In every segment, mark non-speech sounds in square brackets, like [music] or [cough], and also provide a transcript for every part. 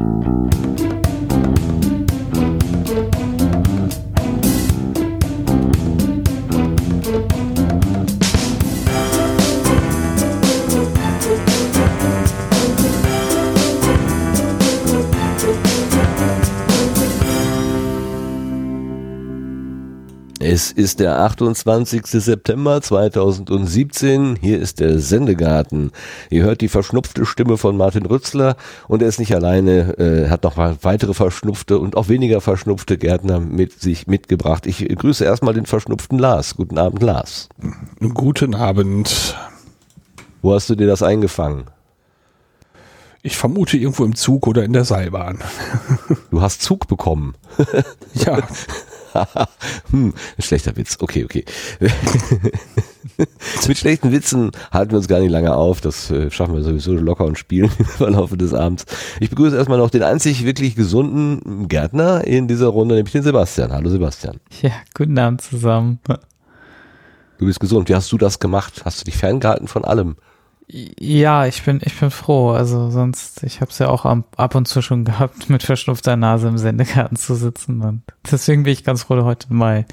Thank you. Ist der 28. September 2017. Hier ist der Sendegarten. Ihr hört die verschnupfte Stimme von Martin Rützler und er ist nicht alleine, äh, hat noch weitere verschnupfte und auch weniger verschnupfte Gärtner mit sich mitgebracht. Ich grüße erstmal den verschnupften Lars. Guten Abend, Lars. Guten Abend. Wo hast du dir das eingefangen? Ich vermute irgendwo im Zug oder in der Seilbahn. Du hast Zug bekommen. ja. [laughs] [laughs] hm, schlechter Witz. Okay, okay. [laughs] Mit schlechten Witzen halten wir uns gar nicht lange auf. Das äh, schaffen wir sowieso locker und spielen [laughs] im Verlauf des Abends. Ich begrüße erstmal noch den einzig wirklich gesunden Gärtner in dieser Runde, nämlich den Sebastian. Hallo Sebastian. Ja, guten Abend zusammen. Du bist gesund. Wie hast du das gemacht? Hast du dich ferngehalten von allem? Ja, ich bin, ich bin froh. Also sonst, ich habe es ja auch ab und zu schon gehabt, [laughs] mit verschnupfter Nase im Sendegarten zu sitzen. Und deswegen bin ich ganz froh, heute mal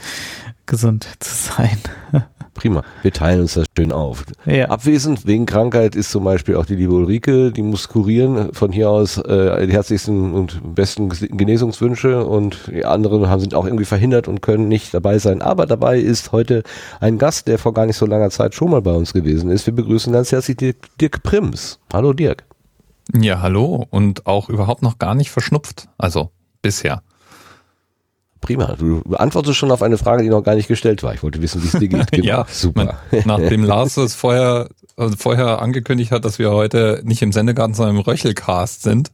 gesund zu sein. [laughs] Prima. Wir teilen uns das schön auf. Ja. Abwesend wegen Krankheit ist zum Beispiel auch die liebe Ulrike, die muss kurieren. Von hier aus äh, die herzlichsten und besten Genesungswünsche und die anderen haben, sind auch irgendwie verhindert und können nicht dabei sein. Aber dabei ist heute ein Gast, der vor gar nicht so langer Zeit schon mal bei uns gewesen ist. Wir begrüßen ganz herzlich Dirk, Dirk Prims. Hallo Dirk. Ja, hallo und auch überhaupt noch gar nicht verschnupft. Also bisher. Prima. Du beantwortest schon auf eine Frage, die noch gar nicht gestellt war. Ich wollte wissen, wie es dir geht. [laughs] Genau. ja, super. Mein, nachdem Lars es vorher, also vorher angekündigt hat, dass wir heute nicht im Sendegarten, sondern im Röchelcast sind.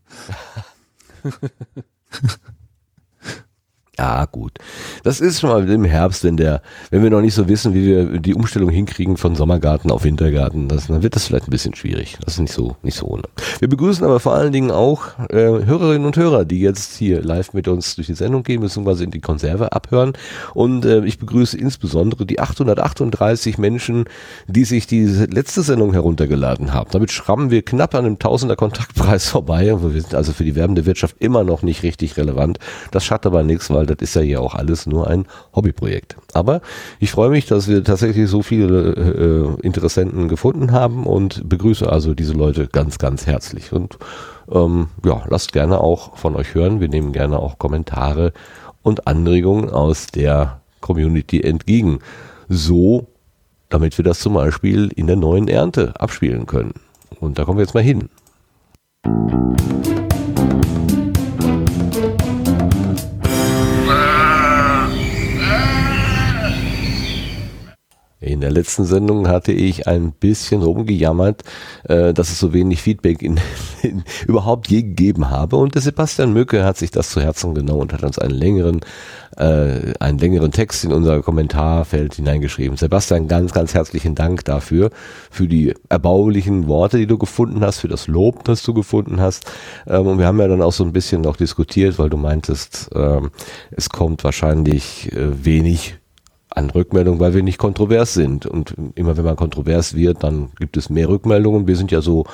[laughs] Ja, gut. Das ist schon mal im Herbst, wenn der, wenn wir noch nicht so wissen, wie wir die Umstellung hinkriegen von Sommergarten auf Wintergarten, das, dann wird das vielleicht ein bisschen schwierig. Das ist nicht so, nicht so ohne. Wir begrüßen aber vor allen Dingen auch äh, Hörerinnen und Hörer, die jetzt hier live mit uns durch die Sendung gehen, beziehungsweise in die Konserve abhören. Und äh, ich begrüße insbesondere die 838 Menschen, die sich die letzte Sendung heruntergeladen haben. Damit schrammen wir knapp an einem Tausender Kontaktpreis vorbei. Wir sind also für die werbende Wirtschaft immer noch nicht richtig relevant. Das schadet aber nichts, weil weil das ist ja hier auch alles nur ein Hobbyprojekt. Aber ich freue mich, dass wir tatsächlich so viele äh, Interessenten gefunden haben und begrüße also diese Leute ganz, ganz herzlich. Und ähm, ja, lasst gerne auch von euch hören. Wir nehmen gerne auch Kommentare und Anregungen aus der Community entgegen. So, damit wir das zum Beispiel in der neuen Ernte abspielen können. Und da kommen wir jetzt mal hin. In der letzten Sendung hatte ich ein bisschen rumgejammert, äh, dass es so wenig Feedback in, [laughs] in, überhaupt je gegeben habe. Und der Sebastian Mücke hat sich das zu Herzen genommen und hat uns einen längeren, äh, einen längeren Text in unser Kommentarfeld hineingeschrieben. Sebastian, ganz, ganz herzlichen Dank dafür, für die erbaulichen Worte, die du gefunden hast, für das Lob, das du gefunden hast. Ähm, und wir haben ja dann auch so ein bisschen noch diskutiert, weil du meintest, ähm, es kommt wahrscheinlich äh, wenig an Rückmeldungen, weil wir nicht kontrovers sind. Und immer wenn man kontrovers wird, dann gibt es mehr Rückmeldungen. Wir sind ja so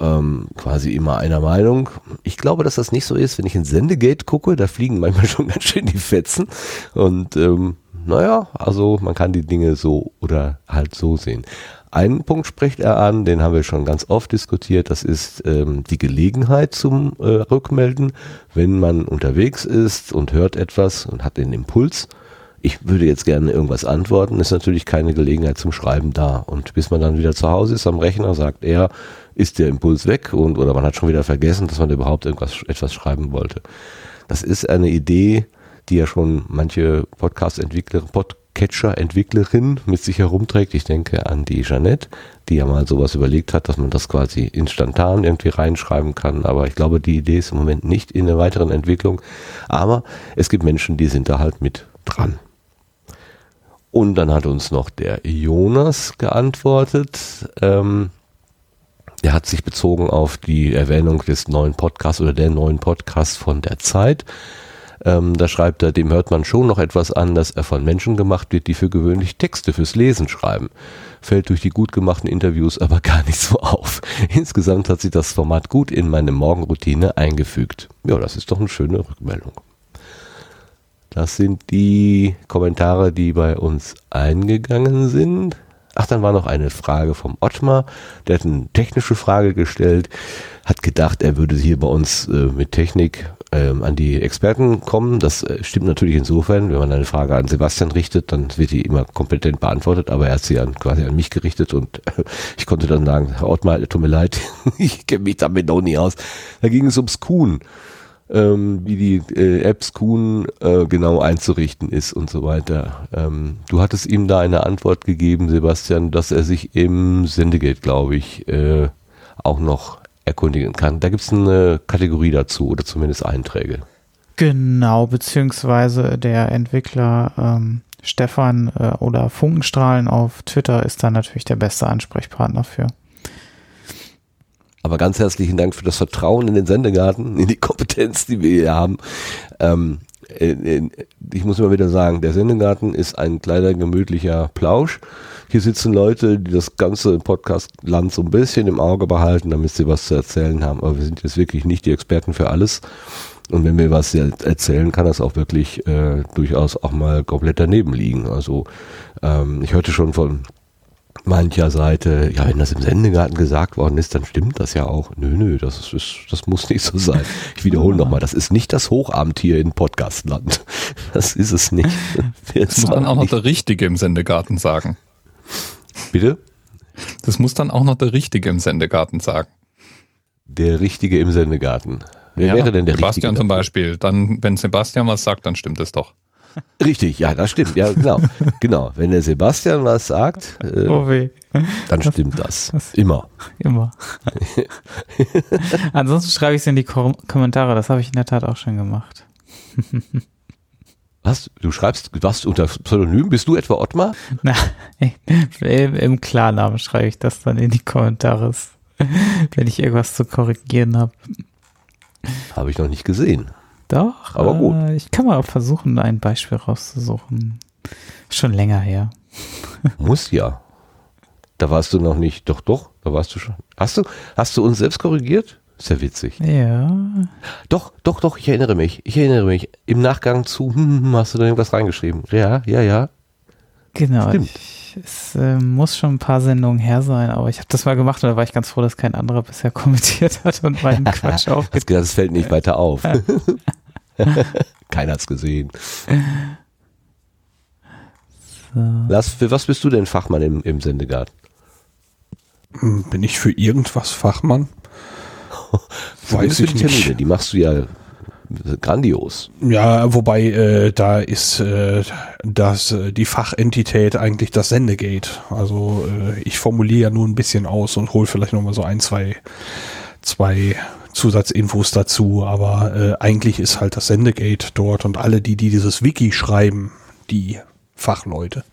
ähm, quasi immer einer Meinung. Ich glaube, dass das nicht so ist. Wenn ich in Sendegate gucke, da fliegen manchmal [laughs] schon ganz schön die Fetzen. Und ähm, naja, also man kann die Dinge so oder halt so sehen. Einen Punkt spricht er an, den haben wir schon ganz oft diskutiert, das ist ähm, die Gelegenheit zum äh, Rückmelden, wenn man unterwegs ist und hört etwas und hat den Impuls ich würde jetzt gerne irgendwas antworten, ist natürlich keine Gelegenheit zum Schreiben da. Und bis man dann wieder zu Hause ist am Rechner, sagt er, ist der Impuls weg und oder man hat schon wieder vergessen, dass man überhaupt irgendwas etwas schreiben wollte. Das ist eine Idee, die ja schon manche Podcast-Entwickler, Podcatcher-Entwicklerin mit sich herumträgt. Ich denke an die Jeanette, die ja mal sowas überlegt hat, dass man das quasi instantan irgendwie reinschreiben kann. Aber ich glaube, die Idee ist im Moment nicht in der weiteren Entwicklung. Aber es gibt Menschen, die sind da halt mit dran. Und dann hat uns noch der Jonas geantwortet. Ähm, der hat sich bezogen auf die Erwähnung des neuen Podcasts oder der neuen Podcast von der Zeit. Ähm, da schreibt er, dem hört man schon noch etwas an, dass er von Menschen gemacht wird, die für gewöhnlich Texte fürs Lesen schreiben. Fällt durch die gut gemachten Interviews aber [laughs] gar nicht so auf. Insgesamt hat sich das Format gut in meine Morgenroutine eingefügt. Ja, das ist doch eine schöne Rückmeldung. Das sind die Kommentare, die bei uns eingegangen sind. Ach, dann war noch eine Frage vom Ottmar. Der hat eine technische Frage gestellt, hat gedacht, er würde hier bei uns äh, mit Technik ähm, an die Experten kommen. Das äh, stimmt natürlich insofern, wenn man eine Frage an Sebastian richtet, dann wird die immer kompetent beantwortet, aber er hat sie an, quasi an mich gerichtet und äh, [laughs] ich konnte dann sagen, Herr Ottmar, tut mir leid, [laughs] ich kenne mich damit noch nie aus. Da ging es ums Kuhn ähm, wie die äh, Apps Kuhn äh, genau einzurichten ist und so weiter. Ähm, du hattest ihm da eine Antwort gegeben, Sebastian, dass er sich im Sendegate, glaube ich, äh, auch noch erkundigen kann. Da gibt es eine Kategorie dazu oder zumindest Einträge. Genau, beziehungsweise der Entwickler ähm, Stefan äh, oder Funkenstrahlen auf Twitter ist da natürlich der beste Ansprechpartner für. Aber ganz herzlichen Dank für das Vertrauen in den Sendegarten, in die Kompetenz, die wir hier haben. Ähm, ich muss immer wieder sagen, der Sendegarten ist ein kleiner gemütlicher Plausch. Hier sitzen Leute, die das ganze Podcast-Land so ein bisschen im Auge behalten, damit sie was zu erzählen haben. Aber wir sind jetzt wirklich nicht die Experten für alles. Und wenn wir was erzählen, kann das auch wirklich äh, durchaus auch mal komplett daneben liegen. Also ähm, ich hörte schon von mancher Seite, ja, wenn das im Sendegarten gesagt worden ist, dann stimmt das ja auch. Nö, nö, das ist, das muss nicht so sein. Ich wiederhole nochmal, das ist nicht das Hochabendtier in Podcastland. Das ist es nicht. [laughs] Das muss dann auch noch der Richtige im Sendegarten sagen. Bitte? Das muss dann auch noch der Richtige im Sendegarten sagen. Der Richtige im Sendegarten. Wer ja, wäre denn der Sebastian Richtige? zum Beispiel. Dann, wenn Sebastian was sagt, dann stimmt es doch. Richtig, ja, das stimmt. Ja, genau. genau. Wenn der Sebastian was sagt, äh, oh dann stimmt das. das Immer. Immer. [laughs] Ansonsten schreibe ich es in die Kom Kommentare. Das habe ich in der Tat auch schon gemacht. Was? Du schreibst was unter Pseudonym? Bist du etwa Ottmar? Nein, im Klarnamen schreibe ich das dann in die Kommentare, wenn ich irgendwas zu korrigieren habe. Habe ich noch nicht gesehen. Doch, aber gut. Äh, ich kann mal versuchen, ein Beispiel rauszusuchen. Schon länger her. Muss ja. Da warst du noch nicht. Doch, doch, da warst du schon. Hast du, hast du uns selbst korrigiert? Ist ja witzig. Ja. Doch, doch, doch, ich erinnere mich. Ich erinnere mich. Im Nachgang zu, hm, hm, hm hast du da irgendwas reingeschrieben? Ja, ja, ja. Genau. Stimmt. Ich, es äh, muss schon ein paar Sendungen her sein, aber ich habe das mal gemacht und da war ich ganz froh, dass kein anderer bisher [laughs] kommentiert hat und meinen [laughs] Quatsch aufgegeben. Das fällt nicht weiter auf. [laughs] [laughs] Keiner hat's gesehen. So. Lars, für was bist du denn Fachmann im, im Sendegarten? Hm, bin ich für irgendwas Fachmann? [laughs] Weiß ich nicht. Termine, die machst du ja grandios. Ja, wobei äh, da ist äh, das, äh, die Fachentität eigentlich das Sendegate. Also äh, ich formuliere ja nur ein bisschen aus und hole vielleicht nochmal so ein, zwei, zwei Zusatzinfos dazu, aber äh, eigentlich ist halt das Sendegate dort und alle, die, die dieses Wiki schreiben, die Fachleute.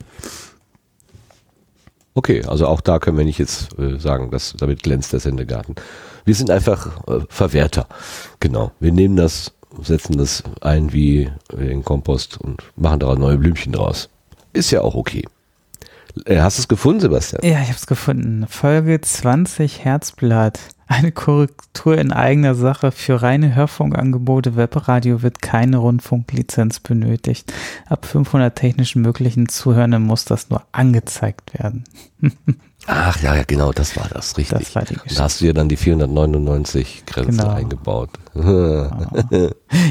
Okay, also auch da können wir nicht jetzt äh, sagen, dass damit glänzt der Sendegarten. Wir sind einfach äh, Verwerter. Genau. Wir nehmen das setzen das ein wie den Kompost und machen da neue Blümchen draus. Ist ja auch okay. Äh, hast du es gefunden, Sebastian? Ja, ich habe es gefunden. Folge 20 Herzblatt. Eine Korrektur in eigener Sache. Für reine Hörfunkangebote Webradio wird keine Rundfunklizenz benötigt. Ab 500 technischen möglichen Zuhörern muss das nur angezeigt werden. Ach ja, ja, genau, das war das, richtig. Das war die Geschichte. Da hast du ja dann die 499 Grenze genau. eingebaut. [laughs]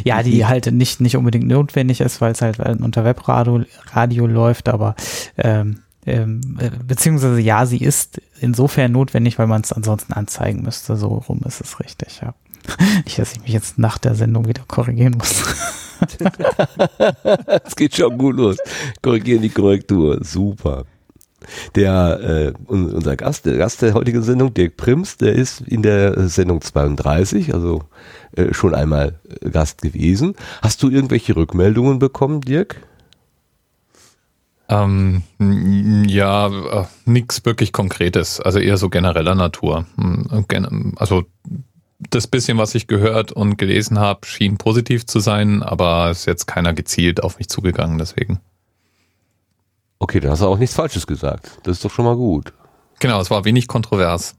ja, die halt nicht, nicht unbedingt notwendig ist, weil es halt unter Webradio Radio läuft, aber ähm, ähm, äh, beziehungsweise ja, sie ist insofern notwendig, weil man es ansonsten anzeigen müsste. So rum ist es richtig, ja. [laughs] Nicht, dass ich mich jetzt nach der Sendung wieder korrigieren muss. [laughs] Es geht schon gut los. Korrigieren die Korrektur. Super. Der, äh, unser Gast, der Gast der heutigen Sendung, Dirk Prims, der ist in der Sendung 32, also äh, schon einmal äh, Gast gewesen. Hast du irgendwelche Rückmeldungen bekommen, Dirk? Ähm, ja, äh, nichts wirklich Konkretes, also eher so genereller Natur. Hm, also das bisschen, was ich gehört und gelesen habe, schien positiv zu sein, aber ist jetzt keiner gezielt auf mich zugegangen, deswegen. Okay, dann hast du auch nichts Falsches gesagt. Das ist doch schon mal gut. Genau, es war wenig kontrovers.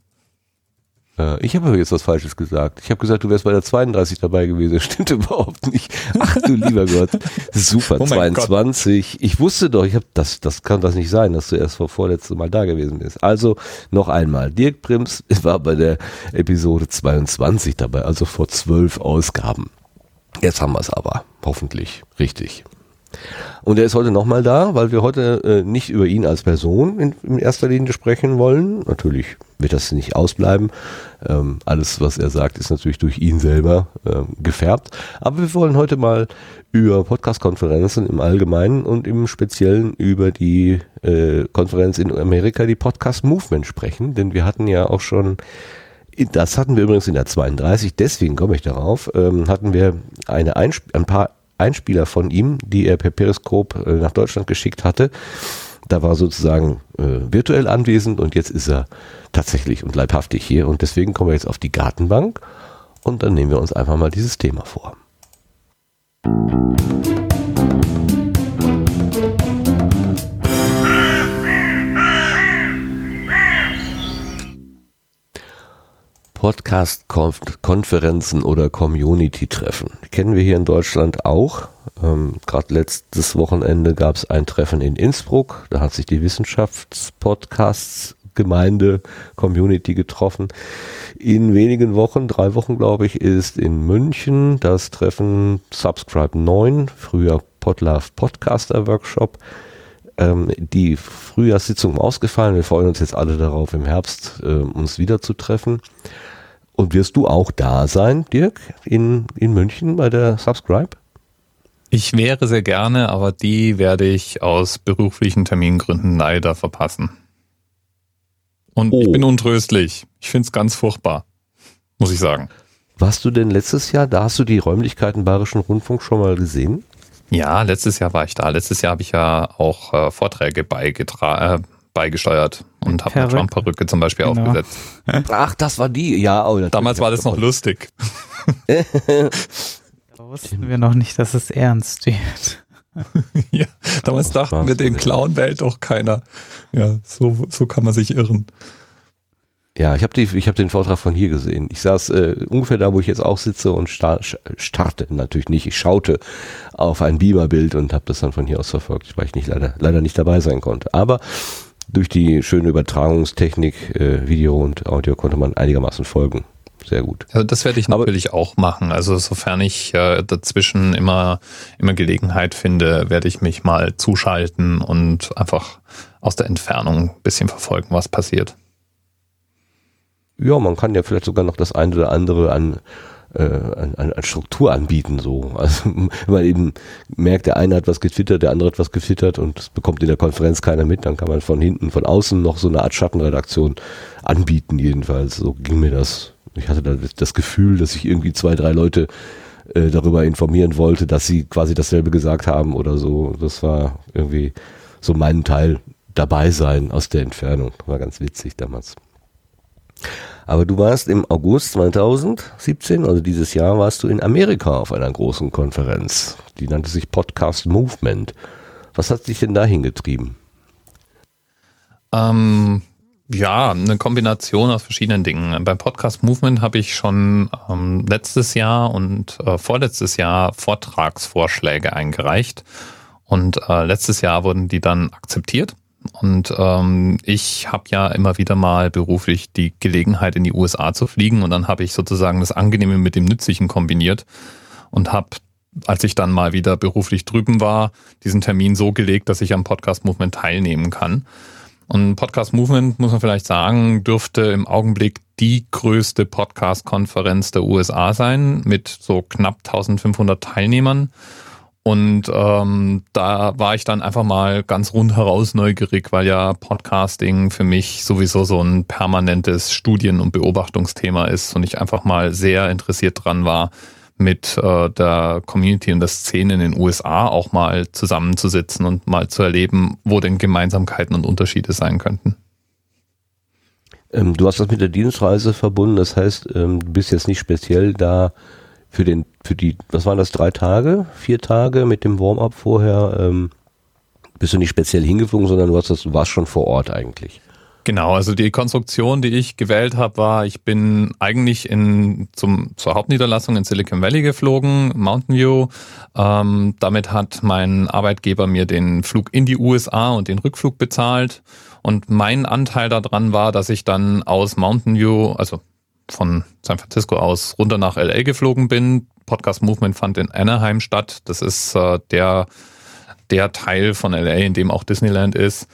Äh, ich habe jetzt was Falsches gesagt. Ich habe gesagt, du wärst bei der 32 dabei gewesen. Stimmt [laughs] überhaupt nicht. Ach du lieber Gott. Super, [laughs] oh 22. Gott. Ich wusste doch, ich habe das, das kann das nicht sein, dass du erst vor vorletztem Mal da gewesen bist. Also noch einmal. Dirk Prims [laughs] war bei der Episode 22 dabei, also vor zwölf Ausgaben. Jetzt haben wir es aber. Hoffentlich richtig. Und er ist heute nochmal da, weil wir heute äh, nicht über ihn als Person in, in, erster Linie sprechen wollen. Natürlich wird das nicht ausbleiben. Ähm, alles, was er sagt, ist natürlich durch ihn selber ähm, gefärbt. Aber wir wollen heute mal über Podcast-Konferenzen im Allgemeinen und im Speziellen über die äh, Konferenz in Amerika, die Podcast Movement sprechen. Denn wir hatten ja auch schon das hatten wir übrigens in der 32, deswegen komme ich darauf, ähm, hatten wir eine ein paar Einspieler von ihm, die er per Periskop äh, nach Deutschland geschickt hatte. Da war sozusagen äh, virtuell anwesend und jetzt ist er tatsächlich und leibhaftig hier und deswegen kommen wir jetzt auf die Gartenbank und dann nehmen wir uns einfach mal dieses Thema vor. Podcast-Konferenzen oder Community-Treffen. Kennen wir hier in Deutschland auch. Ähm, Gerade letztes Wochenende gab es ein Treffen in Innsbruck. Da hat sich die Wissenschaftspodcasts Gemeinde, Community getroffen. In wenigen Wochen, drei Wochen glaube ich, ist in München das Treffen Subscribe 9, früher Podlove Podcaster Workshop ähm, die Frühjahrssitzung ausgefallen. Wir freuen uns jetzt alle darauf, im Herbst äh, uns wieder zu treffen. Und wirst du auch da sein, Dirk, in, in München bei der Subscribe? Ich wäre sehr gerne, aber die werde ich aus beruflichen Termingründen leider verpassen. Und oh. ich bin untröstlich. Ich finde es ganz furchtbar, muss ich sagen. Warst du denn letztes Jahr, da hast du die Räumlichkeiten Bayerischen Rundfunk schon mal gesehen? Ja, letztes Jahr war ich da. Letztes Jahr habe ich ja auch äh, Vorträge beigetragen, äh, beigesteuert und habe eine Trump-Perücke zum Beispiel genau. aufgesetzt. Ach, das war die, ja. Oh, Damals war das noch lustig. [laughs] da wussten wir noch nicht, dass es ernst wird. [laughs] ja, damals oh, dachten wir, den Clown wählt doch keiner. Ja, so, so kann man sich irren. Ja, ich habe hab den Vortrag von hier gesehen. Ich saß äh, ungefähr da, wo ich jetzt auch sitze und star starte natürlich nicht. Ich schaute auf ein Beamer-Bild und habe das dann von hier aus verfolgt, weil ich nicht leider, leider nicht dabei sein konnte. Aber durch die schöne Übertragungstechnik, äh, Video und Audio konnte man einigermaßen folgen. Sehr gut. Also das werde ich natürlich Aber, auch machen. Also sofern ich äh, dazwischen immer, immer Gelegenheit finde, werde ich mich mal zuschalten und einfach aus der Entfernung ein bisschen verfolgen, was passiert. Ja, man kann ja vielleicht sogar noch das eine oder andere an äh, an, an Struktur anbieten. So. [laughs] Also man eben merkt, der eine hat was getwittert, der andere hat was getwittert und es bekommt in der Konferenz keiner mit, dann kann man von hinten, von außen noch so eine Art Schattenredaktion anbieten jedenfalls. So ging mir das. Ich hatte da das Gefühl, dass ich irgendwie zwei, drei Leute äh, darüber informieren wollte, dass sie quasi dasselbe gesagt haben oder so. Das war irgendwie so mein Teil dabei sein aus der Entfernung. War ganz witzig damals. Aber du warst im August 2017, also dieses Jahr, warst du in Amerika auf einer großen Konferenz. Die nannte sich Podcast Movement. Was hat dich denn dahin getrieben? Ähm, ja, eine Kombination aus verschiedenen Dingen. Beim Podcast Movement habe ich schon ähm, letztes Jahr und äh, vorletztes Jahr Vortragsvorschläge eingereicht. Und äh, letztes Jahr wurden die dann akzeptiert. Und ähm, ich habe ja immer wieder mal beruflich die Gelegenheit, in die USA zu fliegen. Und dann habe ich sozusagen das Angenehme mit dem Nützlichen kombiniert und habe, als ich dann mal wieder beruflich drüben war, diesen Termin so gelegt, dass ich am Podcast Movement teilnehmen kann. Und Podcast Movement, muss man vielleicht sagen, dürfte im Augenblick die größte Podcast-Konferenz der USA sein, mit so knapp 1500 Teilnehmern. Und ähm, da war ich dann einfach mal ganz rundheraus neugierig, weil ja Podcasting für mich sowieso so ein permanentes Studien- und Beobachtungsthema ist und ich einfach mal sehr interessiert dran war, mit äh, der Community und der Szene in den USA auch mal zusammenzusitzen und mal zu erleben, wo denn Gemeinsamkeiten und Unterschiede sein könnten. Ähm, du hast das mit der Dienstreise verbunden, das heißt, ähm, du bist jetzt nicht speziell da für den, für die, was waren das, drei Tage, vier Tage mit dem Warm-up vorher, ähm, bist du nicht speziell hingeflogen, sondern du, hast das, du warst schon vor Ort eigentlich. Genau, also die Konstruktion, die ich gewählt habe, war, ich bin eigentlich in, zum, zur Hauptniederlassung in Silicon Valley geflogen, Mountain View. Ähm, damit hat mein Arbeitgeber mir den Flug in die USA und den Rückflug bezahlt. Und mein Anteil daran war, dass ich dann aus Mountain View, also von San Francisco aus runter nach LA geflogen bin. Podcast Movement fand in Anaheim statt. Das ist äh, der, der Teil von LA, in dem auch Disneyland ist.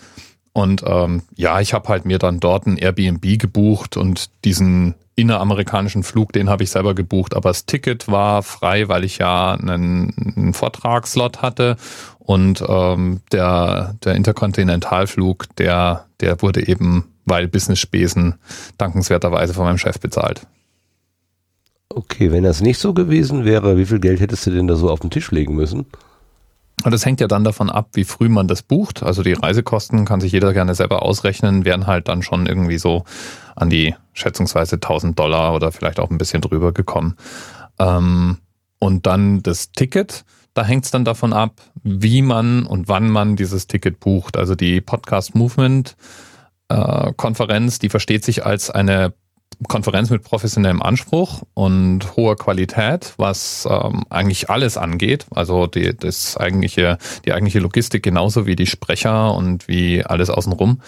Und ähm, ja, ich habe halt mir dann dort ein Airbnb gebucht und diesen inneramerikanischen Flug, den habe ich selber gebucht, aber das Ticket war frei, weil ich ja einen, einen Vortragslot hatte und ähm, der, der Interkontinentalflug, der, der wurde eben, weil Business-Spesen dankenswerterweise von meinem Chef bezahlt. Okay, wenn das nicht so gewesen wäre, wie viel Geld hättest du denn da so auf den Tisch legen müssen? Und das hängt ja dann davon ab, wie früh man das bucht. Also die Reisekosten kann sich jeder gerne selber ausrechnen, wären halt dann schon irgendwie so an die schätzungsweise 1000 Dollar oder vielleicht auch ein bisschen drüber gekommen. Ähm, und dann das Ticket, da hängt es dann davon ab, wie man und wann man dieses Ticket bucht. Also die Podcast Movement äh, Konferenz, die versteht sich als eine Konferenz mit professionellem Anspruch und hoher Qualität, was ähm, eigentlich alles angeht. Also die, das eigentliche, die eigentliche Logistik genauso wie die Sprecher und wie alles außenrum.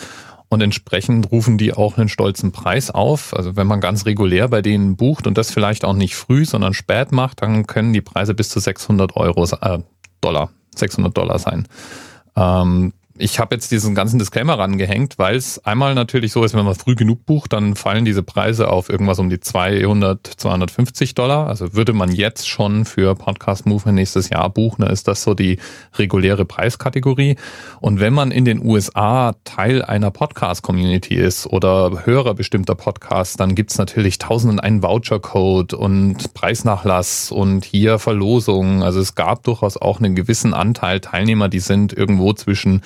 Und entsprechend rufen die auch einen stolzen Preis auf. Also wenn man ganz regulär bei denen bucht und das vielleicht auch nicht früh, sondern spät macht, dann können die Preise bis zu 600 Euro, äh, Dollar, 600 Dollar sein. Ähm, ich habe jetzt diesen ganzen Disclaimer rangehängt, weil es einmal natürlich so ist, wenn man früh genug bucht, dann fallen diese Preise auf irgendwas um die 200, 250 Dollar. Also würde man jetzt schon für Podcast Movement nächstes Jahr buchen, dann ist das so die reguläre Preiskategorie. Und wenn man in den USA Teil einer Podcast-Community ist oder Hörer bestimmter Podcasts, dann gibt's natürlich tausenden einen Voucher-Code und Preisnachlass und hier Verlosungen. Also es gab durchaus auch einen gewissen Anteil Teilnehmer, die sind irgendwo zwischen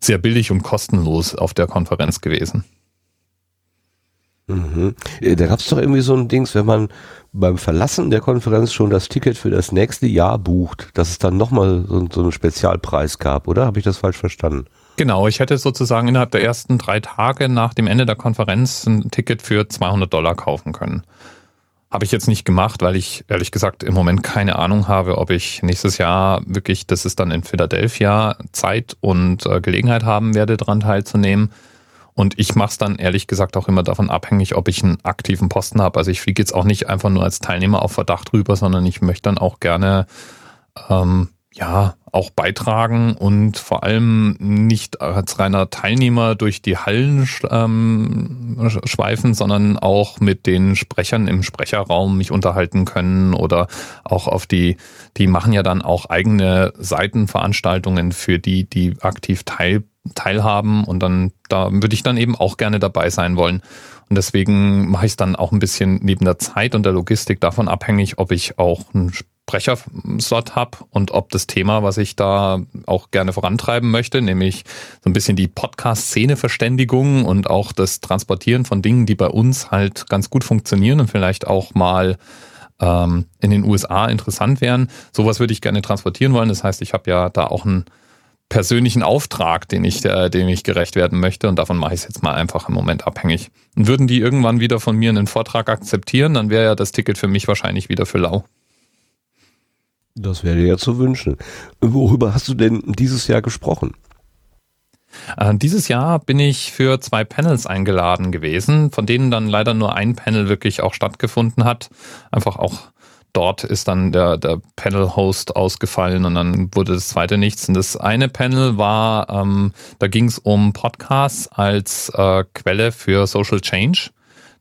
sehr billig und kostenlos auf der Konferenz gewesen. Mhm. Äh, da gab es doch irgendwie so ein Dings, wenn man beim Verlassen der Konferenz schon das Ticket für das nächste Jahr bucht, dass es dann nochmal so, so einen Spezialpreis gab, oder? Habe ich das falsch verstanden? Genau, ich hätte sozusagen innerhalb der ersten drei Tage nach dem Ende der Konferenz ein Ticket für 200 Dollar kaufen können. Habe ich jetzt nicht gemacht, weil ich ehrlich gesagt im Moment keine Ahnung habe, ob ich nächstes Jahr wirklich, das ist dann in Philadelphia, Zeit und äh, Gelegenheit haben werde, daran teilzunehmen. Und ich mache es dann ehrlich gesagt auch immer davon abhängig, ob ich einen aktiven Posten habe. Also ich fliege jetzt auch nicht einfach nur als Teilnehmer auf Verdacht rüber, sondern ich möchte dann auch gerne ähm, ja, auch beitragen und vor allem nicht als reiner Teilnehmer durch die Hallen ähm, schweifen, sondern auch mit den Sprechern im Sprecherraum mich unterhalten können oder auch auf die, die machen ja dann auch eigene Seitenveranstaltungen für die, die aktiv teil, teilhaben und dann, da würde ich dann eben auch gerne dabei sein wollen. Und deswegen mache ich es dann auch ein bisschen neben der Zeit und der Logistik davon abhängig, ob ich auch einen Sprecherslot habe und ob das Thema, was ich da auch gerne vorantreiben möchte, nämlich so ein bisschen die Podcast-Szene-Verständigung und auch das Transportieren von Dingen, die bei uns halt ganz gut funktionieren und vielleicht auch mal ähm, in den USA interessant wären. Sowas würde ich gerne transportieren wollen. Das heißt, ich habe ja da auch einen persönlichen Auftrag, den ich, äh, dem ich gerecht werden möchte. Und davon mache ich es jetzt mal einfach im Moment abhängig. Und würden die irgendwann wieder von mir einen Vortrag akzeptieren, dann wäre ja das Ticket für mich wahrscheinlich wieder für lau. Das wäre ja zu wünschen. Worüber hast du denn dieses Jahr gesprochen? Äh, dieses Jahr bin ich für zwei Panels eingeladen gewesen, von denen dann leider nur ein Panel wirklich auch stattgefunden hat. Einfach auch dort ist dann der, der Panel-Host ausgefallen und dann wurde das zweite nichts. Und das eine Panel war, ähm, da ging es um Podcasts als äh, Quelle für Social Change.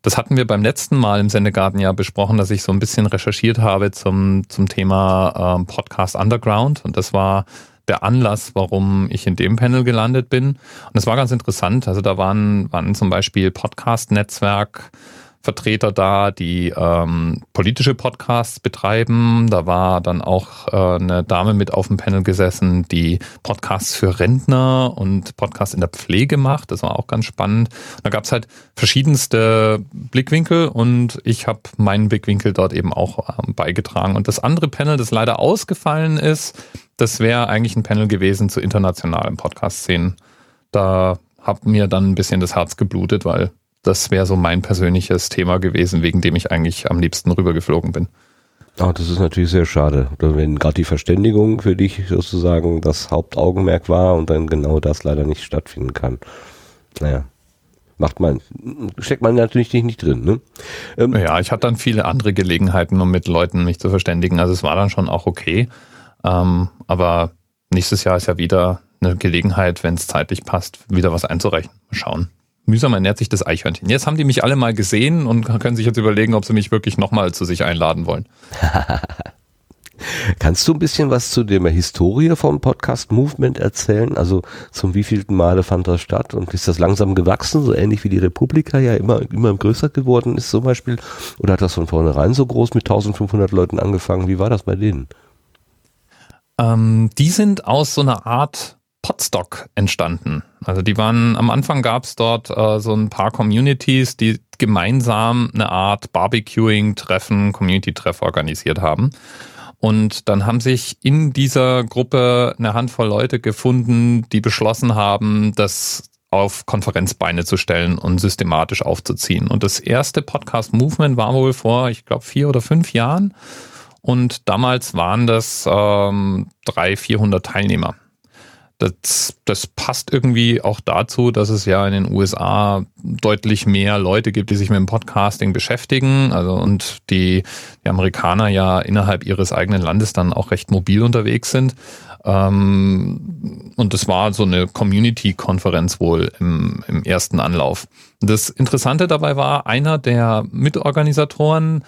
Das hatten wir beim letzten Mal im Sendegarten ja besprochen, dass ich so ein bisschen recherchiert habe zum, zum Thema ähm, Podcast Underground. Und das war der Anlass, warum ich in dem Panel gelandet bin. Und es war ganz interessant. Also da waren, waren zum Beispiel Podcast-Netzwerk Vertreter da, die ähm, politische Podcasts betreiben. Da war dann auch äh, eine Dame mit auf dem Panel gesessen, die Podcasts für Rentner und Podcasts in der Pflege macht. Das war auch ganz spannend. Da gab es halt verschiedenste Blickwinkel und ich habe meinen Blickwinkel dort eben auch ähm, beigetragen. Und das andere Panel, das leider ausgefallen ist, das wäre eigentlich ein Panel gewesen zu internationalen Podcast-Szenen. Da hat mir dann ein bisschen das Herz geblutet, weil das wäre so mein persönliches Thema gewesen, wegen dem ich eigentlich am liebsten rübergeflogen bin. Oh, das ist natürlich sehr schade. Wenn gerade die Verständigung für dich sozusagen das Hauptaugenmerk war und dann genau das leider nicht stattfinden kann. Naja, macht man, steckt man natürlich nicht drin. Ne? Ähm, ja, ich hatte dann viele andere Gelegenheiten, um mit Leuten mich zu verständigen. Also es war dann schon auch okay. Ähm, aber nächstes Jahr ist ja wieder eine Gelegenheit, wenn es zeitlich passt, wieder was einzureichen. Mal schauen mühsam ernährt sich das Eichhörnchen. Jetzt haben die mich alle mal gesehen und können sich jetzt überlegen, ob sie mich wirklich nochmal zu sich einladen wollen. [laughs] Kannst du ein bisschen was zu der Historie vom Podcast Movement erzählen? Also zum wievielten Male fand das statt und ist das langsam gewachsen, so ähnlich wie die Republika ja immer, immer größer geworden ist zum Beispiel? Oder hat das von vornherein so groß mit 1500 Leuten angefangen? Wie war das bei denen? Ähm, die sind aus so einer Art Podstock entstanden. Also die waren, am Anfang gab es dort äh, so ein paar Communities, die gemeinsam eine Art Barbecuing-Treffen, Community-Treff organisiert haben. Und dann haben sich in dieser Gruppe eine Handvoll Leute gefunden, die beschlossen haben, das auf Konferenzbeine zu stellen und systematisch aufzuziehen. Und das erste Podcast-Movement war wohl vor, ich glaube, vier oder fünf Jahren. Und damals waren das ähm, drei, vierhundert Teilnehmer das, das passt irgendwie auch dazu, dass es ja in den USA deutlich mehr Leute gibt, die sich mit dem Podcasting beschäftigen. Also und die, die Amerikaner ja innerhalb ihres eigenen Landes dann auch recht mobil unterwegs sind. Ähm, und das war so eine Community-Konferenz wohl im, im ersten Anlauf. Das Interessante dabei war, einer der Mitorganisatoren,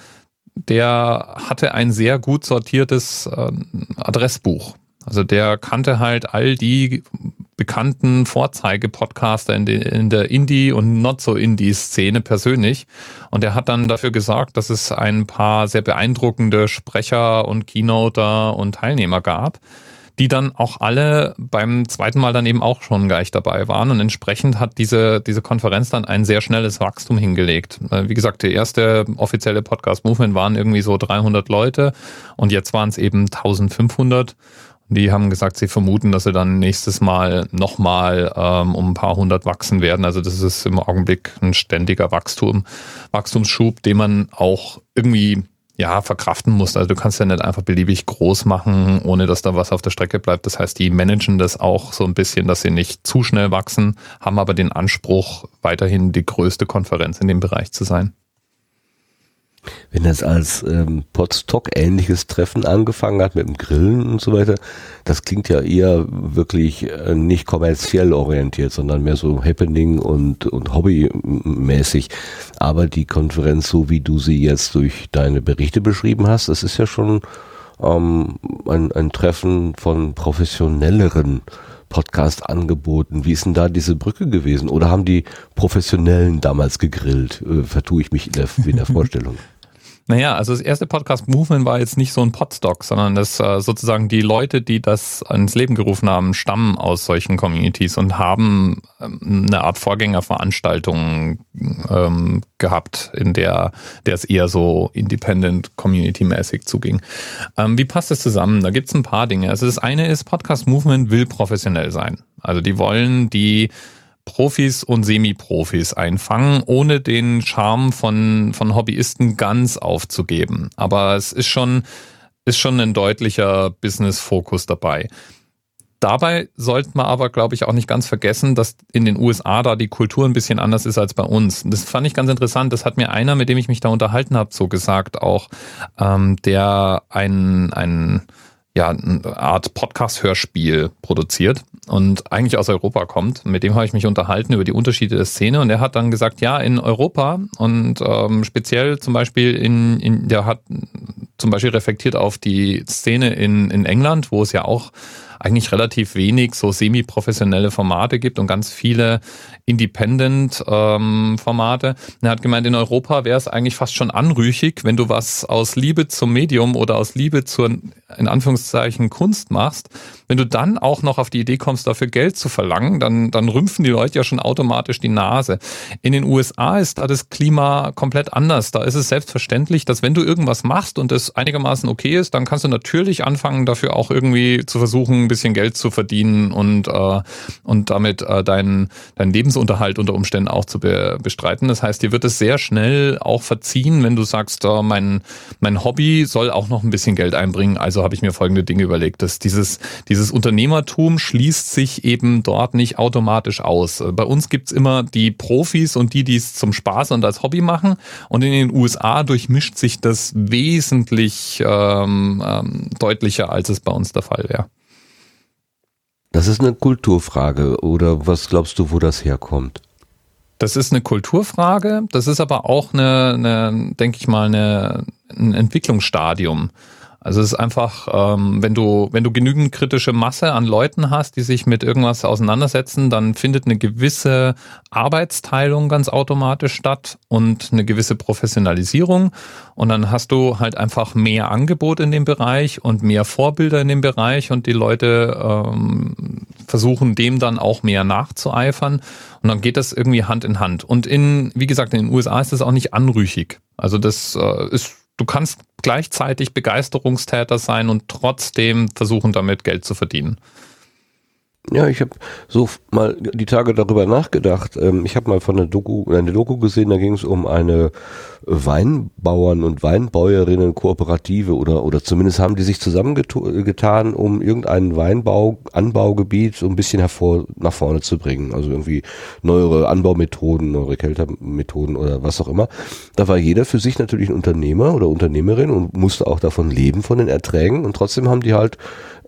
der hatte ein sehr gut sortiertes äh, Adressbuch. Also der kannte halt all die bekannten Vorzeige-Podcaster in, in, der Indie- und Not-so-Indie-Szene persönlich. Und er hat dann dafür gesorgt, dass es ein paar sehr beeindruckende Sprecher und Keynoter und Teilnehmer gab, die dann auch alle beim zweiten Mal dann eben auch schon gleich dabei waren. Und entsprechend hat diese, diese Konferenz dann ein sehr schnelles Wachstum hingelegt. Wie gesagt, der erste offizielle Podcast-Movement waren irgendwie so 300 Leute und jetzt waren es eben 1500. Die haben gesagt, sie vermuten, dass sie dann nächstes Mal nochmal ähm, um ein paar hundert wachsen werden. Also das ist im Augenblick ein ständiger Wachstum, Wachstumsschub, den man auch irgendwie ja, verkraften muss. Also du kannst ja nicht einfach beliebig groß machen, ohne dass da was auf der Strecke bleibt. Das heißt, die managen das auch so ein bisschen, dass sie nicht zu schnell wachsen, haben aber den Anspruch, weiterhin die größte Konferenz in dem Bereich zu sein. Wenn das als ähm, Podstock-ähnliches Treffen angefangen hat mit dem Grillen und so weiter, das klingt ja eher wirklich äh, nicht kommerziell orientiert, sondern mehr so Happening und, und Hobbymäßig. Aber die Konferenz, so wie du sie jetzt durch deine Berichte beschrieben hast, das ist ja schon ähm, ein, ein Treffen von professionelleren Podcast angeboten. Wie ist denn da diese Brücke gewesen? Oder haben die Professionellen damals gegrillt? Äh, vertue ich mich in der, in der [laughs] Vorstellung. Naja, also das erste Podcast Movement war jetzt nicht so ein Podstock, sondern das äh, sozusagen die Leute, die das ins Leben gerufen haben, stammen aus solchen Communities und haben ähm, eine Art Vorgängerveranstaltung ähm, gehabt, in der, der es eher so independent community-mäßig zuging. Ähm, wie passt das zusammen? Da gibt es ein paar Dinge. Also das eine ist, Podcast Movement will professionell sein. Also die wollen die Profis und Semi-Profis einfangen, ohne den Charme von, von Hobbyisten ganz aufzugeben. Aber es ist schon, ist schon ein deutlicher Business-Fokus dabei. Dabei sollte man aber, glaube ich, auch nicht ganz vergessen, dass in den USA da die Kultur ein bisschen anders ist als bei uns. Das fand ich ganz interessant. Das hat mir einer, mit dem ich mich da unterhalten habe, so gesagt auch, ähm, der ein, ein ja, eine Art Podcast-Hörspiel produziert und eigentlich aus Europa kommt. Mit dem habe ich mich unterhalten über die Unterschiede der Szene und er hat dann gesagt, ja, in Europa und ähm, speziell zum Beispiel in, in der hat zum Beispiel reflektiert auf die Szene in, in England, wo es ja auch eigentlich relativ wenig so semi-professionelle Formate gibt und ganz viele Independent-Formate. Ähm, er hat gemeint, in Europa wäre es eigentlich fast schon anrüchig, wenn du was aus Liebe zum Medium oder aus Liebe zur, in Anführungszeichen, Kunst machst. Wenn du dann auch noch auf die Idee kommst, dafür Geld zu verlangen, dann, dann rümpfen die Leute ja schon automatisch die Nase. In den USA ist da das Klima komplett anders. Da ist es selbstverständlich, dass wenn du irgendwas machst und es einigermaßen okay ist, dann kannst du natürlich anfangen, dafür auch irgendwie zu versuchen, bisschen Geld zu verdienen und, äh, und damit äh, deinen, deinen Lebensunterhalt unter Umständen auch zu be bestreiten. Das heißt, dir wird es sehr schnell auch verziehen, wenn du sagst, äh, mein, mein Hobby soll auch noch ein bisschen Geld einbringen. Also habe ich mir folgende Dinge überlegt. Dass dieses, dieses Unternehmertum schließt sich eben dort nicht automatisch aus. Bei uns gibt's immer die Profis und die, die es zum Spaß und als Hobby machen. Und in den USA durchmischt sich das wesentlich ähm, ähm, deutlicher, als es bei uns der Fall wäre. Das ist eine Kulturfrage oder was glaubst du, wo das herkommt? Das ist eine Kulturfrage, das ist aber auch eine, eine denke ich mal, eine, ein Entwicklungsstadium. Also es ist einfach, ähm, wenn du wenn du genügend kritische Masse an Leuten hast, die sich mit irgendwas auseinandersetzen, dann findet eine gewisse Arbeitsteilung ganz automatisch statt und eine gewisse Professionalisierung und dann hast du halt einfach mehr Angebot in dem Bereich und mehr Vorbilder in dem Bereich und die Leute ähm, versuchen dem dann auch mehr nachzueifern und dann geht das irgendwie Hand in Hand. Und in wie gesagt in den USA ist das auch nicht anrüchig. Also das äh, ist du kannst gleichzeitig Begeisterungstäter sein und trotzdem versuchen, damit Geld zu verdienen. Ja, ich habe so mal die Tage darüber nachgedacht. Ähm, ich habe mal von der Doku, eine Doku gesehen, da ging es um eine Weinbauern und Weinbäuerinnen Kooperative oder oder zumindest haben die sich zusammengetan, um irgendein Weinbau Anbaugebiet so ein bisschen hervor nach vorne zu bringen. Also irgendwie neuere Anbaumethoden, neuere Kältermethoden oder was auch immer. Da war jeder für sich natürlich ein Unternehmer oder Unternehmerin und musste auch davon leben von den Erträgen und trotzdem haben die halt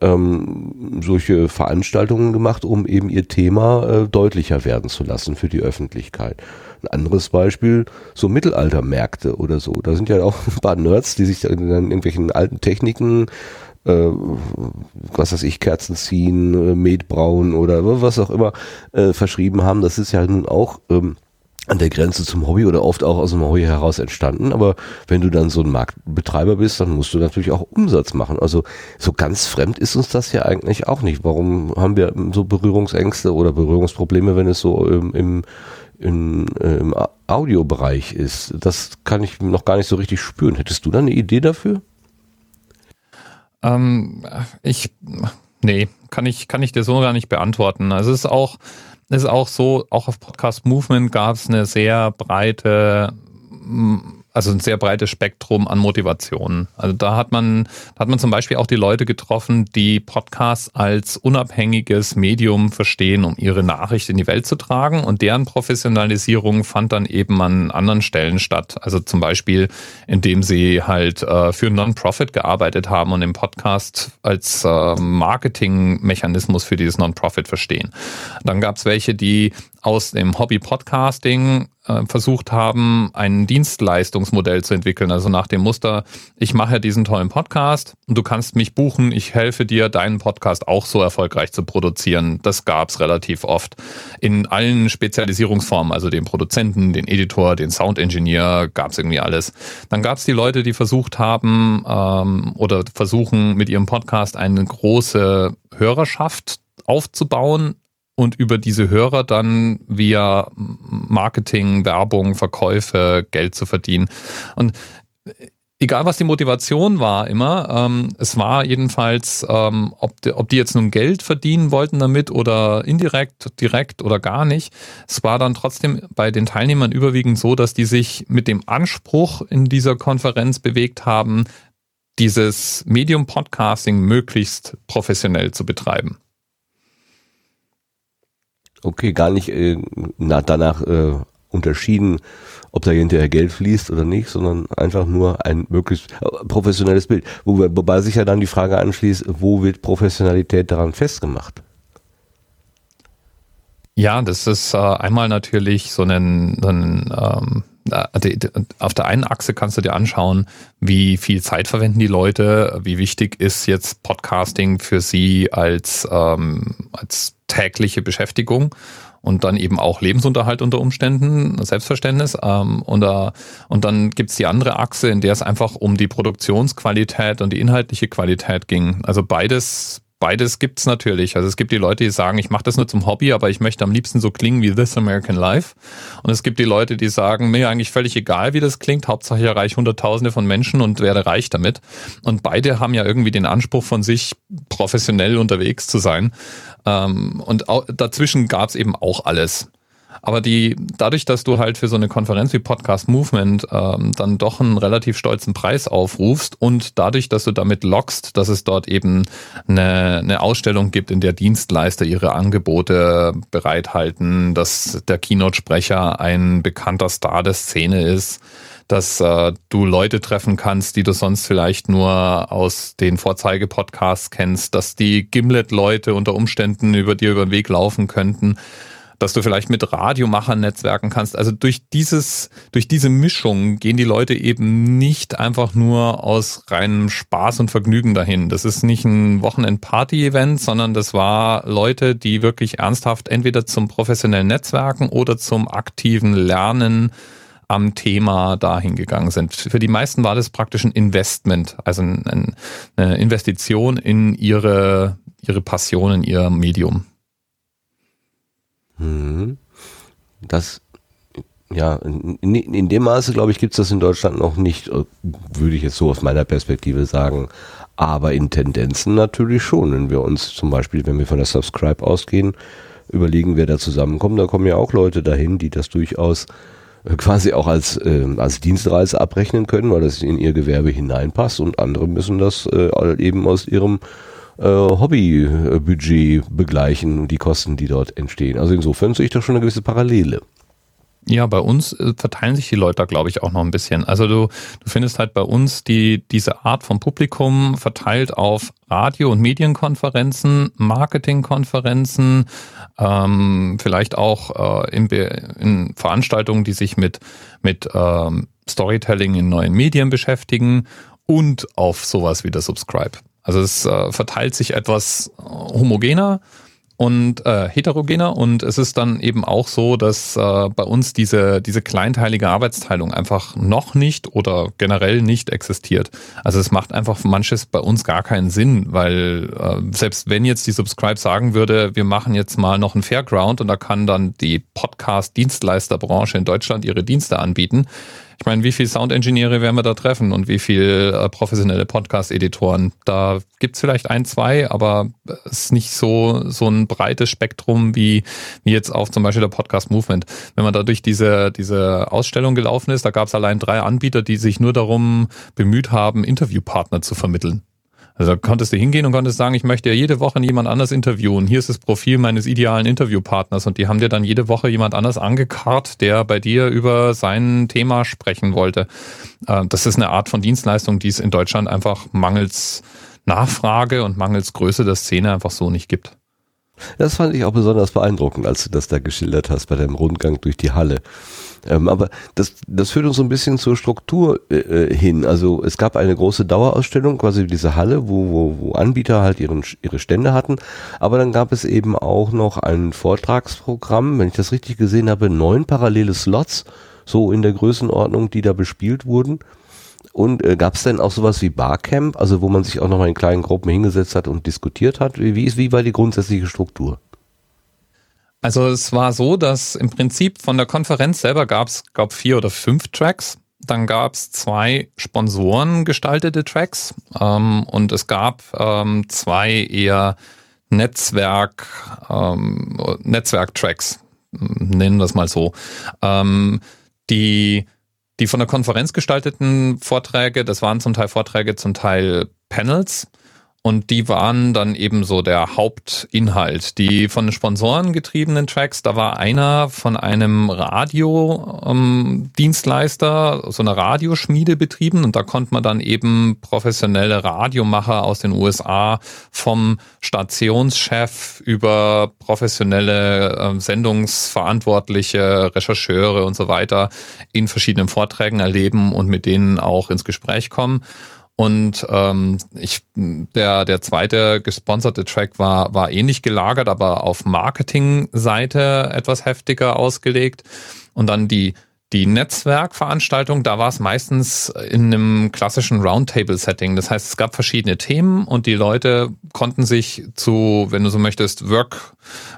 ähm, solche Veranstaltungen gemacht, um eben ihr Thema äh, deutlicher werden zu lassen für die Öffentlichkeit. Ein anderes Beispiel, so Mittelaltermärkte oder so. Da sind ja auch [laughs] ein paar Nerds, die sich dann irgendwelchen alten Techniken äh, was weiß ich, Kerzen ziehen, äh, Met brauen oder was auch immer äh, verschrieben haben. Das ist ja nun auch ähm, an der Grenze zum Hobby oder oft auch aus dem Hobby heraus entstanden. Aber wenn du dann so ein Marktbetreiber bist, dann musst du natürlich auch Umsatz machen. Also so ganz fremd ist uns das ja eigentlich auch nicht. Warum haben wir so Berührungsängste oder Berührungsprobleme, wenn es so im, im, im, äh, im Audiobereich ist? Das kann ich noch gar nicht so richtig spüren. Hättest du da eine Idee dafür? Ähm, ich, nee, kann ich, kann ich dir so gar nicht beantworten. Also es ist auch, ist auch so, auch auf Podcast Movement gab es eine sehr breite also ein sehr breites Spektrum an Motivationen. Also da hat man, hat man zum Beispiel auch die Leute getroffen, die Podcasts als unabhängiges Medium verstehen, um ihre Nachricht in die Welt zu tragen. Und deren Professionalisierung fand dann eben an anderen Stellen statt. Also zum Beispiel, indem sie halt äh, für Non-Profit gearbeitet haben und den Podcast als äh, Marketingmechanismus für dieses Non-Profit verstehen. Dann gab es welche, die aus dem Hobby Podcasting äh, versucht haben, ein Dienstleistungsmodell zu entwickeln. Also nach dem Muster, ich mache diesen tollen Podcast und du kannst mich buchen, ich helfe dir, deinen Podcast auch so erfolgreich zu produzieren. Das gab's relativ oft. In allen Spezialisierungsformen, also den Produzenten, den Editor, den Sound-Engineer, gab's irgendwie alles. Dann gab's die Leute, die versucht haben ähm, oder versuchen mit ihrem Podcast eine große Hörerschaft aufzubauen, und über diese Hörer dann via Marketing, Werbung, Verkäufe Geld zu verdienen. Und egal was die Motivation war immer, ähm, es war jedenfalls, ähm, ob, die, ob die jetzt nun Geld verdienen wollten damit oder indirekt, direkt oder gar nicht, es war dann trotzdem bei den Teilnehmern überwiegend so, dass die sich mit dem Anspruch in dieser Konferenz bewegt haben, dieses Medium Podcasting möglichst professionell zu betreiben. Okay, gar nicht äh, na, danach äh, unterschieden, ob da hinterher Geld fließt oder nicht, sondern einfach nur ein möglichst äh, professionelles Bild. Wo, wobei sich ja dann die Frage anschließt, wo wird Professionalität daran festgemacht? Ja, das ist äh, einmal natürlich so ein, so ein ähm, auf der einen Achse kannst du dir anschauen, wie viel Zeit verwenden die Leute, wie wichtig ist jetzt Podcasting für sie als, ähm, als tägliche Beschäftigung und dann eben auch Lebensunterhalt unter Umständen, Selbstverständnis. Ähm, und, äh, und dann gibt's die andere Achse, in der es einfach um die Produktionsqualität und die inhaltliche Qualität ging. Also beides beides gibt's natürlich. Also es gibt die Leute, die sagen, ich mache das nur zum Hobby, aber ich möchte am liebsten so klingen wie This American Life. Und es gibt die Leute, die sagen, mir eigentlich völlig egal, wie das klingt. Hauptsache ich erreiche Hunderttausende von Menschen und werde reich damit. Und beide haben ja irgendwie den Anspruch von sich, professionell unterwegs zu sein. Ähm, und dazwischen gab's eben auch alles. Aber die, dadurch, dass du halt für so eine Konferenz wie Podcast Movement ähm, dann doch einen relativ stolzen Preis aufrufst und dadurch, dass du damit lockst, dass es dort eben eine, eine Ausstellung gibt, in der Dienstleister ihre Angebote bereithalten, dass der Keynote-Sprecher ein bekannter Star der Szene ist, dass äh, du Leute treffen kannst, die du sonst vielleicht nur aus den Vorzeige-Podcasts kennst, dass die Gimlet-Leute unter Umständen über dir über den Weg laufen könnten dass du vielleicht mit Radiomachern netzwerken kannst. Also durch dieses, durch diese Mischung gehen die Leute eben nicht einfach nur aus reinem Spaß und Vergnügen dahin. Das ist nicht ein Wochenend-Party-Event, sondern das war Leute, die wirklich ernsthaft entweder zum professionellen Netzwerken oder zum aktiven Lernen am Thema dahin gegangen sind. Für die meisten war das praktisch ein Investment, also eine Investition in ihre, ihre Passion, in ihr Medium. Mhm. Das, ja, in, in dem Maße, glaube ich, gibt es das in Deutschland noch nicht, äh, würde ich jetzt so aus meiner Perspektive sagen. Aber in Tendenzen natürlich schon. Wenn wir uns zum Beispiel, wenn wir von der Subscribe ausgehen, überlegen, wer da zusammenkommt, da kommen ja auch Leute dahin, die das durchaus äh, quasi auch als, äh, als Dienstreise abrechnen können, weil das in ihr Gewerbe hineinpasst und andere müssen das äh, eben aus ihrem äh, Hobbybudget begleichen die Kosten, die dort entstehen. Also insofern sehe ich da schon eine gewisse Parallele. Ja, bei uns äh, verteilen sich die Leute da, glaube ich, auch noch ein bisschen. Also du, du findest halt bei uns die, diese Art von Publikum verteilt auf Radio- und Medienkonferenzen, Marketingkonferenzen, ähm, vielleicht auch äh, in, in Veranstaltungen, die sich mit, mit ähm, Storytelling in neuen Medien beschäftigen und auf sowas wie der Subscribe. Also es äh, verteilt sich etwas äh, homogener und äh, heterogener und es ist dann eben auch so, dass äh, bei uns diese, diese kleinteilige Arbeitsteilung einfach noch nicht oder generell nicht existiert. Also es macht einfach manches bei uns gar keinen Sinn, weil äh, selbst wenn jetzt die Subscribe sagen würde, wir machen jetzt mal noch ein Fairground und da kann dann die Podcast-Dienstleisterbranche in Deutschland ihre Dienste anbieten, ich meine, wie viele Sound-Ingenieure werden wir da treffen und wie viele äh, professionelle Podcast-Editoren? Da gibt's vielleicht ein, zwei, aber es ist nicht so, so ein breites Spektrum wie, wie jetzt auf zum Beispiel der Podcast-Movement. Wenn man da durch diese, diese Ausstellung gelaufen ist, da gab's allein drei Anbieter, die sich nur darum bemüht haben, Interviewpartner zu vermitteln. Also konntest du hingehen und konntest sagen, ich möchte ja jede Woche jemand anders interviewen. Hier ist das Profil meines idealen Interviewpartners und die haben dir dann jede Woche jemand anders angekarrt, der bei dir über sein Thema sprechen wollte. Äh, das ist eine Art von Dienstleistung, die es in Deutschland einfach mangels Nachfrage und mangels Größe der Szene einfach so nicht gibt. Das fand ich auch besonders beeindruckend, als du das da geschildert hast bei deinem Rundgang durch die Halle. Ähm, aber das, das führt uns so ein bisschen zur Struktur äh, äh, hin. Also es gab eine große Dauerausstellung, quasi diese Halle, wo, wo, wo Anbieter halt ihren, ihre Stände hatten. Aber dann gab es eben auch noch ein Vortragsprogramm, wenn ich das richtig gesehen habe, neun parallele Slots, so in der Größenordnung, die da bespielt wurden. Und äh, gab es denn auch sowas wie Barcamp, also wo man sich auch nochmal in kleinen Gruppen hingesetzt hat und diskutiert hat? Wie, wie, ist, wie war die grundsätzliche Struktur? Also es war so, dass im Prinzip von der Konferenz selber gab es, glaube vier oder fünf Tracks. Dann gab es zwei Sponsoren gestaltete Tracks ähm, und es gab ähm, zwei eher Netzwerk ähm, Netzwerk-Tracks, nennen wir es mal so. Ähm, die die von der Konferenz gestalteten Vorträge, das waren zum Teil Vorträge, zum Teil Panels. Und die waren dann eben so der Hauptinhalt. Die von den Sponsoren getriebenen Tracks, da war einer von einem Radiodienstleister, ähm, so einer Radioschmiede betrieben und da konnte man dann eben professionelle Radiomacher aus den USA vom Stationschef über professionelle äh, Sendungsverantwortliche, Rechercheure und so weiter in verschiedenen Vorträgen erleben und mit denen auch ins Gespräch kommen. Und ähm, ich, der, der zweite gesponserte Track war, war ähnlich gelagert, aber auf Marketing-Seite etwas heftiger ausgelegt. Und dann die die Netzwerkveranstaltung, da war es meistens in einem klassischen Roundtable-Setting. Das heißt, es gab verschiedene Themen und die Leute konnten sich zu, wenn du so möchtest, Work,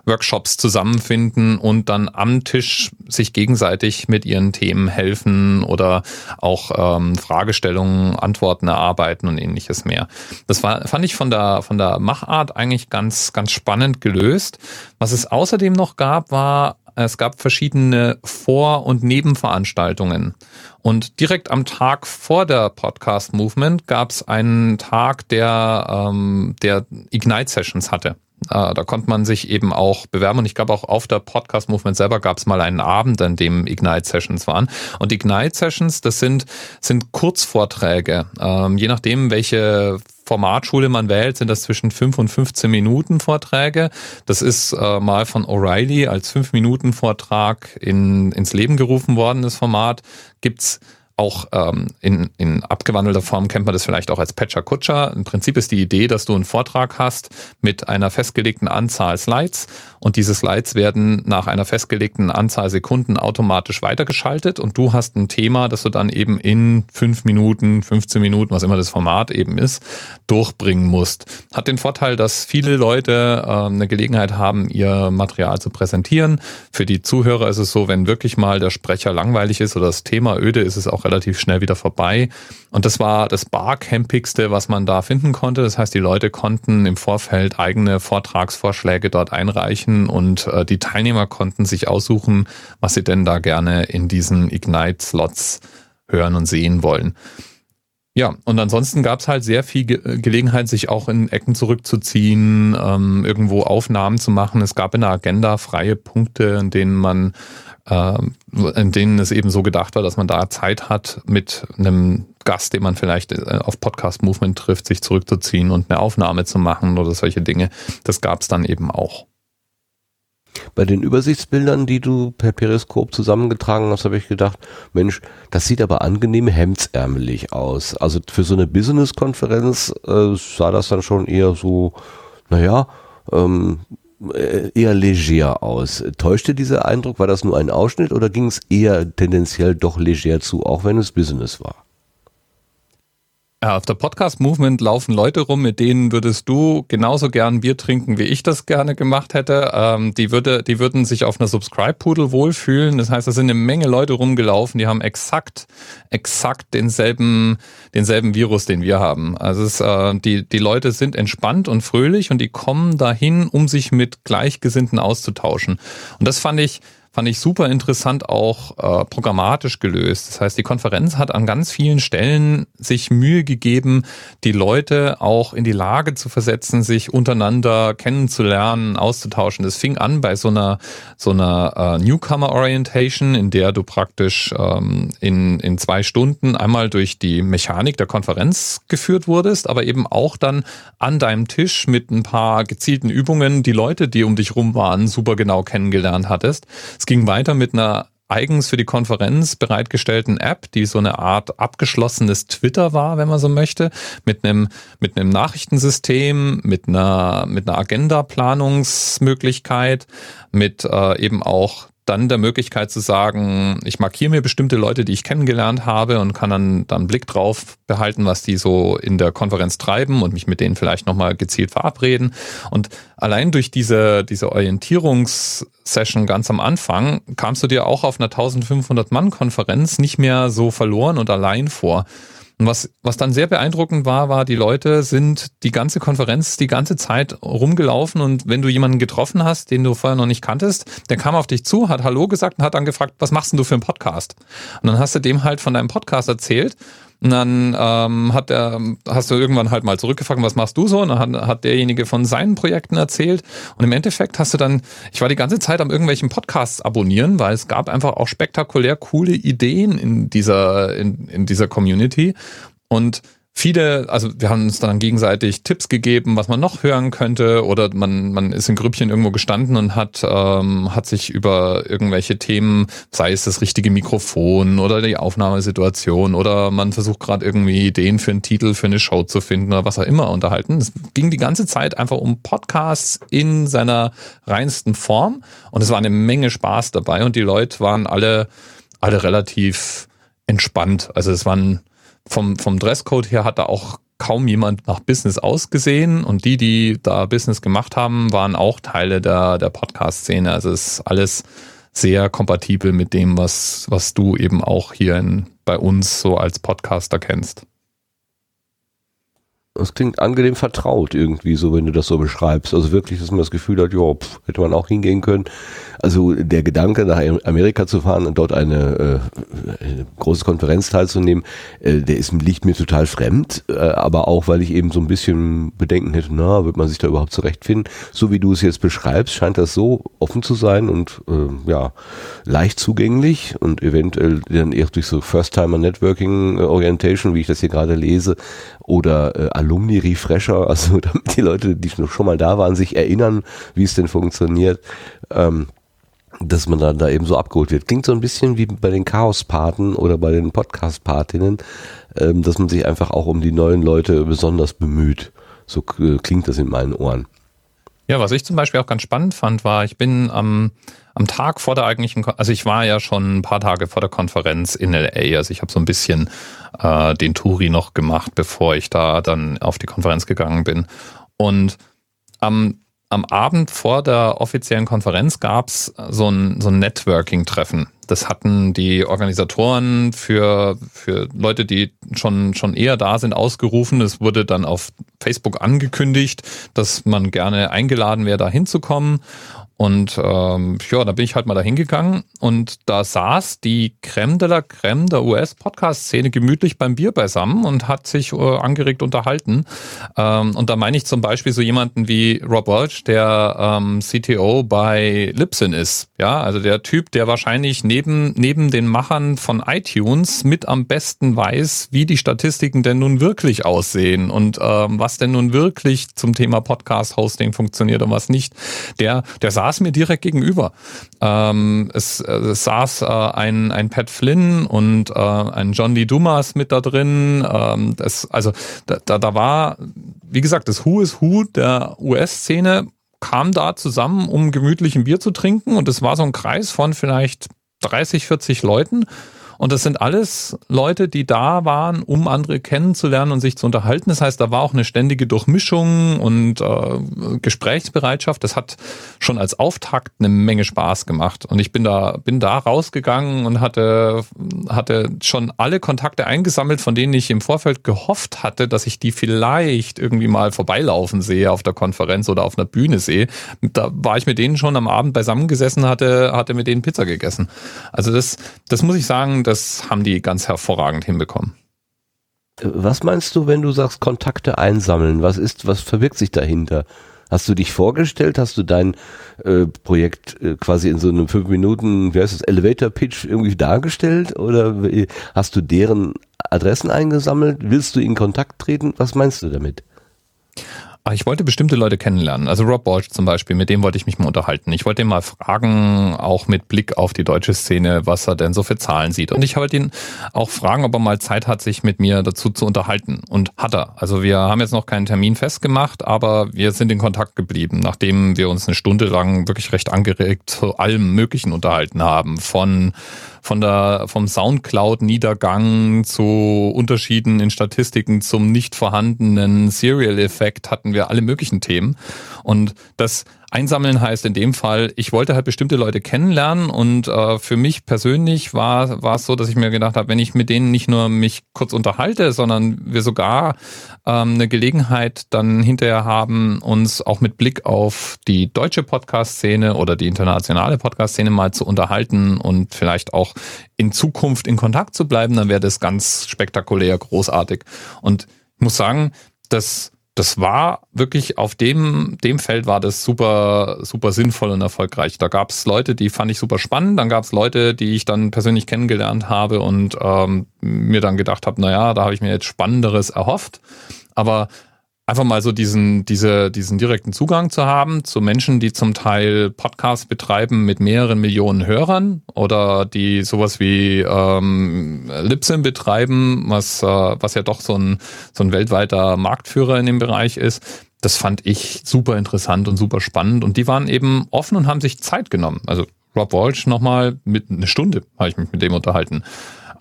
Workshops zusammenfinden und dann am Tisch sich gegenseitig mit ihren Themen helfen oder auch ähm, Fragestellungen, Antworten erarbeiten und ähnliches mehr. Das war, fand ich von der, von der Machart eigentlich ganz, ganz spannend gelöst. Was es außerdem noch gab, war es gab verschiedene Vor- und Nebenveranstaltungen. Und direkt am Tag vor der Podcast Movement gab es einen Tag, der, ähm, der Ignite Sessions hatte. Äh, da konnte man sich eben auch bewerben und ich glaube auch auf der Podcast Movement selber gab es mal einen Abend, an dem Ignite Sessions waren. Und Ignite Sessions, das sind, sind Kurzvorträge. Ähm, je nachdem, welche Formatschule man wählt, sind das zwischen 5 und 15 Minuten Vorträge. Das ist äh, mal von O'Reilly als 5 Minuten Vortrag in, ins Leben gerufen worden, das Format. Gibt's auch ähm, in, in abgewandelter Form kennt man das vielleicht auch als Patcher Kutscher. Im Prinzip ist die Idee, dass du einen Vortrag hast mit einer festgelegten Anzahl Slides und diese Slides werden nach einer festgelegten Anzahl Sekunden automatisch weitergeschaltet und du hast ein Thema, das du dann eben in fünf Minuten, 15 Minuten, was immer das Format eben ist, durchbringen musst. Hat den Vorteil, dass viele Leute äh, eine Gelegenheit haben, ihr Material zu präsentieren. Für die Zuhörer ist es so, wenn wirklich mal der Sprecher langweilig ist oder das Thema öde, ist es auch relativ schnell wieder vorbei. Und das war das barcampigste, was man da finden konnte. Das heißt, die Leute konnten im Vorfeld eigene Vortragsvorschläge dort einreichen und äh, die Teilnehmer konnten sich aussuchen, was sie denn da gerne in diesen Ignite-Slots hören und sehen wollen. Ja, und ansonsten gab es halt sehr viel Ge Gelegenheit, sich auch in Ecken zurückzuziehen, ähm, irgendwo Aufnahmen zu machen. Es gab in der Agenda freie Punkte, in denen man in denen es eben so gedacht war, dass man da Zeit hat, mit einem Gast, den man vielleicht äh, auf Podcast Movement trifft, sich zurückzuziehen und eine Aufnahme zu machen oder solche Dinge. Das gab es dann eben auch. Bei den Übersichtsbildern, die du per Periskop zusammengetragen hast, habe ich gedacht, Mensch, das sieht aber angenehm hemdsärmelig aus. Also für so eine Business-Konferenz äh, sah das dann schon eher so, naja, ähm, äh, eher leger aus. Täuschte dieser Eindruck? War das nur ein Ausschnitt oder ging es eher tendenziell doch leger zu, auch wenn es Business war? Ja, auf der Podcast Movement laufen Leute rum, mit denen würdest du genauso gern Bier trinken, wie ich das gerne gemacht hätte. Ähm, die, würde, die würden sich auf einer Subscribe-Pudel wohlfühlen. Das heißt, da sind eine Menge Leute rumgelaufen, die haben exakt, exakt denselben, denselben Virus, den wir haben. Also es, äh, die, die Leute sind entspannt und fröhlich und die kommen dahin, um sich mit Gleichgesinnten auszutauschen. Und das fand ich, fand ich super interessant auch äh, programmatisch gelöst. Das heißt, die Konferenz hat an ganz vielen Stellen sich Mühe gegeben, die Leute auch in die Lage zu versetzen, sich untereinander kennenzulernen, auszutauschen. Das fing an bei so einer so einer äh, Newcomer Orientation, in der du praktisch ähm, in in zwei Stunden einmal durch die Mechanik der Konferenz geführt wurdest, aber eben auch dann an deinem Tisch mit ein paar gezielten Übungen die Leute, die um dich rum waren, super genau kennengelernt hattest. Es ging weiter mit einer eigens für die Konferenz bereitgestellten App, die so eine Art abgeschlossenes Twitter war, wenn man so möchte, mit einem mit einem Nachrichtensystem, mit einer mit einer Agenda-Planungsmöglichkeit, mit äh, eben auch dann der Möglichkeit zu sagen, ich markiere mir bestimmte Leute, die ich kennengelernt habe und kann dann dann Blick drauf behalten, was die so in der Konferenz treiben und mich mit denen vielleicht nochmal gezielt verabreden. Und allein durch diese, diese Orientierungssession ganz am Anfang kamst du dir auch auf einer 1500 Mann Konferenz nicht mehr so verloren und allein vor. Und was, was dann sehr beeindruckend war, war, die Leute sind die ganze Konferenz die ganze Zeit rumgelaufen und wenn du jemanden getroffen hast, den du vorher noch nicht kanntest, der kam auf dich zu, hat Hallo gesagt und hat dann gefragt, was machst denn du für einen Podcast? Und dann hast du dem halt von deinem Podcast erzählt Und dann ähm, hat er, hast du irgendwann halt mal zurückgefragt, was machst du so? Und dann hat, hat derjenige von seinen Projekten erzählt. Und im Endeffekt hast du dann, ich war die ganze Zeit am irgendwelchen Podcasts abonnieren, weil es gab einfach auch spektakulär coole Ideen in dieser, in, in dieser Community. Und viele, also wir haben uns dann gegenseitig Tipps gegeben, was man noch hören könnte, oder man, man ist in Grüppchen irgendwo gestanden und hat, ähm, hat sich über irgendwelche Themen, sei es das richtige Mikrofon oder die Aufnahmesituation, oder man versucht gerade irgendwie Ideen für einen Titel, für eine Show zu finden oder was auch immer unterhalten. Es ging die ganze Zeit einfach um Podcasts in seiner reinsten Form und es war eine Menge Spaß dabei und die Leute waren alle, alle relativ entspannt. Also es waren vom, vom Dresscode her hat da auch kaum jemand nach Business ausgesehen und die, die da Business gemacht haben, waren auch Teile der, der Podcast-Szene. Also es ist alles sehr kompatibel mit dem, was, was du eben auch hier in, bei uns so als Podcaster kennst. Das klingt angenehm vertraut irgendwie, so wenn du das so beschreibst. Also wirklich, dass man das Gefühl hat, ja, hätte man auch hingehen können. Also der Gedanke, nach Amerika zu fahren und dort eine, äh, eine große Konferenz teilzunehmen, äh, der ist, liegt mir total fremd, äh, aber auch, weil ich eben so ein bisschen Bedenken hätte, na, wird man sich da überhaupt zurechtfinden? So wie du es jetzt beschreibst, scheint das so offen zu sein und äh, ja, leicht zugänglich und eventuell dann eher durch so First-Timer-Networking Orientation, wie ich das hier gerade lese, oder äh, Alumni-Refresher, [laughs] also damit die Leute, die schon mal da waren, sich erinnern, wie es denn funktioniert, ähm, dass man dann da eben so abgeholt wird. Klingt so ein bisschen wie bei den Chaos-Paten oder bei den Podcast-Patinnen, ähm, dass man sich einfach auch um die neuen Leute besonders bemüht. So äh, klingt das in meinen Ohren. Ja, was ich zum Beispiel auch ganz spannend fand, war, ich bin am, am Tag vor der eigentlichen, also ich war ja schon ein paar Tage vor der Konferenz in LA, also ich habe so ein bisschen äh, den Touri noch gemacht, bevor ich da dann auf die Konferenz gegangen bin. Und am am Abend vor der offiziellen Konferenz gab es so ein, so ein Networking-Treffen. Das hatten die Organisatoren für, für Leute, die schon, schon eher da sind, ausgerufen. Es wurde dann auf Facebook angekündigt, dass man gerne eingeladen wäre, da hinzukommen. Und ähm, ja, da bin ich halt mal da hingegangen und da saß die Creme de la Creme der US-Podcast-Szene gemütlich beim Bier beisammen und hat sich äh, angeregt unterhalten. Ähm, und da meine ich zum Beispiel so jemanden wie Rob Welch, der ähm, CTO bei Libsyn ist. Ja, also der Typ, der wahrscheinlich neben, neben den Machern von iTunes mit am besten weiß, wie die Statistiken denn nun wirklich aussehen und ähm, was denn nun wirklich zum Thema Podcast-Hosting funktioniert und was nicht. Der, der sagt, saß mir direkt gegenüber. Ähm, es, es saß äh, ein, ein Pat Flynn und äh, ein John Lee Dumas mit da drin. Ähm, das, also da, da, da war, wie gesagt, das Who is Who der US-Szene kam da zusammen, um gemütlich ein Bier zu trinken und es war so ein Kreis von vielleicht 30, 40 Leuten und das sind alles Leute, die da waren, um andere kennenzulernen und sich zu unterhalten. Das heißt, da war auch eine ständige Durchmischung und äh, Gesprächsbereitschaft. Das hat schon als Auftakt eine Menge Spaß gemacht. Und ich bin da, bin da rausgegangen und hatte, hatte schon alle Kontakte eingesammelt, von denen ich im Vorfeld gehofft hatte, dass ich die vielleicht irgendwie mal vorbeilaufen sehe auf der Konferenz oder auf einer Bühne sehe. Da war ich mit denen schon am Abend beisammengesessen, hatte, hatte mit denen Pizza gegessen. Also das, das muss ich sagen, das haben die ganz hervorragend hinbekommen. Was meinst du, wenn du sagst Kontakte einsammeln? Was ist, was verbirgt sich dahinter? Hast du dich vorgestellt? Hast du dein äh, Projekt äh, quasi in so einem fünf Minuten, wie heißt das, Elevator Pitch irgendwie dargestellt? Oder hast du deren Adressen eingesammelt? Willst du in Kontakt treten? Was meinst du damit? Ah, ich wollte bestimmte Leute kennenlernen. Also Rob Walsh zum Beispiel, mit dem wollte ich mich mal unterhalten. Ich wollte ihn mal fragen, auch mit Blick auf die deutsche Szene, was er denn so für Zahlen sieht. Und ich wollte ihn auch fragen, ob er mal Zeit hat, sich mit mir dazu zu unterhalten. Und hat er. Also wir haben jetzt noch keinen Termin festgemacht, aber wir sind in Kontakt geblieben, nachdem wir uns eine Stunde lang wirklich recht angeregt zu allem Möglichen unterhalten haben. Von von der, vom Soundcloud-Niedergang zu Unterschieden in Statistiken zum nicht vorhandenen Serial-Effekt hatten wir alle möglichen Themen. Und das einsammeln heißt in dem Fall, ich wollte halt bestimmte Leute kennenlernen und äh, für mich persönlich war war es so, dass ich mir gedacht habe, wenn ich mit denen nicht nur mich kurz unterhalte, sondern wir sogar ähm, eine Gelegenheit dann hinterher haben, uns auch mit Blick auf die deutsche Podcast-Szene oder die internationale Podcast-Szene mal zu unterhalten und vielleicht auch in Zukunft in Kontakt zu bleiben, dann wäre das ganz spektakulär, großartig. Und ich muss sagen, dass das war wirklich auf dem, dem Feld war das super, super sinnvoll und erfolgreich. Da gab es Leute, die fand ich super spannend, dann gab es Leute, die ich dann persönlich kennengelernt habe und ähm, mir dann gedacht habe, naja, da habe ich mir jetzt Spannenderes erhofft. Aber einfach mal so diesen, diese, diesen direkten Zugang zu haben zu Menschen, die zum Teil Podcasts betreiben mit mehreren Millionen Hörern oder die sowas wie ähm, Libsyn betreiben, was, äh, was ja doch so ein, so ein weltweiter Marktführer in dem Bereich ist. Das fand ich super interessant und super spannend. Und die waren eben offen und haben sich Zeit genommen. Also Rob Walsh nochmal mit eine Stunde habe ich mich mit dem unterhalten.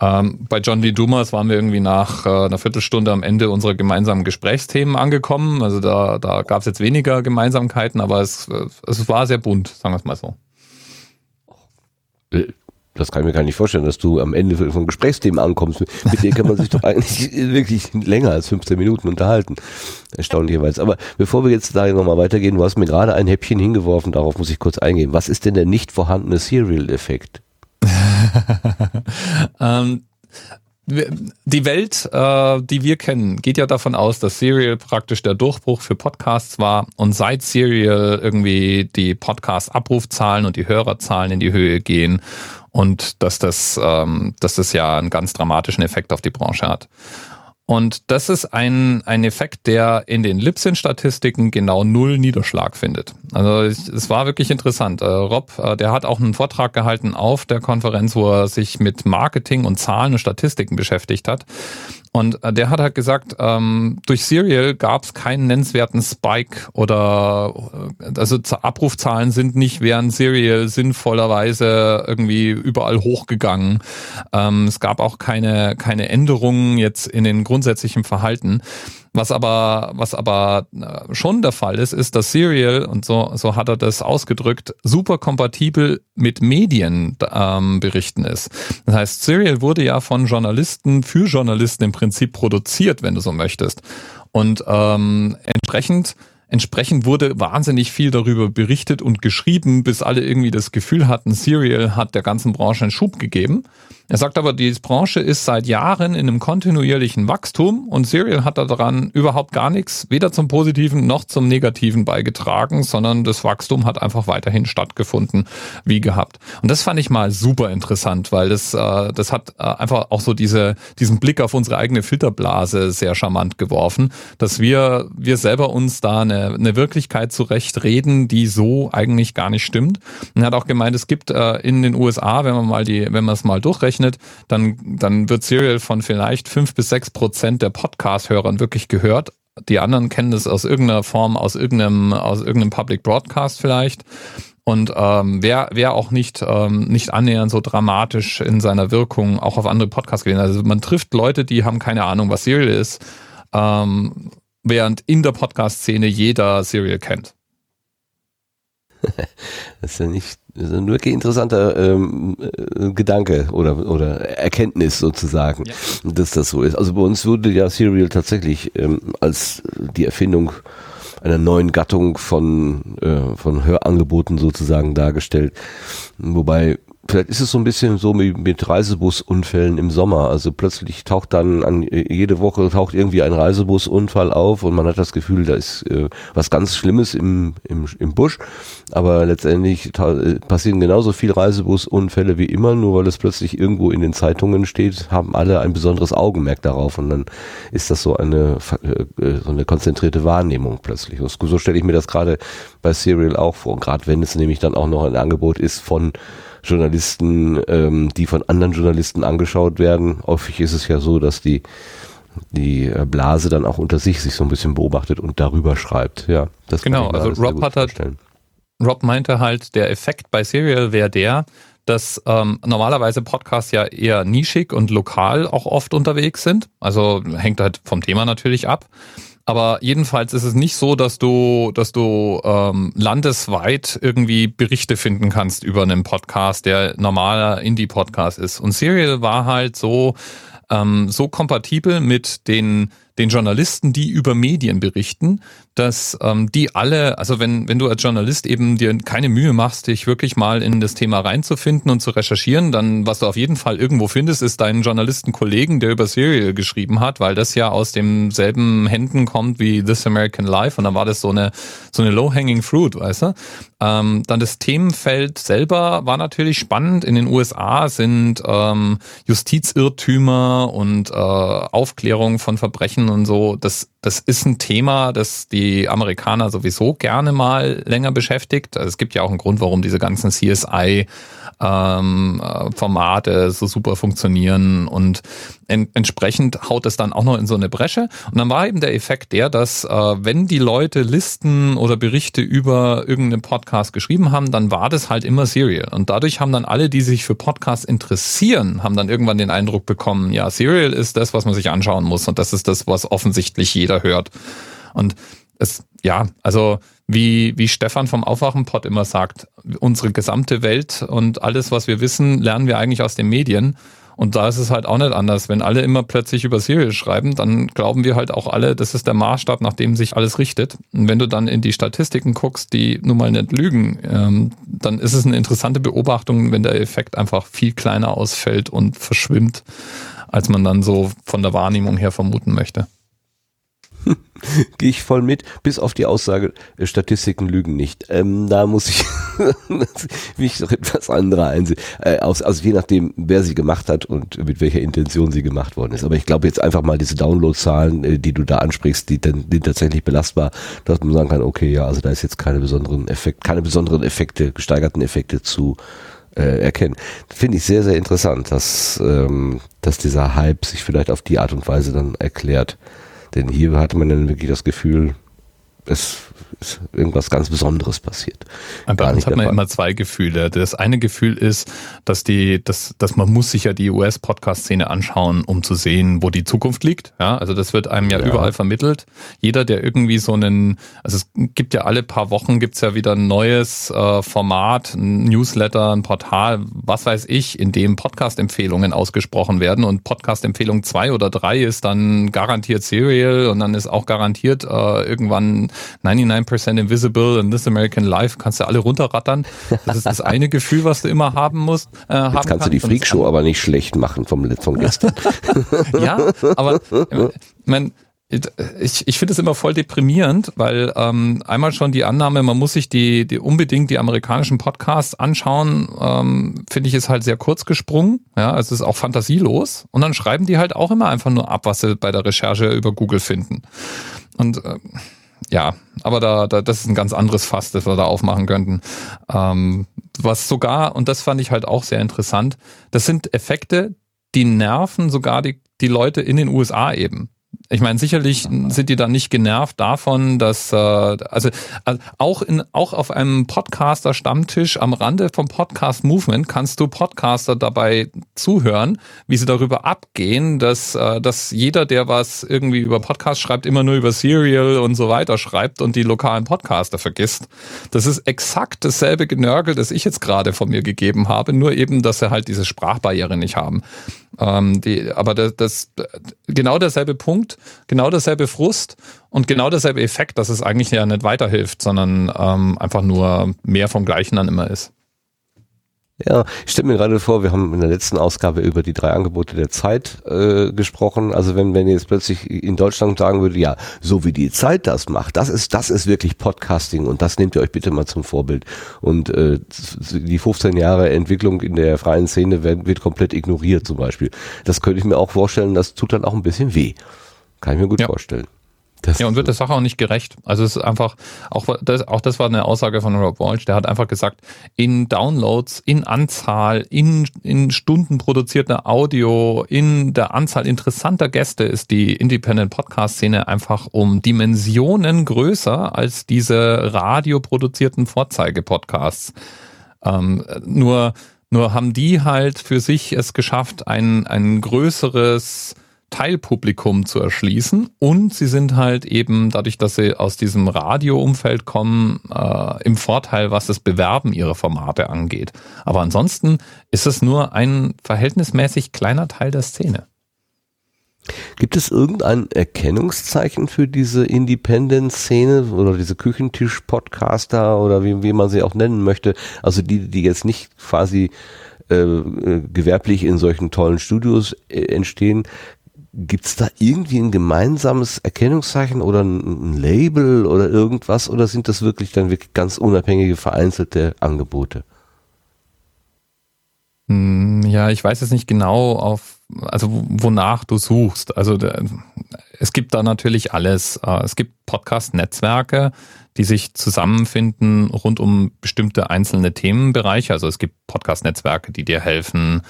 Ähm, bei John Lee Dumas waren wir irgendwie nach äh, einer Viertelstunde am Ende unserer gemeinsamen Gesprächsthemen angekommen. Also da, da gab es jetzt weniger Gemeinsamkeiten, aber es, es war sehr bunt, sagen wir es mal so. Äh, das kann ich mir gar nicht vorstellen, dass du am Ende von Gesprächsthemen ankommst. Mit denen kann man sich doch [laughs] eigentlich wirklich länger als 15 Minuten unterhalten. Erstaunlicherweise. Aber bevor wir jetzt da nochmal weitergehen, du hast mir gerade ein Häppchen hingeworfen, darauf muss ich kurz eingehen. Was ist denn der nicht vorhandene Serial-Effekt? [laughs] ähm, die Welt, äh, die wir kennen, geht ja davon aus, dass Serial praktisch der Durchbruch für Podcasts war und seit Serial irgendwie die Podcast-Abrufzahlen und die Hörerzahlen in die Höhe gehen und dass das, ähm, dass das ja einen ganz dramatischen Effekt auf die Branche hat. Und das ist ein, ein Effekt, der in den Libsyn-Statistiken genau null Niederschlag findet. Also es war wirklich interessant. Äh, Rob, äh, der hat auch einen Vortrag gehalten auf der Konferenz, wo er sich mit Marketing und Zahlen und Statistiken beschäftigt hat. Und äh, der hat halt gesagt, ähm, durch Serial gab es keinen nennenswerten Spike oder äh, also Abrufzahlen sind nicht während Serial sinnvollerweise irgendwie überall hochgegangen. Ähm, es gab auch keine, keine Änderungen jetzt in den grundsätzlichen Verhalten. Was aber, was aber äh, schon der Fall ist, ist, dass Serial, und so, so hat er das ausgedrückt, super kompatibel mit Medienberichten ähm, ist. Das heißt, Serial wurde ja von Journalisten für Journalisten im Prinzip produziert, wenn du so möchtest. Und ähm, entsprechend Entsprechend wurde wahnsinnig viel darüber berichtet und geschrieben, bis alle irgendwie das Gefühl hatten, Serial hat der ganzen Branche einen Schub gegeben. Er sagt aber, die Branche ist seit Jahren in einem kontinuierlichen Wachstum und Serial hat daran überhaupt gar nichts, weder zum Positiven noch zum Negativen beigetragen, sondern das Wachstum hat einfach weiterhin stattgefunden, wie gehabt. Und das fand ich mal super interessant, weil das, äh, das hat äh, einfach auch so diese, diesen Blick auf unsere eigene Filterblase sehr charmant geworfen, dass wir, wir selber uns da eine, eine Wirklichkeit zurechtreden, die so eigentlich gar nicht stimmt. Und er hat auch gemeint, es gibt äh, in den USA, wenn man mal die, wenn man es mal durchrechnet, ausrechnet, dann, dann wird Serial von vielleicht fünf bis sechs Prozent der Podcast-Hörern wirklich gehört. Die anderen kennen es aus irgendeiner Form, aus irgendeinem, aus irgendeinem Public Broadcast vielleicht. Und ähm, wer, wer auch nicht, ähm, nicht annähernd so dramatisch in seiner Wirkung auch auf andere Podcasts gewesen. Also man trifft Leute, die haben keine Ahnung, was Serial ist, ähm, während in der Podcast-Szene jeder Serial kennt. [laughs] das ist ja nicht das ist ein wirklich interessanter ähm, äh, Gedanke oder, oder Erkenntnis sozusagen, ja. dass das so ist. Also bei uns wurde ja Serial tatsächlich ähm, als die Erfindung einer neuen Gattung von, äh, von Hörangeboten sozusagen dargestellt. Wobei vielleicht ist es so ein bisschen so wie mit Reisebusunfällen im Sommer. Also plötzlich taucht dann an jede Woche taucht irgendwie ein Reisebusunfall auf und man hat das Gefühl, da ist äh, was ganz Schlimmes im, im, im Busch. Aber letztendlich äh, passieren genauso viele Reisebusunfälle wie immer, nur weil es plötzlich irgendwo in den Zeitungen steht, haben alle ein besonderes Augenmerk darauf und dann ist das so eine äh, äh so eine konzentrierte Wahrnehmung plötzlich. So stelle ich mir das gerade bei Serial auch vor, gerade wenn es nämlich dann auch noch ein Angebot ist von Journalisten, ähm, die von anderen Journalisten angeschaut werden. Häufig ist es ja so, dass die die äh, Blase dann auch unter sich sich so ein bisschen beobachtet und darüber schreibt. Ja, das genau. Also Rob hat halt, Rob meinte halt, der Effekt bei Serial wäre der, dass ähm, normalerweise Podcasts ja eher nischig und lokal auch oft unterwegs sind. Also hängt halt vom Thema natürlich ab. Aber jedenfalls ist es nicht so, dass du, dass du ähm, landesweit irgendwie Berichte finden kannst über einen Podcast, der normaler Indie-Podcast ist. Und Serial war halt so, ähm, so kompatibel mit den den Journalisten, die über Medien berichten, dass ähm, die alle, also wenn, wenn du als Journalist eben dir keine Mühe machst, dich wirklich mal in das Thema reinzufinden und zu recherchieren, dann was du auf jeden Fall irgendwo findest, ist deinen Journalistenkollegen, der über Serial geschrieben hat, weil das ja aus demselben Händen kommt wie This American Life und dann war das so eine, so eine low-hanging fruit, weißt du? Ähm, dann das Themenfeld selber war natürlich spannend. In den USA sind ähm, Justizirrtümer und äh, Aufklärung von Verbrechen und so, das, das ist ein Thema, das die Amerikaner sowieso gerne mal länger beschäftigt. Also es gibt ja auch einen Grund, warum diese ganzen CSI ähm, Formate so super funktionieren und en entsprechend haut es dann auch noch in so eine Bresche. Und dann war eben der Effekt der, dass äh, wenn die Leute Listen oder Berichte über irgendeinen Podcast geschrieben haben, dann war das halt immer Serial. Und dadurch haben dann alle, die sich für Podcasts interessieren, haben dann irgendwann den Eindruck bekommen, ja, Serial ist das, was man sich anschauen muss und das ist das, was offensichtlich jeder hört. Und es, ja, also wie, wie Stefan vom Aufwachenpod immer sagt, unsere gesamte Welt und alles, was wir wissen, lernen wir eigentlich aus den Medien. Und da ist es halt auch nicht anders. Wenn alle immer plötzlich über Serial schreiben, dann glauben wir halt auch alle, das ist der Maßstab, nach dem sich alles richtet. Und wenn du dann in die Statistiken guckst, die nun mal nicht lügen, ähm, dann ist es eine interessante Beobachtung, wenn der Effekt einfach viel kleiner ausfällt und verschwimmt, als man dann so von der Wahrnehmung her vermuten möchte. [laughs] Gehe ich voll mit, bis auf die Aussage, äh, Statistiken lügen nicht. Ähm, da muss ich [laughs] mich noch etwas anderer einsehen. Äh, aus, also je nachdem, wer sie gemacht hat und mit welcher Intention sie gemacht worden ist. Aber ich glaube jetzt einfach mal diese Downloadzahlen, äh, die du da ansprichst, die dann sind tatsächlich belastbar, dass man sagen kann, okay, ja, also da ist jetzt keine besonderen Effekte, keine besonderen Effekte, gesteigerten Effekte zu äh, erkennen. Finde ich sehr, sehr interessant, dass, ähm, dass dieser Hype sich vielleicht auf die Art und Weise dann erklärt. Denn hier hatte man dann wirklich das Gefühl, es ist irgendwas ganz Besonderes passiert. Bei uns hat man immer zwei Gefühle. Das eine Gefühl ist, dass die, dass, dass man muss sich ja die US-Podcast-Szene anschauen, um zu sehen, wo die Zukunft liegt. Ja, also das wird einem ja, ja, überall vermittelt. Jeder, der irgendwie so einen, also es gibt ja alle paar Wochen gibt's ja wieder ein neues äh, Format, ein Newsletter, ein Portal, was weiß ich, in dem Podcast-Empfehlungen ausgesprochen werden und Podcast-Empfehlung zwei oder drei ist dann garantiert Serial und dann ist auch garantiert äh, irgendwann 99% Invisible und This American Life kannst du alle runterrattern. Das ist das eine Gefühl, was du immer haben musst. Äh, Jetzt kannst, kannst du die Freakshow aber nicht schlecht machen vom von gestern. [laughs] ja, aber äh, mein, ich, ich finde es immer voll deprimierend, weil ähm, einmal schon die Annahme, man muss sich die, die unbedingt die amerikanischen Podcasts anschauen, ähm, finde ich ist halt sehr kurz gesprungen. Ja, es ist auch fantasielos. Und dann schreiben die halt auch immer einfach nur ab, was sie bei der Recherche über Google finden. Und äh, ja, aber da, da, das ist ein ganz anderes Fass, das wir da aufmachen könnten. Ähm, was sogar, und das fand ich halt auch sehr interessant, das sind Effekte, die nerven sogar die, die Leute in den USA eben. Ich meine, sicherlich sind die dann nicht genervt davon, dass äh, also, also auch in auch auf einem Podcaster Stammtisch am Rande vom Podcast Movement kannst du Podcaster dabei zuhören, wie sie darüber abgehen, dass äh, dass jeder, der was irgendwie über Podcast schreibt, immer nur über Serial und so weiter schreibt und die lokalen Podcaster vergisst. Das ist exakt dasselbe Genörgel, das ich jetzt gerade von mir gegeben habe, nur eben, dass sie halt diese Sprachbarriere nicht haben. Ähm, die, aber das, das genau derselbe Punkt, genau derselbe Frust und genau derselbe Effekt, dass es eigentlich ja nicht weiterhilft, sondern ähm, einfach nur mehr vom Gleichen dann immer ist. Ja, ich stelle mir gerade vor, wir haben in der letzten Ausgabe über die drei Angebote der Zeit äh, gesprochen. Also wenn, wenn ihr jetzt plötzlich in Deutschland sagen würde, ja, so wie die Zeit das macht, das ist, das ist wirklich Podcasting und das nehmt ihr euch bitte mal zum Vorbild. Und äh, die 15 Jahre Entwicklung in der freien Szene wird, wird komplett ignoriert zum Beispiel. Das könnte ich mir auch vorstellen, das tut dann auch ein bisschen weh. Kann ich mir gut ja. vorstellen. Das ja, und wird der Sache auch nicht gerecht. Also es ist einfach, auch das, auch das war eine Aussage von Rob Walsh, der hat einfach gesagt, in Downloads, in Anzahl, in, in Stunden produzierter Audio, in der Anzahl interessanter Gäste ist die Independent Podcast-Szene einfach um Dimensionen größer als diese radioproduzierten Vorzeige-Podcasts. Ähm, nur, nur haben die halt für sich es geschafft, ein, ein größeres Teilpublikum zu erschließen und sie sind halt eben dadurch, dass sie aus diesem Radioumfeld kommen, äh, im Vorteil, was das Bewerben ihrer Formate angeht. Aber ansonsten ist es nur ein verhältnismäßig kleiner Teil der Szene. Gibt es irgendein Erkennungszeichen für diese Independent-Szene oder diese Küchentisch-Podcaster oder wie, wie man sie auch nennen möchte? Also die, die jetzt nicht quasi äh, äh gewerblich in solchen tollen Studios äh, entstehen. Gibt es da irgendwie ein gemeinsames Erkennungszeichen oder ein, Label oder irgendwas oder sind das wirklich dann wirklich ganz unabhängige vereinzelte Angebote? Hm, ja, ich weiß jetzt nicht genau auf also wonach du suchst. Also es gibt da natürlich alles. Äh, es gibt Podcast-Netzwerke, die sich zusammenfinden rund um bestimmte einzelne Themenbereiche. Also es gibt Podcast-Netzwerke, die dir helfen,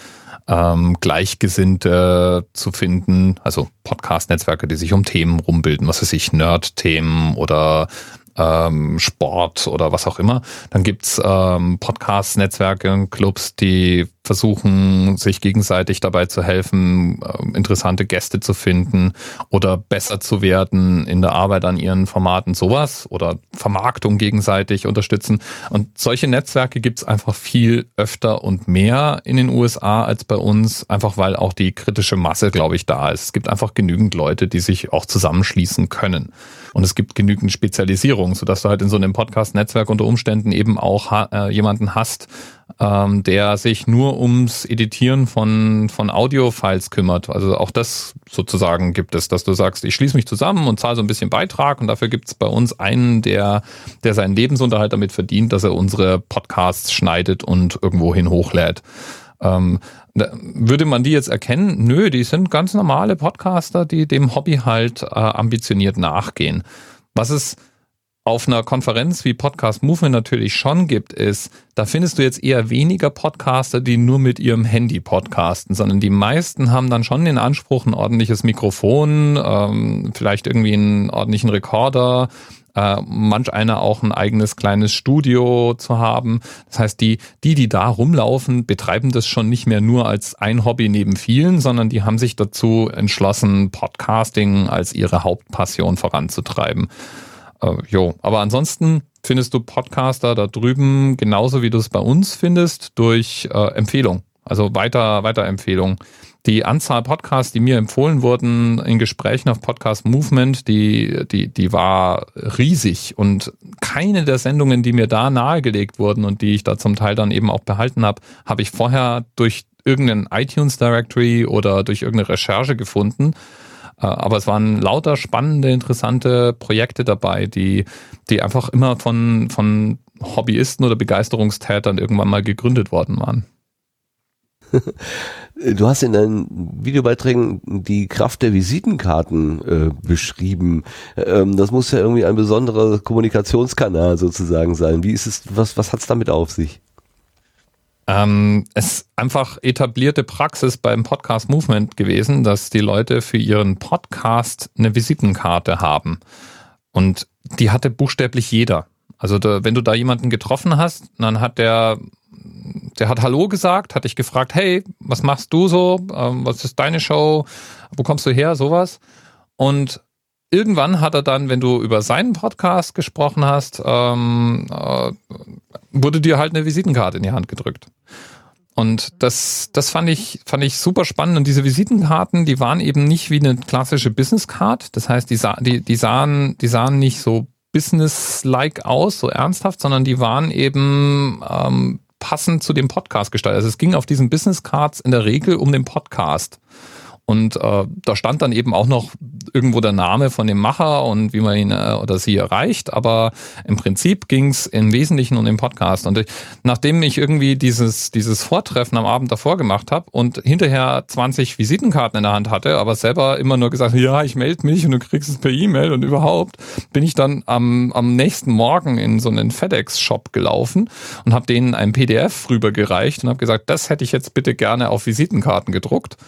ähm, Gleichgesinnte zu finden. Also Podcast-Netzwerke, die sich um Themen rumbilden, was weiß ich, Nerd-Themen oder ähm, Sport oder was auch immer. Dann gibt's ähm, Podcasts, Netzwerke, Clubs, die versuchen, sich gegenseitig dabei zu helfen, äh, interessante Gäste zu finden oder besser zu werden in der Arbeit an ihren Formaten, sowas oder Vermarktung gegenseitig unterstützen. Und solche Netzwerke gibt's einfach viel öfter und mehr in den USA als bei uns, einfach weil auch die kritische Masse, glaube ich, da ist. Es gibt einfach genügend Leute, die sich auch zusammenschließen können. Und es gibt genügend Spezialisierung, sodass du halt in so einem Podcast-Netzwerk unter Umständen eben auch äh, jemanden hast, ähm, der sich nur ums Editieren von, von Audio-Files kümmert. Also auch das sozusagen gibt es, dass du sagst, ich schließe mich zusammen und zahle so ein bisschen Beitrag und dafür gibt es bei uns einen, der, der seinen Lebensunterhalt damit verdient, dass er unsere Podcasts schneidet und irgendwohin hochlädt. Ähm, würde man die jetzt erkennen? Nö, die sind ganz normale Podcaster, die dem Hobby halt äh, ambitioniert nachgehen. Was es auf einer Konferenz wie Podcast Movement natürlich schon gibt, ist, da findest du jetzt eher weniger Podcaster, die nur mit ihrem Handy podcasten, sondern die meisten haben dann schon den Anspruch, ein ordentliches Mikrofon, ähm, vielleicht irgendwie einen ordentlichen Rekorder, äh, manch einer auch ein eigenes kleines Studio zu haben. Das heißt, die, die, die da rumlaufen, betreiben das schon nicht mehr nur als ein Hobby neben vielen, sondern die haben sich dazu entschlossen, Podcasting als ihre Hauptpassion voranzutreiben. Äh, jo, aber ansonsten findest du Podcaster da drüben genauso wie du es bei uns findest durch äh, Empfehlung, also weiter Weiterempfehlung. Die Anzahl Podcasts, die mir empfohlen wurden in Gesprächen auf Podcast Movement, die die die war riesig. Und keine der Sendungen, die mir da nahegelegt wurden und die ich da zum Teil dann eben auch behalten habe, habe ich vorher durch irgendeinen iTunes Directory oder durch irgendeine Recherche gefunden aber es waren lauter spannende, interessante Projekte dabei, die, die einfach immer von, von Hobbyisten oder Begeisterungstätern irgendwann mal gegründet worden waren. [laughs] Du hast in deinen Videobeiträgen die Kraft der Visitenkarten äh, beschrieben. Ähm, das muss ja irgendwie ein besonderer Kommunikationskanal sozusagen sein. Wie ist es, was, was hat es damit auf sich? Ähm, es ist einfach etablierte Praxis beim Podcast Movement gewesen, dass die Leute für ihren Podcast eine Visitenkarte haben. Und die hatte buchstäblich jeder. Also da, wenn du da jemanden getroffen hast, dann hat der, der hat Hallo gesagt, hat dich gefragt, hey, was machst du so? Ähm, was ist deine Show? Wo kommst du her? Sowas. Und irgendwann hat er dann, wenn du über seinen Podcast gesprochen hast, ähm, äh, wurde dir halt eine Visitenkarte in die Hand gedrückt. Und das, das fand ich, fand ich super spannend. Und diese Visitenkarten, die waren eben nicht wie eine klassische Business Card. Das heißt, die, sah, die, die sahen, die sahen nicht so business-like aus, so ernsthaft, sondern die waren eben ähm, passend zu dem Podcast gestaltet. Also es ging auf diesen Business Cards in der Regel um den Podcast. Und äh, da stand dann eben auch noch irgendwo der Name von dem Macher und wie man ihn äh, oder sie erreicht. Aber im Prinzip ging es im Wesentlichen um den Podcast. Und ich, nachdem ich irgendwie dieses, dieses Vortreffen am Abend davor gemacht habe und hinterher 20 Visitenkarten in der Hand hatte, aber selber immer nur gesagt, ja, ich melde mich und du kriegst es per E-Mail und überhaupt, bin ich dann am, am nächsten Morgen in so einen FedEx-Shop gelaufen und habe denen ein PDF rübergereicht und habe gesagt, das hätte ich jetzt bitte gerne auf Visitenkarten gedruckt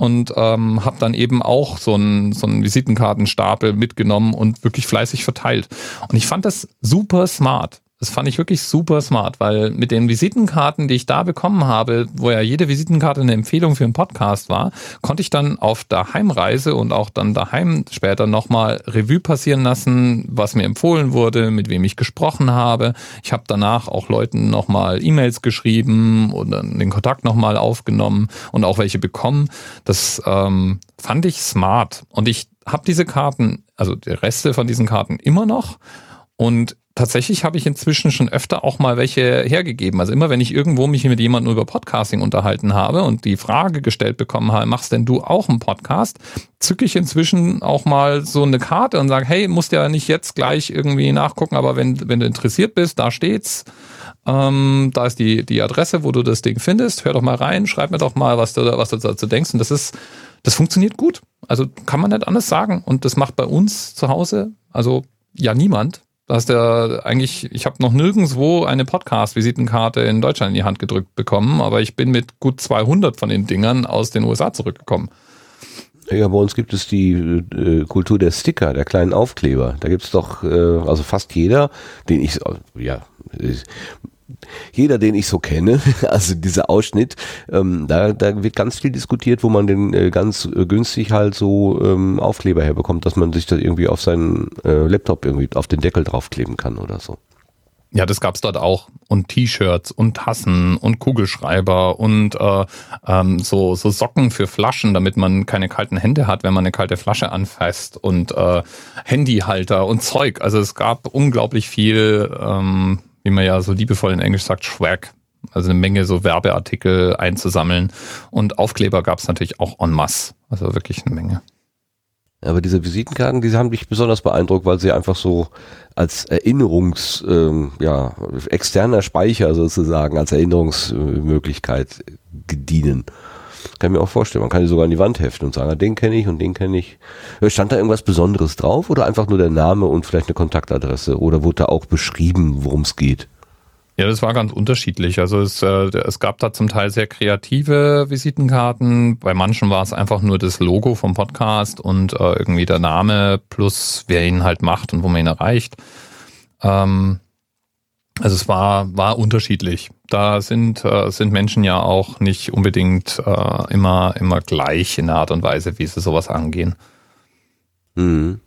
und ähm, habe dann eben auch so einen so einen Visitenkartenstapel mitgenommen und wirklich fleißig verteilt. Und ich fand das super smart. Das fand ich wirklich super smart, weil mit den Visitenkarten, die ich da bekommen habe, wo ja jede Visitenkarte eine Empfehlung für einen Podcast war, konnte ich dann auf der Heimreise und auch dann daheim später nochmal Revue passieren lassen, was mir empfohlen wurde, mit wem ich gesprochen habe. Ich habe danach auch Leuten nochmal E-Mails geschrieben oder den Kontakt nochmal aufgenommen und auch welche bekommen. Das ähm, fand ich smart. Und ich habe diese Karten, also die Reste von diesen Karten immer noch. Und tatsächlich habe ich inzwischen schon öfter auch mal welche hergegeben. Also immer wenn ich irgendwo mich mit jemandem über Podcasting unterhalten habe und die Frage gestellt bekommen habe, machst denn du auch einen Podcast, zücke ich inzwischen auch mal so eine Karte und sage, hey, musst ja nicht jetzt gleich irgendwie nachgucken, aber wenn, wenn du interessiert bist, da steht's. Ähm, da ist die, die Adresse, wo du das Ding findest. Hör doch mal rein, schreib mir doch mal, was du, was du dazu denkst. Und das ist, das funktioniert gut. Also kann man nicht anders sagen. Und das macht bei uns zu Hause, also ja niemand. Da hast eigentlich, ich habe noch nirgendwo eine Podcast-Visitenkarte in Deutschland in die Hand gedrückt bekommen, aber ich bin mit gut 200 von den Dingern aus den USA zurückgekommen. Ja, bei uns gibt es die äh, Kultur der Sticker, der kleinen Aufkleber. Da gibt es doch, äh, also fast jeder, den ich, ja, jeder, den ich so kenne, [laughs] also dieser Ausschnitt, ähm, da, da wird ganz viel diskutiert, wo man den äh, ganz äh, günstig halt so ähm, Aufkleber herbekommt, dass man sich das irgendwie auf seinen äh, Laptop irgendwie auf den Deckel draufkleben kann oder so. Ja, das gab's dort auch. Und T-Shirts und Tassen und Kugelschreiber und äh, ähm, so, so Socken für Flaschen, damit man keine kalten Hände hat, wenn man eine kalte Flasche anfasst und äh, Handyhalter und Zeug. Also es gab unglaublich viel ähm, wie man ja so liebevoll in Englisch sagt, Swag. Also eine Menge so Werbeartikel einzusammeln. Und Aufkleber gab es natürlich auch en masse. Also wirklich eine Menge. Aber diese Visitenkarten, die haben mich besonders beeindruckt, weil sie einfach so als Erinnerungs, ähm, ja, externer Speicher sozusagen, als Erinnerungsmöglichkeit dienen. Kann ich mir auch vorstellen. Man kann die sogar an die Wand heften und sagen, ah, den kenne ich und den kenne ich. Stand da irgendwas Besonderes drauf oder einfach nur der Name und vielleicht eine Kontaktadresse? Oder wurde da auch beschrieben, worum es geht? Ja, das war ganz unterschiedlich. Also es, äh, es gab da zum Teil sehr kreative Visitenkarten. Bei manchen war es einfach nur das Logo vom Podcast und äh, irgendwie der Name plus wer ihn halt macht und wo man ihn erreicht. Ähm, also es war, war unterschiedlich. Da sind, äh, sind Menschen ja auch nicht unbedingt äh, immer, immer gleich in der Art und Weise, wie sie sowas angehen. Mhm.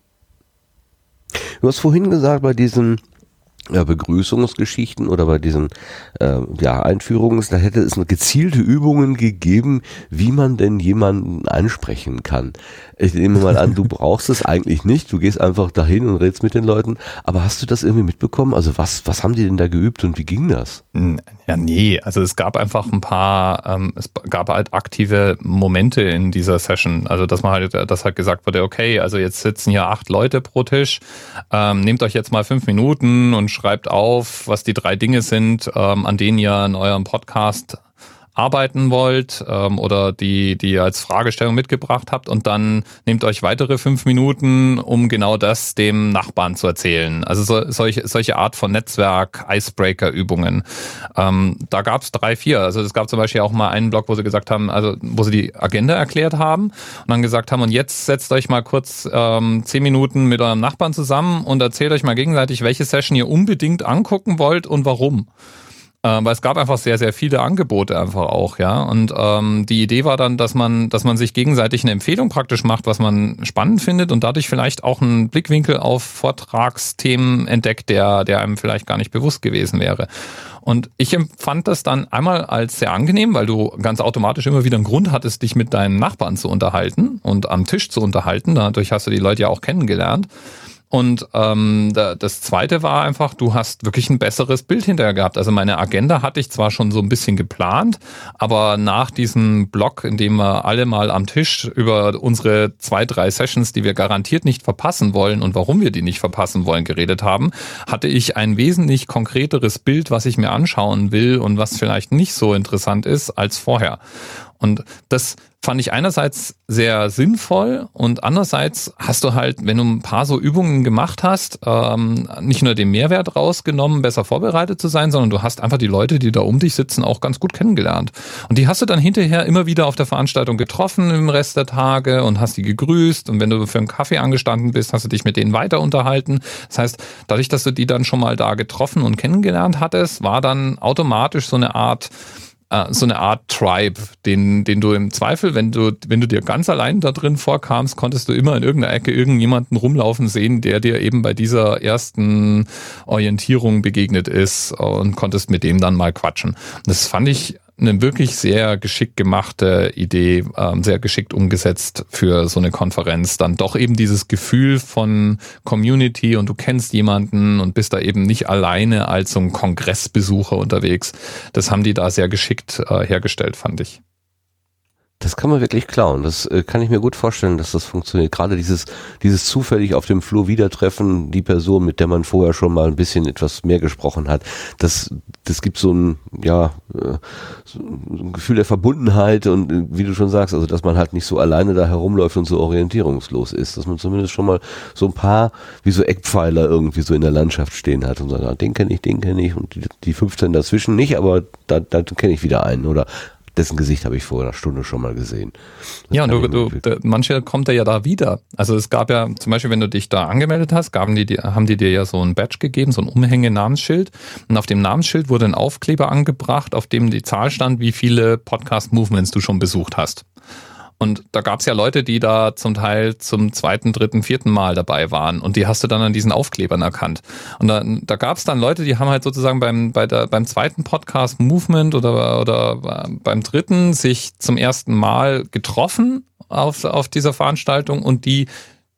Du hast vorhin gesagt, bei diesen ja, Begrüßungsgeschichten oder bei diesen äh, ja, Einführungen, da hätte es gezielte Übungen gegeben, wie man denn jemanden ansprechen kann. Ich nehme mal an, du [laughs] brauchst es eigentlich nicht. Du gehst einfach dahin und redest mit den Leuten. Aber hast du das irgendwie mitbekommen? Also was, was haben die denn da geübt und wie ging das? Ja, nee. Also es gab einfach ein paar, ähm, es gab halt aktive Momente in dieser Session. Also dass man halt, dass halt gesagt wurde, okay, also jetzt sitzen hier acht Leute pro Tisch. Ähm, nehmt euch jetzt mal fünf Minuten und schreibt auf, was die drei Dinge sind, ähm, an denen ihr in eurem Podcast arbeiten wollt ähm, oder die, die ihr als Fragestellung mitgebracht habt und dann nehmt euch weitere fünf Minuten, um genau das dem Nachbarn zu erzählen. Also so, solche, solche Art von Netzwerk-Icebreaker-Übungen. Ähm, da gab es drei, vier. Also es gab zum Beispiel auch mal einen Blog, wo sie gesagt haben, also wo sie die Agenda erklärt haben und dann gesagt haben, und jetzt setzt euch mal kurz ähm, zehn Minuten mit eurem Nachbarn zusammen und erzählt euch mal gegenseitig, welche Session ihr unbedingt angucken wollt und warum. Ähm, weil es gab einfach sehr, sehr viele Angebote einfach auch, ja. Und ähm, die Idee war dann, dass man, dass man sich gegenseitig eine Empfehlung praktisch macht, was man spannend findet und dadurch vielleicht auch einen Blickwinkel auf Vortragsthemen entdeckt, der, der einem vielleicht gar nicht bewusst gewesen wäre. Und ich empfand das dann einmal als sehr angenehm, weil du ganz automatisch immer wieder einen Grund hattest, dich mit deinen Nachbarn zu unterhalten und am Tisch zu unterhalten. Dadurch hast du die Leute ja auch kennengelernt. Und ähm, das Zweite war einfach, du hast wirklich ein besseres Bild hinterher gehabt. Also meine Agenda hatte ich zwar schon so ein bisschen geplant, aber nach diesem Blog, in dem wir alle mal am Tisch über unsere zwei, drei Sessions, die wir garantiert nicht verpassen wollen und warum wir die nicht verpassen wollen, geredet haben, hatte ich ein wesentlich konkreteres Bild, was ich mir anschauen will und was vielleicht nicht so interessant ist als vorher. Und das fand ich einerseits sehr sinnvoll und andererseits hast du halt, wenn du ein paar so Übungen gemacht hast, ähm, nicht nur den Mehrwert rausgenommen, besser vorbereitet zu sein, sondern du hast einfach die Leute, die da um dich sitzen, auch ganz gut kennengelernt. Und die hast du dann hinterher immer wieder auf der Veranstaltung getroffen im Rest der Tage und hast die gegrüßt und wenn du für einen Kaffee angestanden bist, hast du dich mit denen weiter unterhalten. Das heißt, dadurch, dass du die dann schon mal da getroffen und kennengelernt hattest, war dann automatisch so eine Art äh, so eine Art Tribe, den, den du im Zweifel, wenn du, wenn du dir ganz allein da drin vorkamst, konntest du immer in irgendeiner Ecke irgendjemanden rumlaufen sehen, der dir eben bei dieser ersten Orientierung begegnet ist und konntest mit dem dann mal quatschen. Das fand ich eine wirklich sehr geschickt gemachte Idee, ähm, sehr geschickt umgesetzt für so eine Konferenz. Dann doch eben dieses Gefühl von Community und du kennst jemanden und bist da eben nicht alleine als so ein Kongressbesucher unterwegs. Das haben die da sehr geschickt äh, hergestellt, fand ich. Das kann man wirklich klauen. Das äh, kann ich mir gut vorstellen, dass das funktioniert. Gerade dieses, dieses zufällig auf dem Flur wiedertreffen, die Person, mit der man vorher schon mal ein bisschen etwas mehr gesprochen hat, das, das gibt so ein, ja, äh, so ein Gefühl der Verbundenheit und äh, wie du schon sagst, also dass man halt nicht so alleine da herumläuft und so orientierungslos ist, dass man zumindest schon mal so ein paar, wie so Eckpfeiler irgendwie so in der Landschaft stehen hat und sagt, ah, den kenne ich, den kenne ich und die, die 15 dazwischen nicht, aber da, da kenne ich wieder einen oder dessen Gesicht habe ich vor einer Stunde schon mal gesehen. Das ja, und du, du, manche kommt er ja da wieder. Also es gab ja zum Beispiel, wenn du dich da angemeldet hast, gaben die, haben die dir ja so ein Badge gegeben, so ein Umhänge-Namensschild. Und auf dem Namensschild wurde ein Aufkleber angebracht, auf dem die Zahl stand, wie viele Podcast-Movements du schon besucht hast. Und da gab es ja Leute, die da zum Teil zum zweiten, dritten, vierten Mal dabei waren. Und die hast du dann an diesen Aufklebern erkannt. Und da, da gab es dann Leute, die haben halt sozusagen beim, bei der, beim zweiten Podcast Movement oder, oder beim dritten sich zum ersten Mal getroffen auf, auf dieser Veranstaltung und die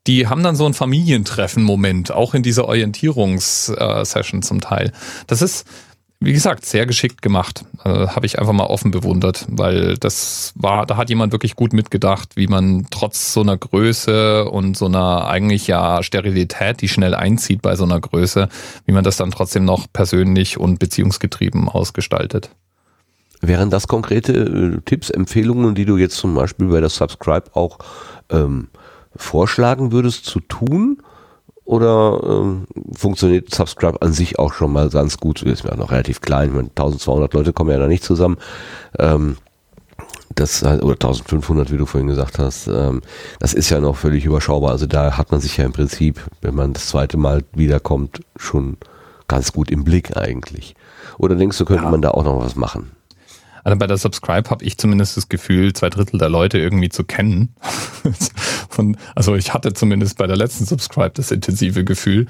die haben dann so ein Familientreffen-Moment, auch in dieser Orientierungssession zum Teil. Das ist, wie gesagt, sehr geschickt gemacht. Äh, Habe ich einfach mal offen bewundert, weil das war, da hat jemand wirklich gut mitgedacht, wie man trotz so einer Größe und so einer eigentlich ja Sterilität, die schnell einzieht bei so einer Größe, wie man das dann trotzdem noch persönlich und beziehungsgetrieben ausgestaltet. Wären das konkrete äh, Tipps, Empfehlungen, die du jetzt zum Beispiel bei der Subscribe auch ähm, vorschlagen würdest zu tun? Oder ähm, funktioniert Subscribe an sich auch schon mal ganz gut? Ist ja noch relativ klein, meine, 1200 Leute kommen ja da nicht zusammen. Ähm, das oder 1500, wie du vorhin gesagt hast, ähm, das ist ja noch völlig überschaubar. Also da hat man sich ja im Prinzip, wenn man das zweite Mal wiederkommt, schon ganz gut im Blick eigentlich. Oder denkst du, könnte ja. man da auch noch was machen? Also bei der Subscribe habe ich zumindest das Gefühl, zwei Drittel der Leute irgendwie zu kennen. [laughs] Von, also ich hatte zumindest bei der letzten Subscribe das intensive Gefühl.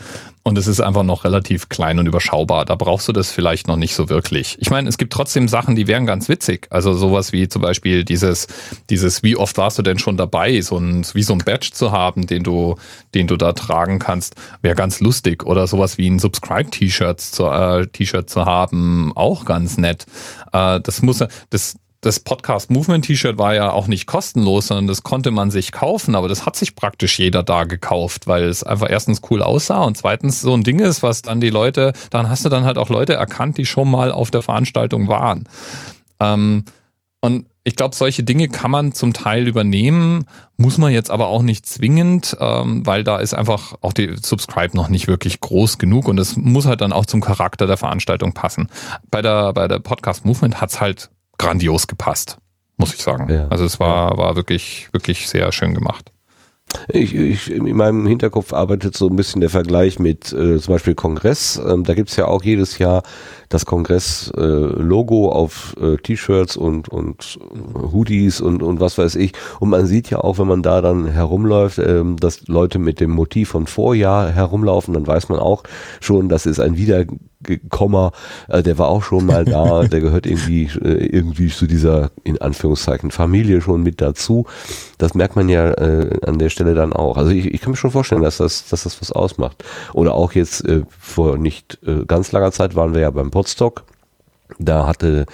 Und es ist einfach noch relativ klein und überschaubar. Da brauchst du das vielleicht noch nicht so wirklich. Ich meine, es gibt trotzdem Sachen, die wären ganz witzig. Also sowas wie zum Beispiel dieses, dieses, wie oft warst du denn schon dabei, so ein, wie so ein Badge zu haben, den du, den du da tragen kannst, wäre ganz lustig. Oder sowas wie ein Subscribe-T-Shirt zu, äh, T-Shirt zu haben, auch ganz nett. Äh, das muss, das, das Podcast Movement T-Shirt war ja auch nicht kostenlos, sondern das konnte man sich kaufen, aber das hat sich praktisch jeder da gekauft, weil es einfach erstens cool aussah und zweitens so ein Ding ist, was dann die Leute, dann hast du dann halt auch Leute erkannt, die schon mal auf der Veranstaltung waren. Ähm, und ich glaube, solche Dinge kann man zum Teil übernehmen, muss man jetzt aber auch nicht zwingend, ähm, weil da ist einfach auch die Subscribe noch nicht wirklich groß genug und es muss halt dann auch zum Charakter der Veranstaltung passen. Bei der, bei der Podcast Movement hat's halt grandios gepasst, muss ich sagen. Ja. Also es war, war wirklich, wirklich sehr schön gemacht. Ich, ich, in meinem Hinterkopf arbeitet so ein bisschen der Vergleich mit äh, zum Beispiel Kongress. Ähm, da gibt's ja auch jedes Jahr das Kongress-Logo äh, auf äh, T-Shirts und, und Hoodies und, und was weiß ich. Und man sieht ja auch, wenn man da dann herumläuft, ähm, dass Leute mit dem Motiv von Vorjahr herumlaufen, dann weiß man auch schon, das ist ein wieder Komma, äh, der war auch schon mal da, [laughs] der gehört irgendwie, äh, irgendwie zu dieser, in Anführungszeichen, Familie schon mit dazu. Das merkt man ja äh, an der Stelle dann auch. Also ich, ich kann mir schon vorstellen, dass das, dass das was ausmacht. Oder auch jetzt äh, vor nicht äh, ganz langer Zeit waren wir ja beim Podstock Da hatte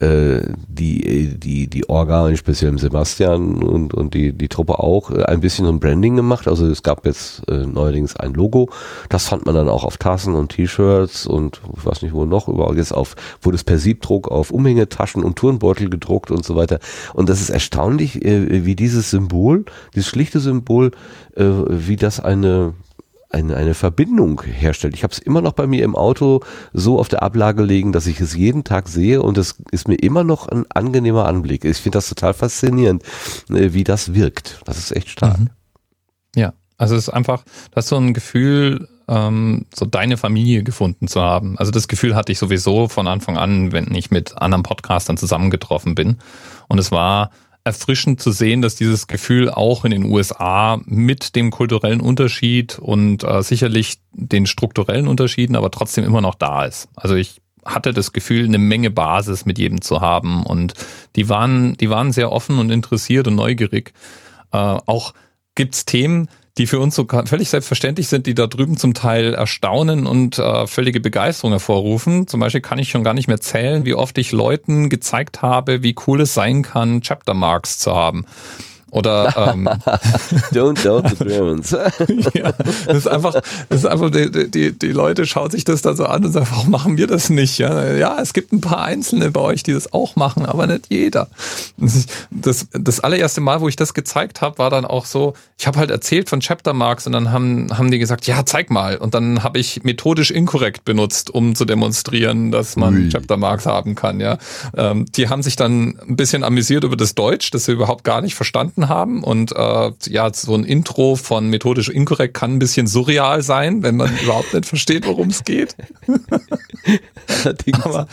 äh, die, die, die Orga, speziell Sebastian und, und die, die Truppe auch, äh, ein bisschen ein Branding gemacht. Also es gab jetzt äh, neuerdings ein Logo. Das fand man dann auch auf Tassen und T-Shirts und ich weiß nicht wo noch, überall jetzt auf, wurde es per Siebdruck auf Umhängetaschen und Turnbeutel gedruckt und so weiter. Und das ist erstaunlich, äh, wie dieses Symbol, dieses schlichte Symbol, äh, wie das eine eine, eine Verbindung herstellt. Ich habe es immer noch bei mir im Auto so auf der Ablage liegen, dass ich es jeden Tag sehe und es ist mir immer noch ein angenehmer Anblick. Ich finde das total faszinierend, äh, wie das wirkt. Das ist echt stark. Mhm. Ja, also es ist einfach, das ist so ein Gefühl, ähm, so deine Familie gefunden zu haben. Also das Gefühl hatte ich sowieso von Anfang an, wenn ich mit anderen Podcastern zusammengetroffen bin. Und es war erfrischend zu sehen, dass dieses Gefühl auch in den USA mit dem kulturellen Unterschied und äh, sicherlich den strukturellen Unterschieden, aber trotzdem immer noch da ist. Also ich hatte das Gefühl, eine Menge Basis mit jedem zu haben und die waren, die waren sehr offen und interessiert und neugierig. Äh, auch gibt's Themen, die für uns so völlig selbstverständlich sind, die da drüben zum Teil erstaunen und äh, völlige Begeisterung hervorrufen. Zum Beispiel kann ich schon gar nicht mehr zählen, wie oft ich Leuten gezeigt habe, wie cool es sein kann, Chapter Marks zu haben. Oder ähm, [laughs] Don't doubt the Germans. [laughs] ja, das ist einfach, das ist einfach die, die, die Leute schauen sich das da so an und sagen, warum machen wir das nicht? Ja, ja, es gibt ein paar Einzelne bei euch, die das auch machen, aber nicht jeder. Das, das allererste Mal, wo ich das gezeigt habe, war dann auch so, ich habe halt erzählt von Chapter Marks und dann haben, haben die gesagt, ja, zeig mal. Und dann habe ich methodisch inkorrekt benutzt, um zu demonstrieren, dass man Ui. Chapter Marks haben kann. Ja, ähm, die haben sich dann ein bisschen amüsiert über das Deutsch, das sie überhaupt gar nicht verstanden verstanden haben. Und äh, ja, so ein Intro von methodisch inkorrekt kann ein bisschen surreal sein, wenn man [laughs] überhaupt nicht versteht, worum es geht. aber,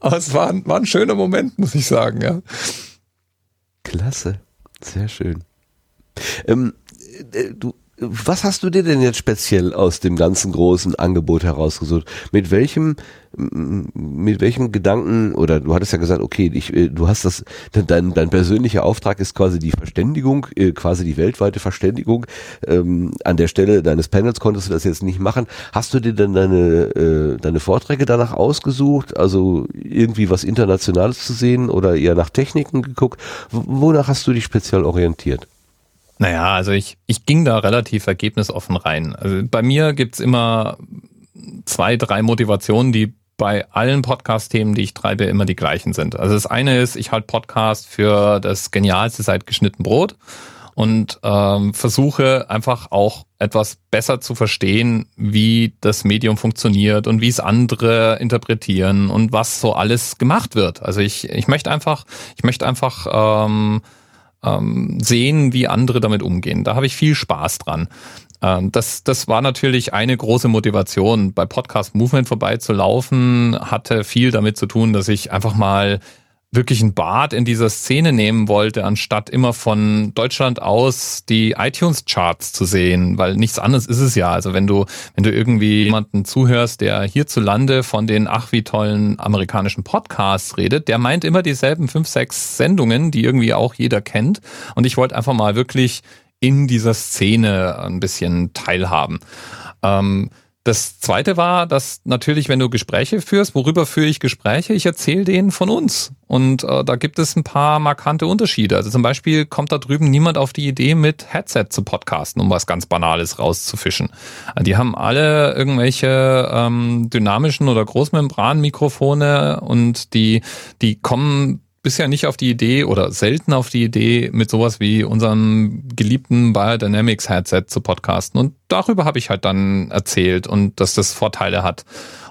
aber es war, war ein schöner Moment, muss ich sagen, ja. Klasse, sehr schön. Ähm, äh, du, was hast du dir denn jetzt speziell aus dem ganzen großen Angebot herausgesucht? Mit welchem, mit welchem Gedanken, oder du hattest ja gesagt, okay, ich, äh, du hast das, dein, dein persönlicher Auftrag ist quasi die Verständigung, äh, quasi die weltweite Verständigung. Ähm, an der Stelle deines Panels konntest du das jetzt nicht machen. Hast du dir denn deine, äh, deine Vorträge danach ausgesucht? Also irgendwie was Internationales zu sehen oder eher nach Techniken geguckt? Wonach hast du dich speziell orientiert? Naja, also ich, ich ging da relativ ergebnisoffen rein. Also bei mir gibt's immer zwei, drei Motivationen, die bei allen Podcast-Themen, die ich treibe, immer die gleichen sind. Also das eine ist, ich halte Podcast für das Genialste seit geschnitten Brot und ähm, versuche einfach auch etwas besser zu verstehen, wie das Medium funktioniert und wie es andere interpretieren und was so alles gemacht wird. Also ich, ich möchte einfach, ich möchte einfach ähm, ähm, sehen, wie andere damit umgehen. Da habe ich viel Spaß dran. Ähm, das, das war natürlich eine große Motivation. Bei Podcast Movement vorbeizulaufen, hatte viel damit zu tun, dass ich einfach mal wirklich ein Bad in dieser Szene nehmen wollte, anstatt immer von Deutschland aus die iTunes-Charts zu sehen, weil nichts anderes ist es ja. Also wenn du, wenn du irgendwie jemanden zuhörst, der hierzulande von den ach wie tollen amerikanischen Podcasts redet, der meint immer dieselben fünf, sechs Sendungen, die irgendwie auch jeder kennt. Und ich wollte einfach mal wirklich in dieser Szene ein bisschen teilhaben. Ähm, das zweite war, dass natürlich, wenn du Gespräche führst, worüber führe ich Gespräche? Ich erzähle denen von uns. Und äh, da gibt es ein paar markante Unterschiede. Also zum Beispiel kommt da drüben niemand auf die Idee, mit Headset zu podcasten, um was ganz Banales rauszufischen. Die haben alle irgendwelche ähm, dynamischen oder Großmembranmikrofone und die, die kommen bisher nicht auf die Idee oder selten auf die Idee, mit sowas wie unserem geliebten Biodynamics Headset zu podcasten. Und darüber habe ich halt dann erzählt und dass das Vorteile hat.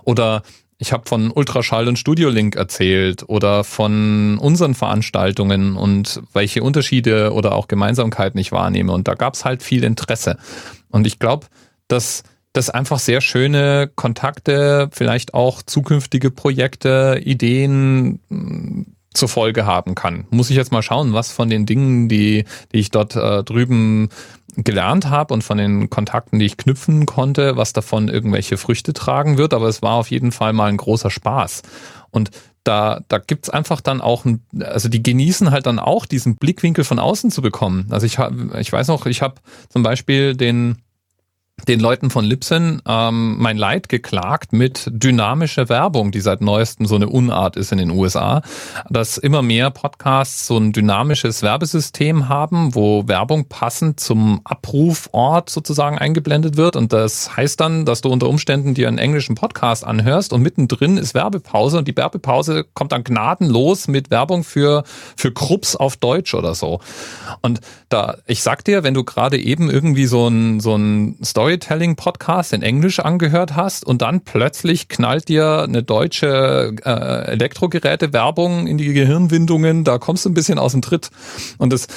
Oder ich habe von Ultraschall und Studio Link erzählt oder von unseren Veranstaltungen und welche Unterschiede oder auch Gemeinsamkeiten ich wahrnehme. Und da gab es halt viel Interesse. Und ich glaube, dass das einfach sehr schöne Kontakte, vielleicht auch zukünftige Projekte, Ideen zur Folge haben kann. Muss ich jetzt mal schauen, was von den Dingen, die, die ich dort äh, drüben gelernt habe und von den Kontakten, die ich knüpfen konnte, was davon irgendwelche Früchte tragen wird. Aber es war auf jeden Fall mal ein großer Spaß. Und da, da gibt's einfach dann auch, ein, also die genießen halt dann auch diesen Blickwinkel von außen zu bekommen. Also ich, hab, ich weiß noch, ich habe zum Beispiel den den Leuten von Libsyn ähm, mein Leid geklagt mit dynamischer Werbung, die seit neuestem so eine Unart ist in den USA, dass immer mehr Podcasts so ein dynamisches Werbesystem haben, wo Werbung passend zum Abrufort sozusagen eingeblendet wird. Und das heißt dann, dass du unter Umständen dir einen englischen Podcast anhörst und mittendrin ist Werbepause und die Werbepause kommt dann gnadenlos mit Werbung für, für Krupps auf Deutsch oder so. Und da, ich sag dir, wenn du gerade eben irgendwie so ein, so ein Story Storytelling-Podcast in Englisch angehört hast und dann plötzlich knallt dir eine deutsche äh, Elektrogeräte-Werbung in die Gehirnwindungen, da kommst du ein bisschen aus dem Tritt. Und das,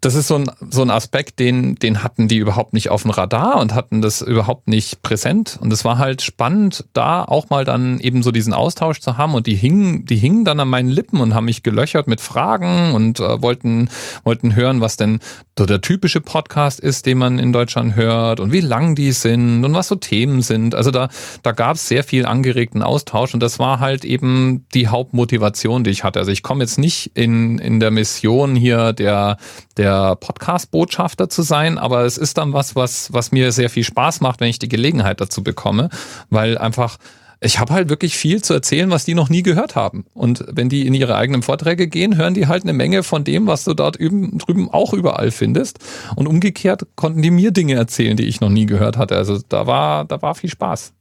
das ist so ein, so ein Aspekt, den, den hatten die überhaupt nicht auf dem Radar und hatten das überhaupt nicht präsent. Und es war halt spannend, da auch mal dann eben so diesen Austausch zu haben. Und die hingen, die hingen dann an meinen Lippen und haben mich gelöchert mit Fragen und äh, wollten, wollten hören, was denn so der typische Podcast ist, den man in Deutschland hört und wie lang die sind und was so Themen sind. Also da, da gab es sehr viel angeregten Austausch und das war halt eben die Hauptmotivation, die ich hatte. Also ich komme jetzt nicht in, in der Mission hier der, der Podcast-Botschafter zu sein, aber es ist dann was, was, was mir sehr viel Spaß macht, wenn ich die Gelegenheit dazu bekomme, weil einfach ich habe halt wirklich viel zu erzählen, was die noch nie gehört haben. Und wenn die in ihre eigenen Vorträge gehen, hören die halt eine Menge von dem, was du dort üben, drüben auch überall findest. Und umgekehrt konnten die mir Dinge erzählen, die ich noch nie gehört hatte. Also da war, da war viel Spaß.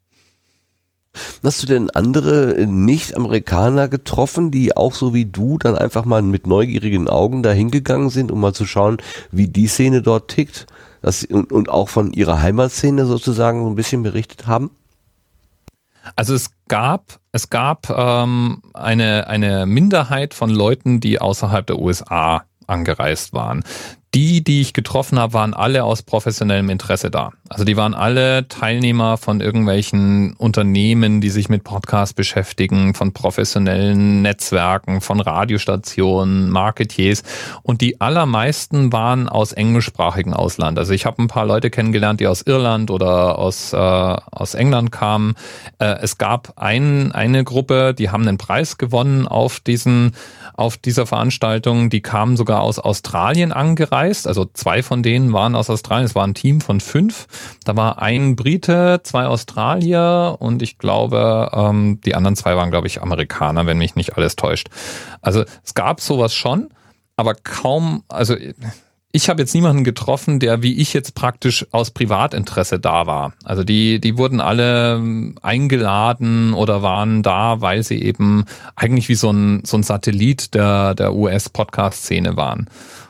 Hast du denn andere Nicht-Amerikaner getroffen, die auch so wie du dann einfach mal mit neugierigen Augen dahingegangen sind, um mal zu schauen, wie die Szene dort tickt? Das, und, und auch von ihrer Heimatszene sozusagen so ein bisschen berichtet haben? Also es gab, es gab ähm, eine, eine Minderheit von Leuten, die außerhalb der USA angereist waren die, die ich getroffen habe, waren alle aus professionellem Interesse da. Also die waren alle Teilnehmer von irgendwelchen Unternehmen, die sich mit Podcasts beschäftigen, von professionellen Netzwerken, von Radiostationen, Marketiers. Und die allermeisten waren aus englischsprachigen Ausland. Also ich habe ein paar Leute kennengelernt, die aus Irland oder aus, äh, aus England kamen. Äh, es gab ein, eine Gruppe, die haben einen Preis gewonnen auf diesen auf dieser Veranstaltung. Die kamen sogar aus Australien angereist. Also zwei von denen waren aus Australien. Es war ein Team von fünf. Da war ein Brite, zwei Australier und ich glaube, ähm, die anderen zwei waren, glaube ich, Amerikaner, wenn mich nicht alles täuscht. Also es gab sowas schon, aber kaum, also ich habe jetzt niemanden getroffen, der wie ich jetzt praktisch aus Privatinteresse da war. Also die, die wurden alle eingeladen oder waren da, weil sie eben eigentlich wie so ein, so ein Satellit der, der US-Podcast-Szene waren.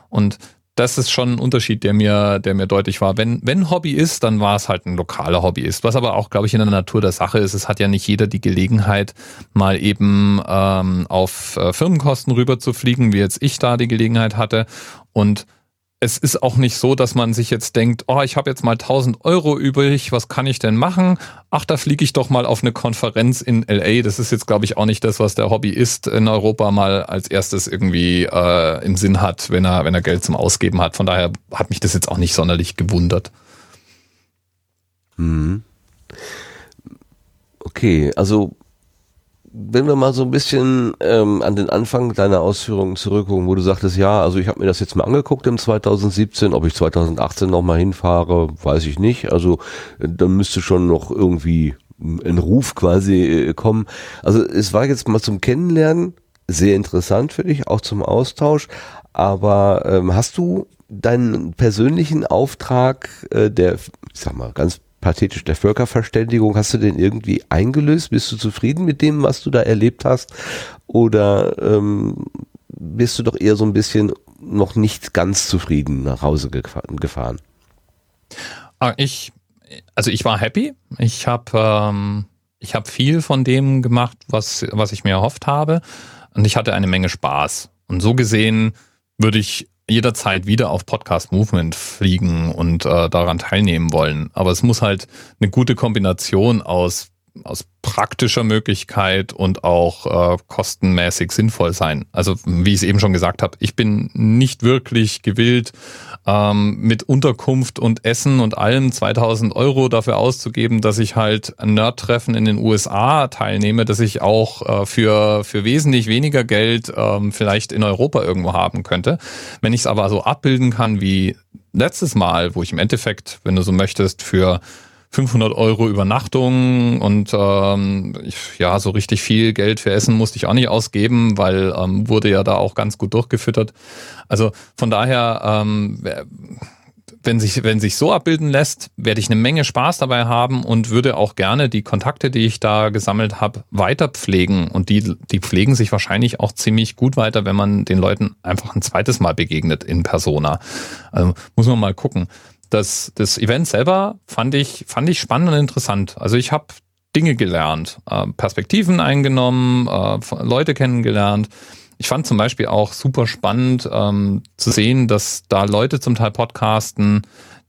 Und das ist schon ein Unterschied, der mir, der mir deutlich war. Wenn, wenn Hobby ist, dann war es halt ein lokaler Hobby ist. Was aber auch, glaube ich, in der Natur der Sache ist. Es hat ja nicht jeder die Gelegenheit, mal eben ähm, auf äh, Firmenkosten rüber zu fliegen, wie jetzt ich da die Gelegenheit hatte. Und es ist auch nicht so, dass man sich jetzt denkt, oh, ich habe jetzt mal 1000 Euro übrig, was kann ich denn machen? Ach, da fliege ich doch mal auf eine Konferenz in LA. Das ist jetzt, glaube ich, auch nicht das, was der Hobbyist in Europa mal als erstes irgendwie äh, im Sinn hat, wenn er, wenn er Geld zum Ausgeben hat. Von daher hat mich das jetzt auch nicht sonderlich gewundert. Hm. Okay, also wenn wir mal so ein bisschen ähm, an den Anfang deiner Ausführungen zurückgucken, wo du sagtest, ja, also ich habe mir das jetzt mal angeguckt im 2017, ob ich 2018 nochmal hinfahre, weiß ich nicht. Also äh, dann müsste schon noch irgendwie ein Ruf quasi äh, kommen. Also es war jetzt mal zum Kennenlernen sehr interessant für dich, auch zum Austausch. Aber ähm, hast du deinen persönlichen Auftrag, äh, der, ich sag mal, ganz pathetisch der Völkerverständigung, hast du den irgendwie eingelöst? Bist du zufrieden mit dem, was du da erlebt hast? Oder ähm, bist du doch eher so ein bisschen noch nicht ganz zufrieden nach Hause gefahren? Ah, ich, also ich war happy. Ich habe ähm, habe viel von dem gemacht, was was ich mir erhofft habe, und ich hatte eine Menge Spaß. Und so gesehen würde ich jederzeit wieder auf Podcast Movement fliegen und äh, daran teilnehmen wollen. Aber es muss halt eine gute Kombination aus aus praktischer Möglichkeit und auch äh, kostenmäßig sinnvoll sein. Also wie ich es eben schon gesagt habe, ich bin nicht wirklich gewillt, ähm, mit Unterkunft und Essen und allem 2000 Euro dafür auszugeben, dass ich halt Nerd-Treffen in den USA teilnehme, dass ich auch äh, für, für wesentlich weniger Geld ähm, vielleicht in Europa irgendwo haben könnte. Wenn ich es aber so abbilden kann wie letztes Mal, wo ich im Endeffekt, wenn du so möchtest, für 500 Euro Übernachtung und ähm, ich, ja, so richtig viel Geld für Essen musste ich auch nicht ausgeben, weil ähm, wurde ja da auch ganz gut durchgefüttert. Also von daher, ähm, wenn sich, wenn sich so abbilden lässt, werde ich eine Menge Spaß dabei haben und würde auch gerne die Kontakte, die ich da gesammelt habe, weiter pflegen. Und die, die pflegen sich wahrscheinlich auch ziemlich gut weiter, wenn man den Leuten einfach ein zweites Mal begegnet in Persona. Also muss man mal gucken. Das, das Event selber fand ich, fand ich spannend und interessant. Also ich habe Dinge gelernt, äh, Perspektiven eingenommen, äh, Leute kennengelernt. Ich fand zum Beispiel auch super spannend ähm, zu sehen, dass da Leute zum Teil podcasten,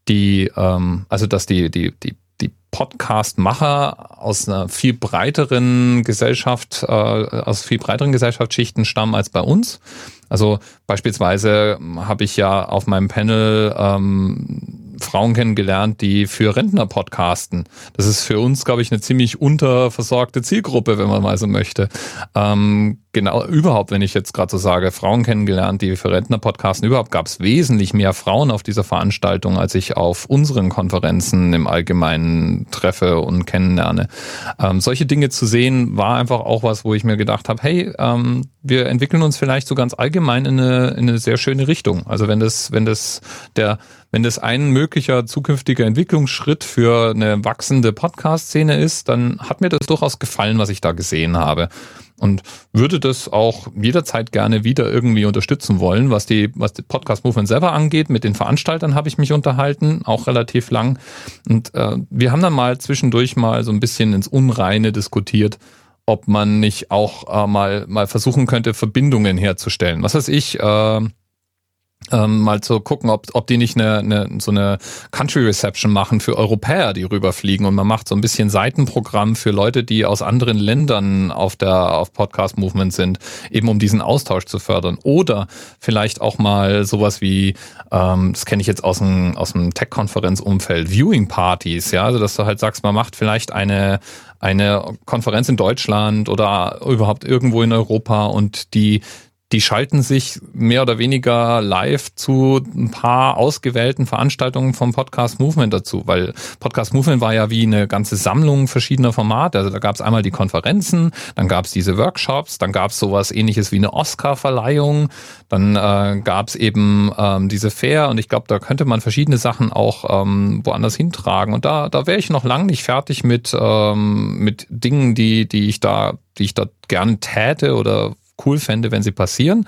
die, ähm, also dass die, die, die, die Podcast-Macher aus einer viel breiteren Gesellschaft, äh, aus viel breiteren Gesellschaftsschichten stammen als bei uns. Also beispielsweise habe ich ja auf meinem Panel ähm, Frauen kennengelernt, die für Rentner podcasten. Das ist für uns, glaube ich, eine ziemlich unterversorgte Zielgruppe, wenn man mal so möchte. Ähm, genau, überhaupt, wenn ich jetzt gerade so sage, Frauen kennengelernt, die für Rentner podcasten, überhaupt gab es wesentlich mehr Frauen auf dieser Veranstaltung, als ich auf unseren Konferenzen im Allgemeinen treffe und kennenlerne. Ähm, solche Dinge zu sehen, war einfach auch was, wo ich mir gedacht habe, hey, ähm, wir entwickeln uns vielleicht so ganz allgemein in eine, in eine sehr schöne Richtung. Also wenn das, wenn das der wenn das ein möglicher zukünftiger Entwicklungsschritt für eine wachsende Podcast-Szene ist, dann hat mir das durchaus gefallen, was ich da gesehen habe. Und würde das auch jederzeit gerne wieder irgendwie unterstützen wollen, was die, was die Podcast-Movement selber angeht. Mit den Veranstaltern habe ich mich unterhalten, auch relativ lang. Und äh, wir haben dann mal zwischendurch mal so ein bisschen ins Unreine diskutiert, ob man nicht auch äh, mal, mal versuchen könnte, Verbindungen herzustellen. Was weiß ich, äh, ähm, mal zu gucken, ob, ob die nicht eine, eine, so eine Country Reception machen für Europäer, die rüberfliegen und man macht so ein bisschen Seitenprogramm für Leute, die aus anderen Ländern auf der auf Podcast Movement sind, eben um diesen Austausch zu fördern. Oder vielleicht auch mal sowas wie, ähm, das kenne ich jetzt aus dem, aus dem Tech-Konferenz-Umfeld, Viewing Parties, ja, also dass du halt sagst, man macht vielleicht eine eine Konferenz in Deutschland oder überhaupt irgendwo in Europa und die die schalten sich mehr oder weniger live zu ein paar ausgewählten Veranstaltungen vom Podcast Movement dazu, weil Podcast Movement war ja wie eine ganze Sammlung verschiedener Formate. Also da gab es einmal die Konferenzen, dann gab es diese Workshops, dann gab es sowas ähnliches wie eine Oscar-Verleihung, dann äh, gab es eben ähm, diese Fair und ich glaube, da könnte man verschiedene Sachen auch ähm, woanders hintragen. Und da, da wäre ich noch lange nicht fertig mit, ähm, mit Dingen, die, die ich da, die ich da gerne täte oder cool fände, wenn sie passieren.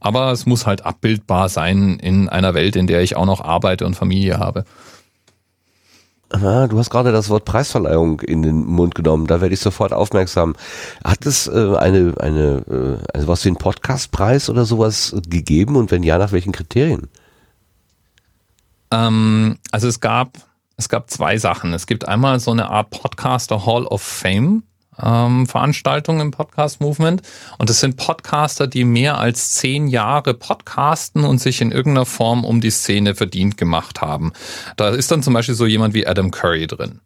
Aber es muss halt abbildbar sein in einer Welt, in der ich auch noch arbeite und Familie habe. Ah, du hast gerade das Wort Preisverleihung in den Mund genommen. Da werde ich sofort aufmerksam. Hat es äh, eine, eine, äh, also was wie einen Podcastpreis oder sowas gegeben und wenn ja, nach welchen Kriterien? Ähm, also es gab, es gab zwei Sachen. Es gibt einmal so eine Art Podcaster Hall of Fame ähm, Veranstaltungen im Podcast Movement. Und es sind Podcaster, die mehr als zehn Jahre podcasten und sich in irgendeiner Form um die Szene verdient gemacht haben. Da ist dann zum Beispiel so jemand wie Adam Curry drin.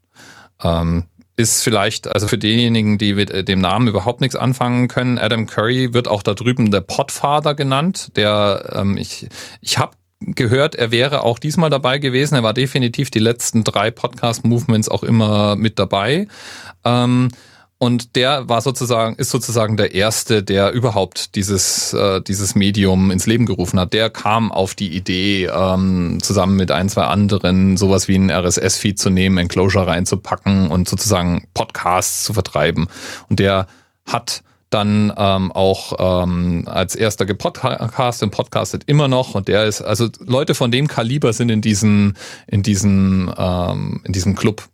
Ähm, ist vielleicht, also für diejenigen, die mit äh, dem Namen überhaupt nichts anfangen können, Adam Curry wird auch da drüben der Podfather genannt. Der, ähm, ich, ich habe gehört, er wäre auch diesmal dabei gewesen. Er war definitiv die letzten drei Podcast-Movements auch immer mit dabei. Ähm, und der war sozusagen, ist sozusagen der erste, der überhaupt dieses, äh, dieses Medium ins Leben gerufen hat. Der kam auf die Idee, ähm, zusammen mit ein, zwei anderen sowas wie ein RSS-Feed zu nehmen, Enclosure reinzupacken und sozusagen Podcasts zu vertreiben. Und der hat dann ähm, auch ähm, als erster gepodcastet und podcastet immer noch und der ist also Leute von dem Kaliber sind in diesem in diesem ähm, in diesem Club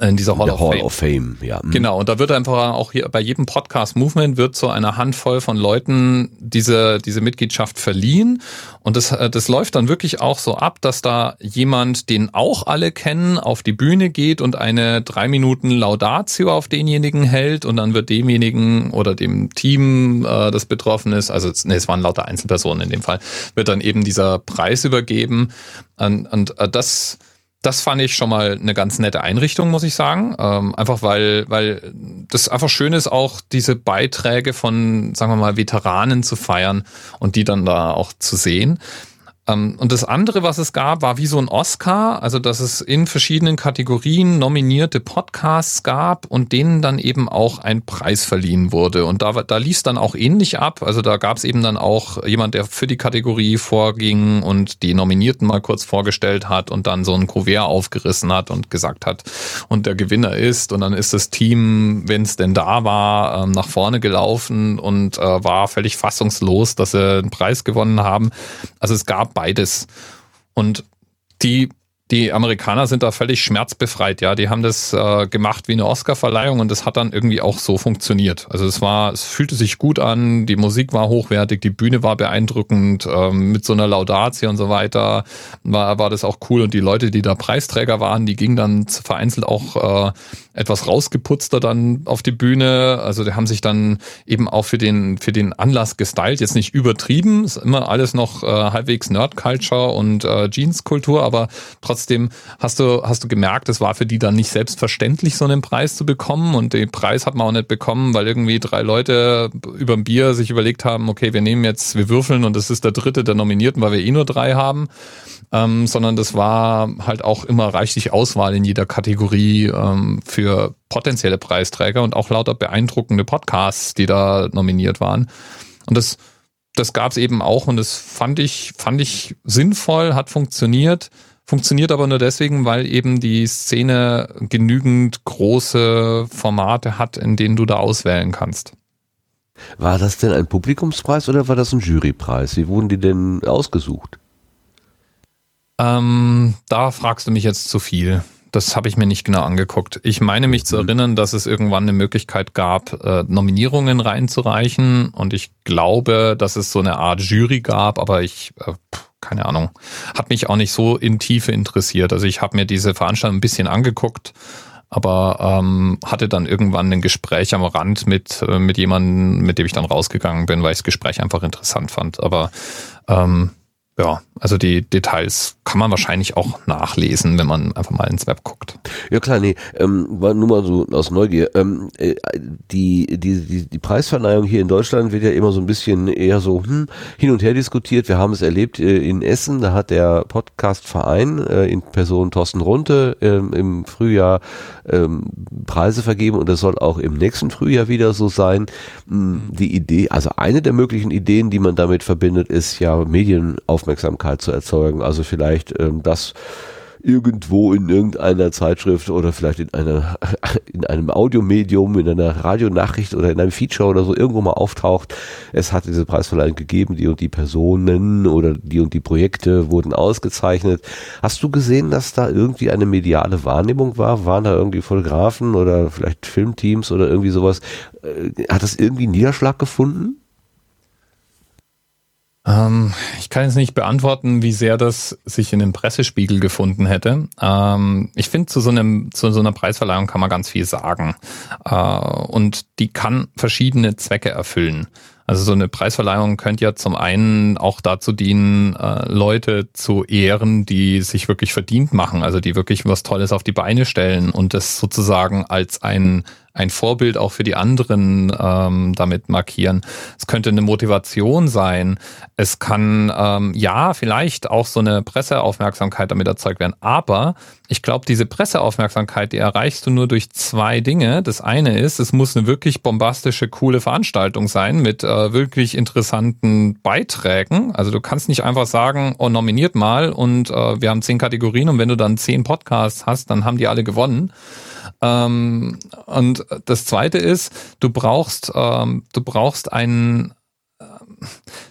in dieser Hall, of, Hall Fame. of Fame. Ja. Mhm. Genau, und da wird einfach auch hier bei jedem Podcast Movement wird so eine Handvoll von Leuten diese, diese Mitgliedschaft verliehen. Und das, äh, das läuft dann wirklich auch so ab, dass da jemand, den auch alle kennen, auf die Bühne geht und eine drei Minuten Laudatio auf denjenigen hält und dann wird demjenigen oder dem Team, äh, das betroffen ist, also nee, es waren lauter Einzelpersonen in dem Fall, wird dann eben dieser Preis übergeben. Und, und äh, das das fand ich schon mal eine ganz nette Einrichtung, muss ich sagen. Ähm, einfach weil, weil das einfach schön ist, auch diese Beiträge von, sagen wir mal, Veteranen zu feiern und die dann da auch zu sehen. Ähm, und das andere, was es gab, war wie so ein Oscar, also dass es in verschiedenen Kategorien nominierte Podcasts gab und denen dann eben auch ein Preis verliehen wurde. Und da, da lief es dann auch ähnlich ab. Also da gab es eben dann auch jemand, der für die Kategorie vorging und die Nominierten mal kurz vorgestellt hat und dann so ein Kuvert aufgerissen hat und gesagt hat, und der Gewinner ist. Und dann ist das Team, wenn es denn da war, ähm, nach vorne gelaufen und äh, war völlig fassungslos, dass sie einen Preis gewonnen haben. Also es gab beides. Und die die Amerikaner sind da völlig schmerzbefreit, ja. Die haben das äh, gemacht wie eine Oscarverleihung und das hat dann irgendwie auch so funktioniert. Also es war, es fühlte sich gut an, die Musik war hochwertig, die Bühne war beeindruckend, ähm, mit so einer Laudatie und so weiter war, war das auch cool. Und die Leute, die da Preisträger waren, die gingen dann vereinzelt auch äh, etwas rausgeputzter dann auf die Bühne. Also die haben sich dann eben auch für den, für den Anlass gestylt. Jetzt nicht übertrieben, ist immer alles noch äh, halbwegs Nerd-Culture und äh, Jeans-Kultur, aber trotzdem hast du, hast du gemerkt, es war für die dann nicht selbstverständlich, so einen Preis zu bekommen. Und den Preis hat man auch nicht bekommen, weil irgendwie drei Leute über ein Bier sich überlegt haben, okay, wir nehmen jetzt, wir würfeln und das ist der dritte der Nominierten, weil wir eh nur drei haben. Ähm, sondern das war halt auch immer reichlich Auswahl in jeder Kategorie ähm, für für potenzielle Preisträger und auch lauter beeindruckende Podcasts, die da nominiert waren. Und das, das gab es eben auch und das fand ich, fand ich sinnvoll, hat funktioniert. Funktioniert aber nur deswegen, weil eben die Szene genügend große Formate hat, in denen du da auswählen kannst. War das denn ein Publikumspreis oder war das ein Jurypreis? Wie wurden die denn ausgesucht? Ähm, da fragst du mich jetzt zu viel. Das habe ich mir nicht genau angeguckt. Ich meine mich zu mhm. erinnern, dass es irgendwann eine Möglichkeit gab, äh, Nominierungen reinzureichen. Und ich glaube, dass es so eine Art Jury gab, aber ich, äh, keine Ahnung, hat mich auch nicht so in Tiefe interessiert. Also ich habe mir diese Veranstaltung ein bisschen angeguckt, aber ähm, hatte dann irgendwann ein Gespräch am Rand mit, äh, mit jemandem, mit dem ich dann rausgegangen bin, weil ich das Gespräch einfach interessant fand. Aber ähm, ja, also die Details kann man wahrscheinlich auch nachlesen, wenn man einfach mal ins Web guckt. Ja klar, nee, ähm, war nur mal so aus Neugier. Ähm, äh, die, die, die, die Preisverleihung hier in Deutschland wird ja immer so ein bisschen eher so hm, hin und her diskutiert. Wir haben es erlebt äh, in Essen, da hat der Podcastverein äh, in Person Thorsten Runte ähm, im Frühjahr ähm, Preise vergeben und das soll auch im nächsten Frühjahr wieder so sein. Hm, die Idee, also eine der möglichen Ideen, die man damit verbindet, ist ja Medienaufmerksamkeit zu erzeugen. Also vielleicht ähm, das irgendwo in irgendeiner Zeitschrift oder vielleicht in einer [laughs] in einem Audiomedium, in einer Radionachricht oder in einem Feature oder so irgendwo mal auftaucht. Es hat diese Preisverleihung gegeben, die und die Personen oder die und die Projekte wurden ausgezeichnet. Hast du gesehen, dass da irgendwie eine mediale Wahrnehmung war? Waren da irgendwie Fotografen oder vielleicht Filmteams oder irgendwie sowas? Äh, hat das irgendwie Niederschlag gefunden? Ähm, ich kann jetzt nicht beantworten, wie sehr das sich in den Pressespiegel gefunden hätte. Ähm, ich finde, zu so zu so einer Preisverleihung kann man ganz viel sagen. Äh, und die kann verschiedene Zwecke erfüllen. Also so eine Preisverleihung könnte ja zum einen auch dazu dienen, äh, Leute zu ehren, die sich wirklich verdient machen, also die wirklich was Tolles auf die Beine stellen und das sozusagen als ein ein Vorbild auch für die anderen ähm, damit markieren. Es könnte eine Motivation sein. Es kann ähm, ja vielleicht auch so eine Presseaufmerksamkeit damit erzeugt werden. Aber ich glaube, diese Presseaufmerksamkeit, die erreichst du nur durch zwei Dinge. Das eine ist, es muss eine wirklich bombastische, coole Veranstaltung sein mit äh, wirklich interessanten Beiträgen. Also du kannst nicht einfach sagen, oh, nominiert mal und äh, wir haben zehn Kategorien und wenn du dann zehn Podcasts hast, dann haben die alle gewonnen. Ähm, und das zweite ist, du brauchst, ähm, du brauchst einen,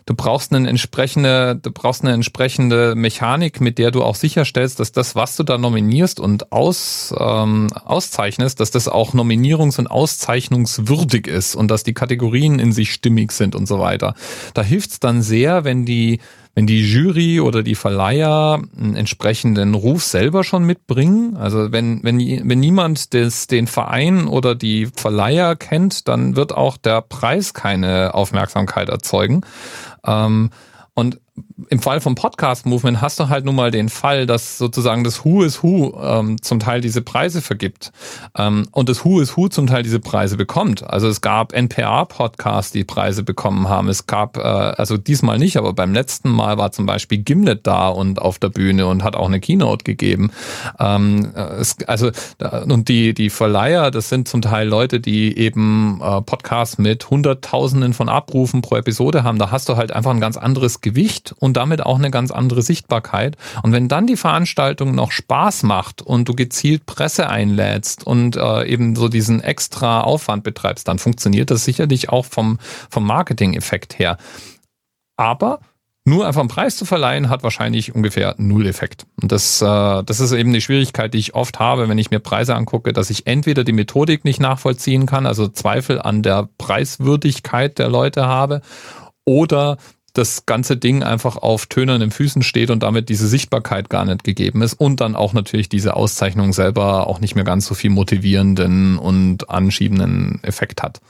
du brauchst eine entsprechende, du brauchst eine entsprechende Mechanik, mit der du auch sicherstellst, dass das, was du da nominierst und aus, ähm, auszeichnest, dass das auch nominierungs- und auszeichnungswürdig ist und dass die Kategorien in sich stimmig sind und so weiter. Da hilft es dann sehr, wenn die wenn die Jury oder die Verleiher einen entsprechenden Ruf selber schon mitbringen, also wenn, wenn, wenn niemand des, den Verein oder die Verleiher kennt, dann wird auch der Preis keine Aufmerksamkeit erzeugen. Ähm, und im Fall vom Podcast Movement hast du halt nun mal den Fall, dass sozusagen das Who is Who ähm, zum Teil diese Preise vergibt ähm, und das Who is Who zum Teil diese Preise bekommt. Also es gab NPR-Podcasts, die Preise bekommen haben. Es gab, äh, also diesmal nicht, aber beim letzten Mal war zum Beispiel Gimlet da und auf der Bühne und hat auch eine Keynote gegeben. Ähm, es, also und die die Verleiher, das sind zum Teil Leute, die eben äh, Podcasts mit Hunderttausenden von Abrufen pro Episode haben. Da hast du halt einfach ein ganz anderes Gewicht und damit auch eine ganz andere Sichtbarkeit. Und wenn dann die Veranstaltung noch Spaß macht und du gezielt Presse einlädst und äh, eben so diesen extra Aufwand betreibst, dann funktioniert das sicherlich auch vom, vom Marketing-Effekt her. Aber nur einfach einen Preis zu verleihen, hat wahrscheinlich ungefähr null Effekt. Und das, äh, das ist eben die Schwierigkeit, die ich oft habe, wenn ich mir Preise angucke, dass ich entweder die Methodik nicht nachvollziehen kann, also Zweifel an der Preiswürdigkeit der Leute habe, oder das ganze Ding einfach auf tönernen Füßen steht und damit diese Sichtbarkeit gar nicht gegeben ist und dann auch natürlich diese Auszeichnung selber auch nicht mehr ganz so viel motivierenden und anschiebenden Effekt hat.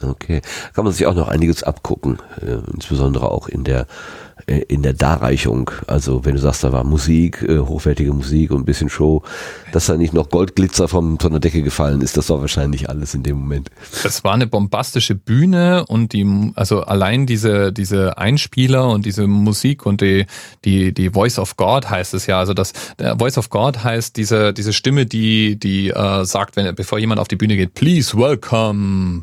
Okay, kann man sich auch noch einiges abgucken, äh, insbesondere auch in der in der Darreichung. Also wenn du sagst, da war Musik, äh, hochwertige Musik und ein bisschen Show, dass da nicht noch Goldglitzer vom, von der Decke gefallen ist, das war wahrscheinlich alles in dem Moment. Es war eine bombastische Bühne und die, also allein diese, diese Einspieler und diese Musik und die, die, die Voice of God heißt es ja. Also das, der Voice of God heißt diese, diese Stimme, die, die äh, sagt, wenn, bevor jemand auf die Bühne geht, please welcome.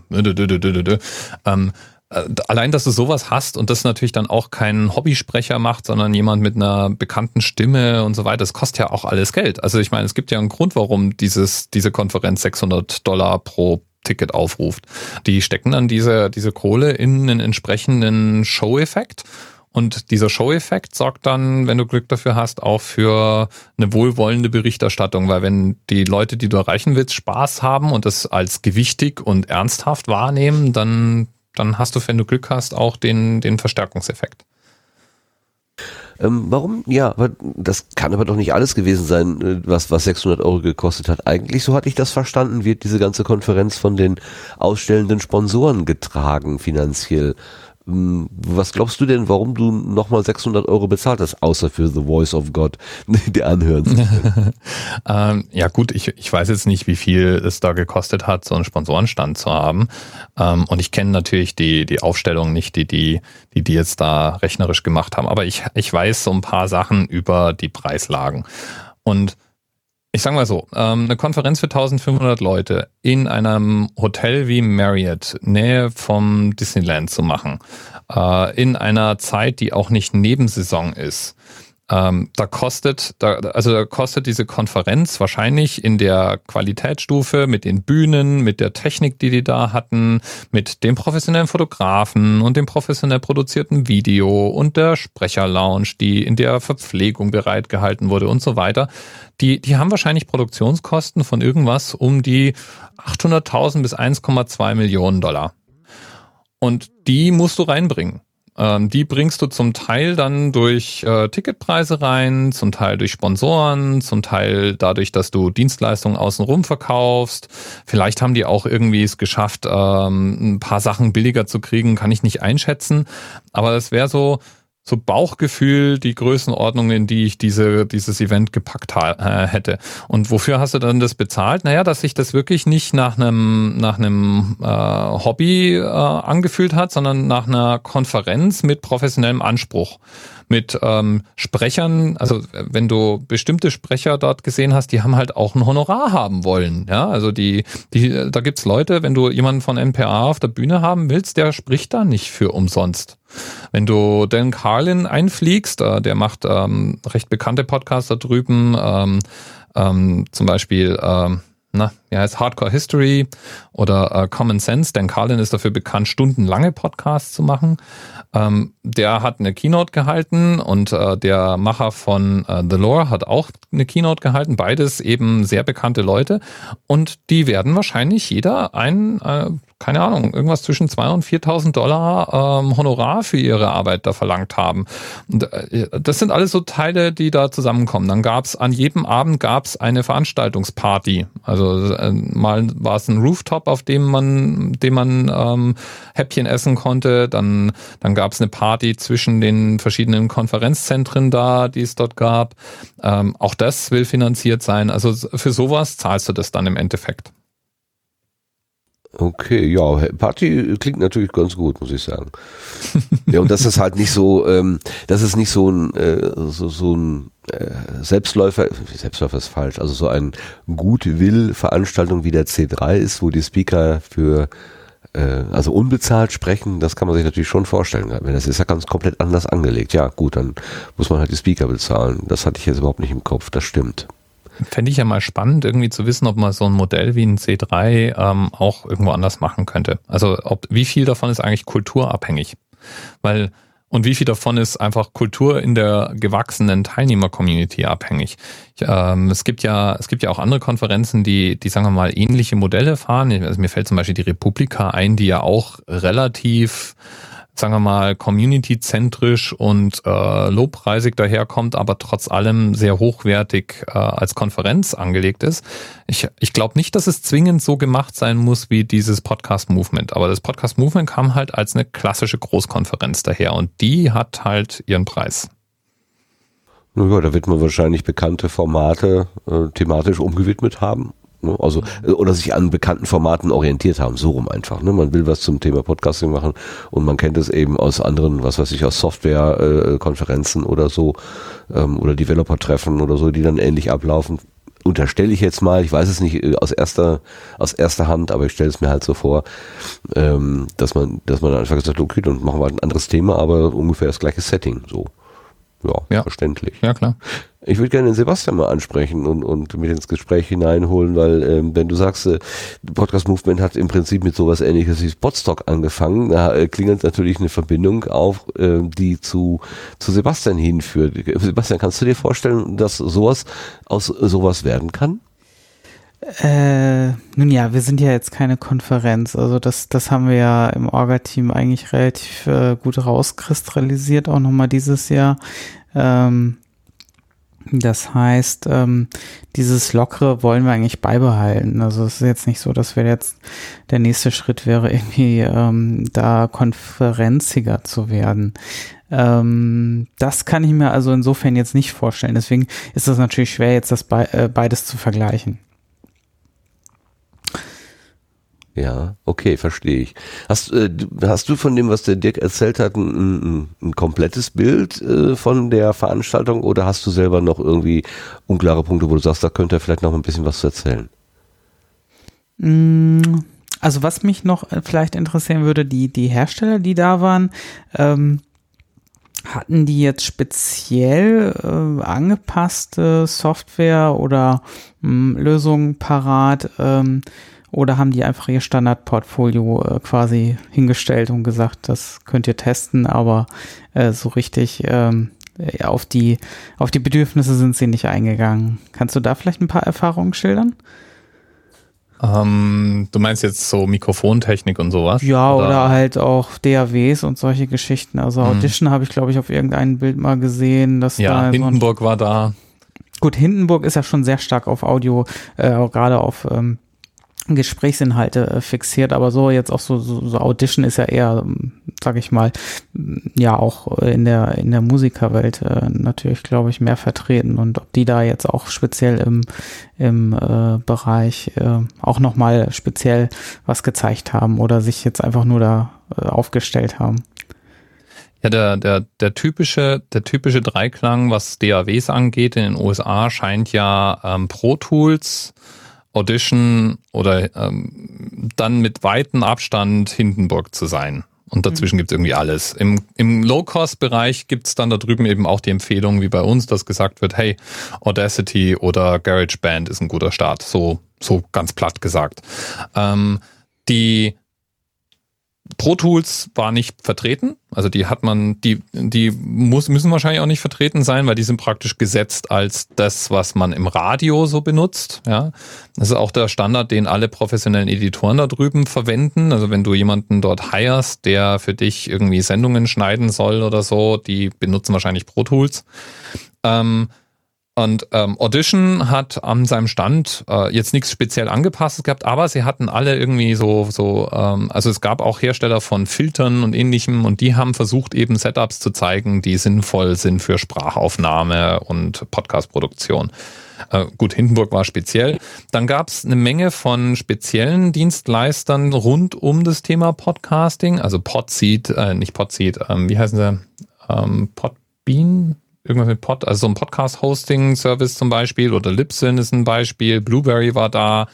Ähm, äh, allein, dass du sowas hast und das natürlich dann auch kein Hobbysprecher macht, sondern jemand mit einer bekannten Stimme und so weiter, das kostet ja auch alles Geld. Also ich meine, es gibt ja einen Grund, warum dieses, diese Konferenz 600 Dollar pro Ticket aufruft. Die stecken dann diese, diese Kohle in einen entsprechenden Show-Effekt. Und dieser Show-Effekt sorgt dann, wenn du Glück dafür hast, auch für eine wohlwollende Berichterstattung, weil wenn die Leute, die du erreichen willst, Spaß haben und das als gewichtig und ernsthaft wahrnehmen, dann dann hast du, wenn du Glück hast, auch den, den Verstärkungseffekt. Ähm, warum? Ja, das kann aber doch nicht alles gewesen sein, äh, was, was 600 Euro gekostet hat. Eigentlich, so hatte ich das verstanden, wird diese ganze Konferenz von den ausstellenden Sponsoren getragen finanziell. Hm, was glaubst du denn, warum du nochmal 600 Euro bezahlt hast, außer für The Voice of God, [laughs] die anhören? [laughs] ähm, ja gut, ich, ich weiß jetzt nicht, wie viel es da gekostet hat, so einen Sponsorenstand zu haben. Ähm, und ich kenne natürlich die, die Aufstellung nicht, die, die, die die jetzt da rechnerisch gemacht haben. Aber ich, ich weiß so ein paar Sachen über die Preislagen. Und ich sag mal so, ähm, eine Konferenz für 1500 Leute in einem Hotel wie Marriott, Nähe vom Disneyland zu machen, äh, in einer Zeit, die auch nicht Nebensaison ist, ähm, da kostet, da, also da kostet diese Konferenz wahrscheinlich in der Qualitätsstufe mit den Bühnen, mit der Technik, die die da hatten, mit dem professionellen Fotografen und dem professionell produzierten Video und der Sprecherlounge, die in der Verpflegung bereitgehalten wurde und so weiter. Die, die haben wahrscheinlich Produktionskosten von irgendwas um die 800.000 bis 1,2 Millionen Dollar. Und die musst du reinbringen. Ähm, die bringst du zum Teil dann durch äh, Ticketpreise rein, zum Teil durch Sponsoren, zum Teil dadurch, dass du Dienstleistungen außenrum verkaufst. Vielleicht haben die auch irgendwie es geschafft, ähm, ein paar Sachen billiger zu kriegen, kann ich nicht einschätzen. Aber es wäre so, so Bauchgefühl die Größenordnung, in die ich diese, dieses Event gepackt äh, hätte. Und wofür hast du dann das bezahlt? Naja, dass sich das wirklich nicht nach einem, nach einem äh, Hobby äh, angefühlt hat, sondern nach einer Konferenz mit professionellem Anspruch mit ähm, Sprechern, also wenn du bestimmte Sprecher dort gesehen hast, die haben halt auch ein Honorar haben wollen. Ja, also die, die, da gibt's Leute, wenn du jemanden von NPA auf der Bühne haben willst, der spricht da nicht für umsonst. Wenn du Dan Carlin einfliegst, äh, der macht ähm, recht bekannte Podcasts da drüben, ähm, ähm, zum Beispiel ähm, na, ja, heißt Hardcore History oder äh, Common Sense. Dan Carlin ist dafür bekannt, stundenlange Podcasts zu machen. Ähm, der hat eine Keynote gehalten und äh, der Macher von äh, The Lore hat auch eine Keynote gehalten. Beides eben sehr bekannte Leute und die werden wahrscheinlich jeder ein äh, keine Ahnung, irgendwas zwischen 2.000 und 4.000 Dollar ähm, Honorar für ihre Arbeit da verlangt haben. Und, äh, das sind alles so Teile, die da zusammenkommen. Dann gab es an jedem Abend gab's eine Veranstaltungsparty. Also äh, mal war es ein Rooftop, auf dem man, dem man ähm, Häppchen essen konnte. Dann, dann gab es eine Party zwischen den verschiedenen Konferenzzentren da, die es dort gab. Ähm, auch das will finanziert sein. Also für sowas zahlst du das dann im Endeffekt. Okay, ja, Party klingt natürlich ganz gut, muss ich sagen. ja, und das ist halt nicht so, ähm, das ist nicht so ein, äh, so, so ein äh, Selbstläufer, Selbstläufer ist falsch, also so ein Gutwill-Veranstaltung wie der C3 ist, wo die Speaker für äh, also unbezahlt sprechen, das kann man sich natürlich schon vorstellen. Das ist ja ganz komplett anders angelegt. Ja, gut, dann muss man halt die Speaker bezahlen. Das hatte ich jetzt überhaupt nicht im Kopf, das stimmt. Fände ich ja mal spannend, irgendwie zu wissen, ob man so ein Modell wie ein C3 ähm, auch irgendwo anders machen könnte. Also ob wie viel davon ist eigentlich kulturabhängig? Weil und wie viel davon ist einfach Kultur in der gewachsenen Teilnehmer-Community abhängig? Ich, ähm, es gibt ja, es gibt ja auch andere Konferenzen, die, die sagen wir mal ähnliche Modelle fahren. Also mir fällt zum Beispiel die Republika ein, die ja auch relativ sagen wir mal, community-zentrisch und äh, lobpreisig daherkommt, aber trotz allem sehr hochwertig äh, als Konferenz angelegt ist. Ich, ich glaube nicht, dass es zwingend so gemacht sein muss wie dieses Podcast-Movement, aber das Podcast-Movement kam halt als eine klassische Großkonferenz daher und die hat halt ihren Preis. Naja, da wird man wahrscheinlich bekannte Formate äh, thematisch umgewidmet haben? Also, äh, oder sich an bekannten Formaten orientiert haben, so rum einfach. Ne? Man will was zum Thema Podcasting machen und man kennt es eben aus anderen, was weiß ich, aus Software-Konferenzen äh, oder so, ähm, oder Developer-Treffen oder so, die dann ähnlich ablaufen. Unterstelle ich jetzt mal, ich weiß es nicht äh, aus erster, aus erster Hand, aber ich stelle es mir halt so vor, ähm, dass man, dass man einfach gesagt hat, okay, dann machen wir halt ein anderes Thema, aber ungefähr das gleiche Setting, so. Ja, ja, verständlich. Ja, klar. Ich würde gerne den Sebastian mal ansprechen und, und mit ins Gespräch hineinholen, weil ähm, wenn du sagst, äh, Podcast Movement hat im Prinzip mit sowas ähnliches wie Spotstock angefangen, da äh, klingelt natürlich eine Verbindung auf, äh, die zu, zu Sebastian hinführt. Sebastian, kannst du dir vorstellen, dass sowas aus sowas werden kann? Äh, nun ja, wir sind ja jetzt keine Konferenz. Also das, das haben wir ja im Orga-Team eigentlich relativ äh, gut rauskristallisiert, auch nochmal dieses Jahr. Ähm, das heißt, ähm, dieses Lockere wollen wir eigentlich beibehalten. Also es ist jetzt nicht so, dass wir jetzt der nächste Schritt wäre, irgendwie ähm, da konferenziger zu werden. Ähm, das kann ich mir also insofern jetzt nicht vorstellen. Deswegen ist es natürlich schwer, jetzt das be äh, beides zu vergleichen. Ja, okay, verstehe ich. Hast, äh, hast du von dem, was der Dirk erzählt hat, ein, ein, ein komplettes Bild äh, von der Veranstaltung oder hast du selber noch irgendwie unklare Punkte, wo du sagst, da könnte er vielleicht noch ein bisschen was zu erzählen? Mm, also was mich noch äh, vielleicht interessieren würde, die, die Hersteller, die da waren, ähm, hatten die jetzt speziell äh, angepasste Software oder mh, mm, Lösungen parat? Ähm, oder haben die einfach ihr Standardportfolio äh, quasi hingestellt und gesagt, das könnt ihr testen, aber äh, so richtig ähm, auf, die, auf die Bedürfnisse sind sie nicht eingegangen. Kannst du da vielleicht ein paar Erfahrungen schildern? Ähm, du meinst jetzt so Mikrofontechnik und sowas? Ja, oder, oder halt auch DAWs und solche Geschichten. Also mhm. Audition habe ich, glaube ich, auf irgendeinem Bild mal gesehen. Dass ja, da Hindenburg so war da. Gut, Hindenburg ist ja schon sehr stark auf Audio, äh, gerade auf ähm, Gesprächsinhalte äh, fixiert, aber so jetzt auch so, so, so Audition ist ja eher, ähm, sag ich mal, ja auch in der in der Musikerwelt äh, natürlich, glaube ich, mehr vertreten und ob die da jetzt auch speziell im im äh, Bereich äh, auch noch mal speziell was gezeigt haben oder sich jetzt einfach nur da äh, aufgestellt haben. Ja, der, der, der typische, der typische Dreiklang, was DAWs angeht in den USA, scheint ja ähm, Pro Tools, Audition oder ähm, dann mit weitem Abstand Hindenburg zu sein. Und dazwischen mhm. gibt es irgendwie alles. Im, im Low-Cost-Bereich gibt es dann da drüben eben auch die Empfehlung, wie bei uns, dass gesagt wird, hey, Audacity oder GarageBand ist ein guter Start. So, so ganz platt gesagt. Ähm, die Pro Tools war nicht vertreten. Also die hat man, die, die muss, müssen wahrscheinlich auch nicht vertreten sein, weil die sind praktisch gesetzt als das, was man im Radio so benutzt. Ja, das ist auch der Standard, den alle professionellen Editoren da drüben verwenden. Also wenn du jemanden dort hirest, der für dich irgendwie Sendungen schneiden soll oder so, die benutzen wahrscheinlich Pro Tools. Ähm, und ähm, Audition hat an seinem Stand äh, jetzt nichts speziell angepasst gehabt, aber sie hatten alle irgendwie so, so ähm, also es gab auch Hersteller von Filtern und ähnlichem und die haben versucht, eben Setups zu zeigen, die sinnvoll sind für Sprachaufnahme und Podcastproduktion. Äh, gut, Hindenburg war speziell. Dann gab es eine Menge von speziellen Dienstleistern rund um das Thema Podcasting, also Podseed, äh, nicht Podseed, ähm, wie heißen sie? Ähm, Podbean? Irgendwas mit Pod, also so ein Podcast-Hosting-Service zum Beispiel oder Libsyn ist ein Beispiel, Blueberry war da.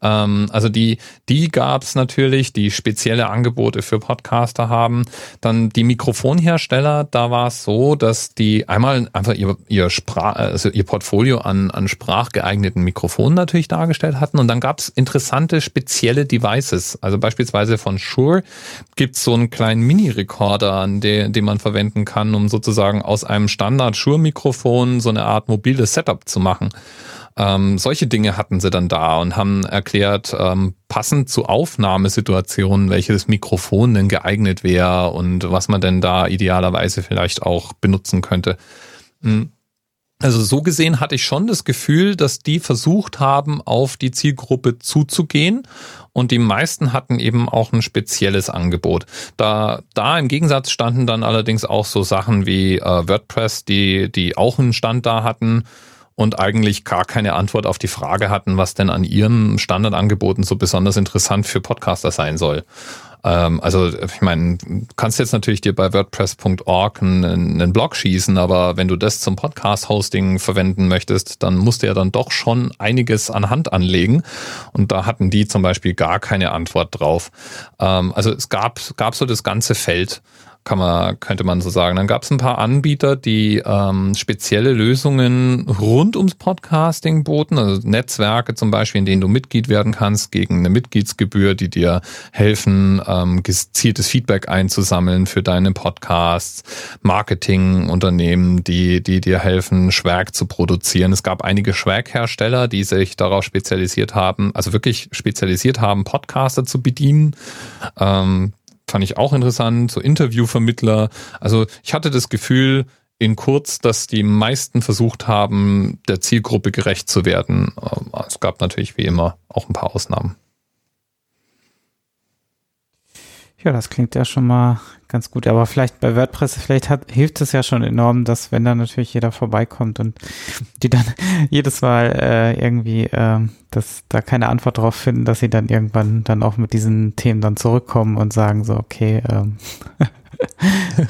Ähm, also die, die gab's natürlich, die spezielle Angebote für Podcaster haben. Dann die Mikrofonhersteller, da war es so, dass die einmal einfach ihr, ihr Sprach, also ihr Portfolio an, an sprachgeeigneten Mikrofonen natürlich dargestellt hatten. Und dann gab's interessante spezielle Devices. Also beispielsweise von Shure gibt's so einen kleinen Mini-Recorder, den, den man verwenden kann, um sozusagen aus einem Standard-Shure-Mikrofon so eine Art mobiles Setup zu machen. Ähm, solche Dinge hatten sie dann da und haben erklärt, ähm, passend zu Aufnahmesituationen, welches Mikrofon denn geeignet wäre und was man denn da idealerweise vielleicht auch benutzen könnte. Hm. Also so gesehen hatte ich schon das Gefühl, dass die versucht haben, auf die Zielgruppe zuzugehen und die meisten hatten eben auch ein spezielles Angebot. Da, da im Gegensatz standen dann allerdings auch so Sachen wie äh, WordPress, die, die auch einen Stand da hatten und eigentlich gar keine Antwort auf die Frage hatten, was denn an ihren Standardangeboten so besonders interessant für Podcaster sein soll. Ähm, also ich meine, kannst jetzt natürlich dir bei WordPress.org einen, einen Blog schießen, aber wenn du das zum Podcast-Hosting verwenden möchtest, dann musst du ja dann doch schon einiges an Hand anlegen. Und da hatten die zum Beispiel gar keine Antwort drauf. Ähm, also es gab, gab so das ganze Feld kann man, könnte man so sagen. Dann gab es ein paar Anbieter, die ähm, spezielle Lösungen rund ums Podcasting boten, also Netzwerke zum Beispiel, in denen du Mitglied werden kannst gegen eine Mitgliedsgebühr, die dir helfen, ähm, gezieltes Feedback einzusammeln für deine Podcasts, Marketingunternehmen, die, die dir helfen, Schwerk zu produzieren. Es gab einige Schwerkhersteller, die sich darauf spezialisiert haben, also wirklich spezialisiert haben, Podcaster zu bedienen. Ähm, fand ich auch interessant, so Interviewvermittler. Also ich hatte das Gefühl in kurz, dass die meisten versucht haben, der Zielgruppe gerecht zu werden. Es gab natürlich wie immer auch ein paar Ausnahmen. Ja, das klingt ja schon mal ganz gut. Aber vielleicht bei WordPress, vielleicht hat, hilft es ja schon enorm, dass wenn dann natürlich jeder vorbeikommt und die dann [laughs] jedes Mal äh, irgendwie, äh, dass da keine Antwort drauf finden, dass sie dann irgendwann dann auch mit diesen Themen dann zurückkommen und sagen so, okay, ähm, [laughs]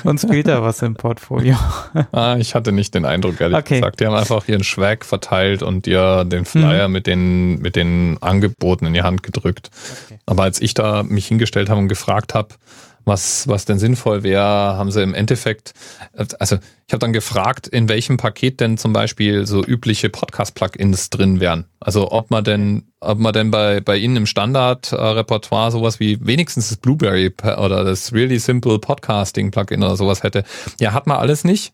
uns fehlt da was im Portfolio. [laughs] ah, ich hatte nicht den Eindruck, ehrlich okay. gesagt. Die haben einfach ihren Schwag verteilt und dir den Flyer mhm. mit, den, mit den Angeboten in die Hand gedrückt. Okay. Aber als ich da mich hingestellt habe und gefragt habe, was, was denn sinnvoll wäre, haben sie im Endeffekt, also ich habe dann gefragt, in welchem Paket denn zum Beispiel so übliche Podcast-Plugins drin wären. Also ob man denn, ob man denn bei, bei Ihnen im Standard-Repertoire sowas wie wenigstens das Blueberry oder das Really Simple Podcasting Plugin oder sowas hätte. Ja, hat man alles nicht.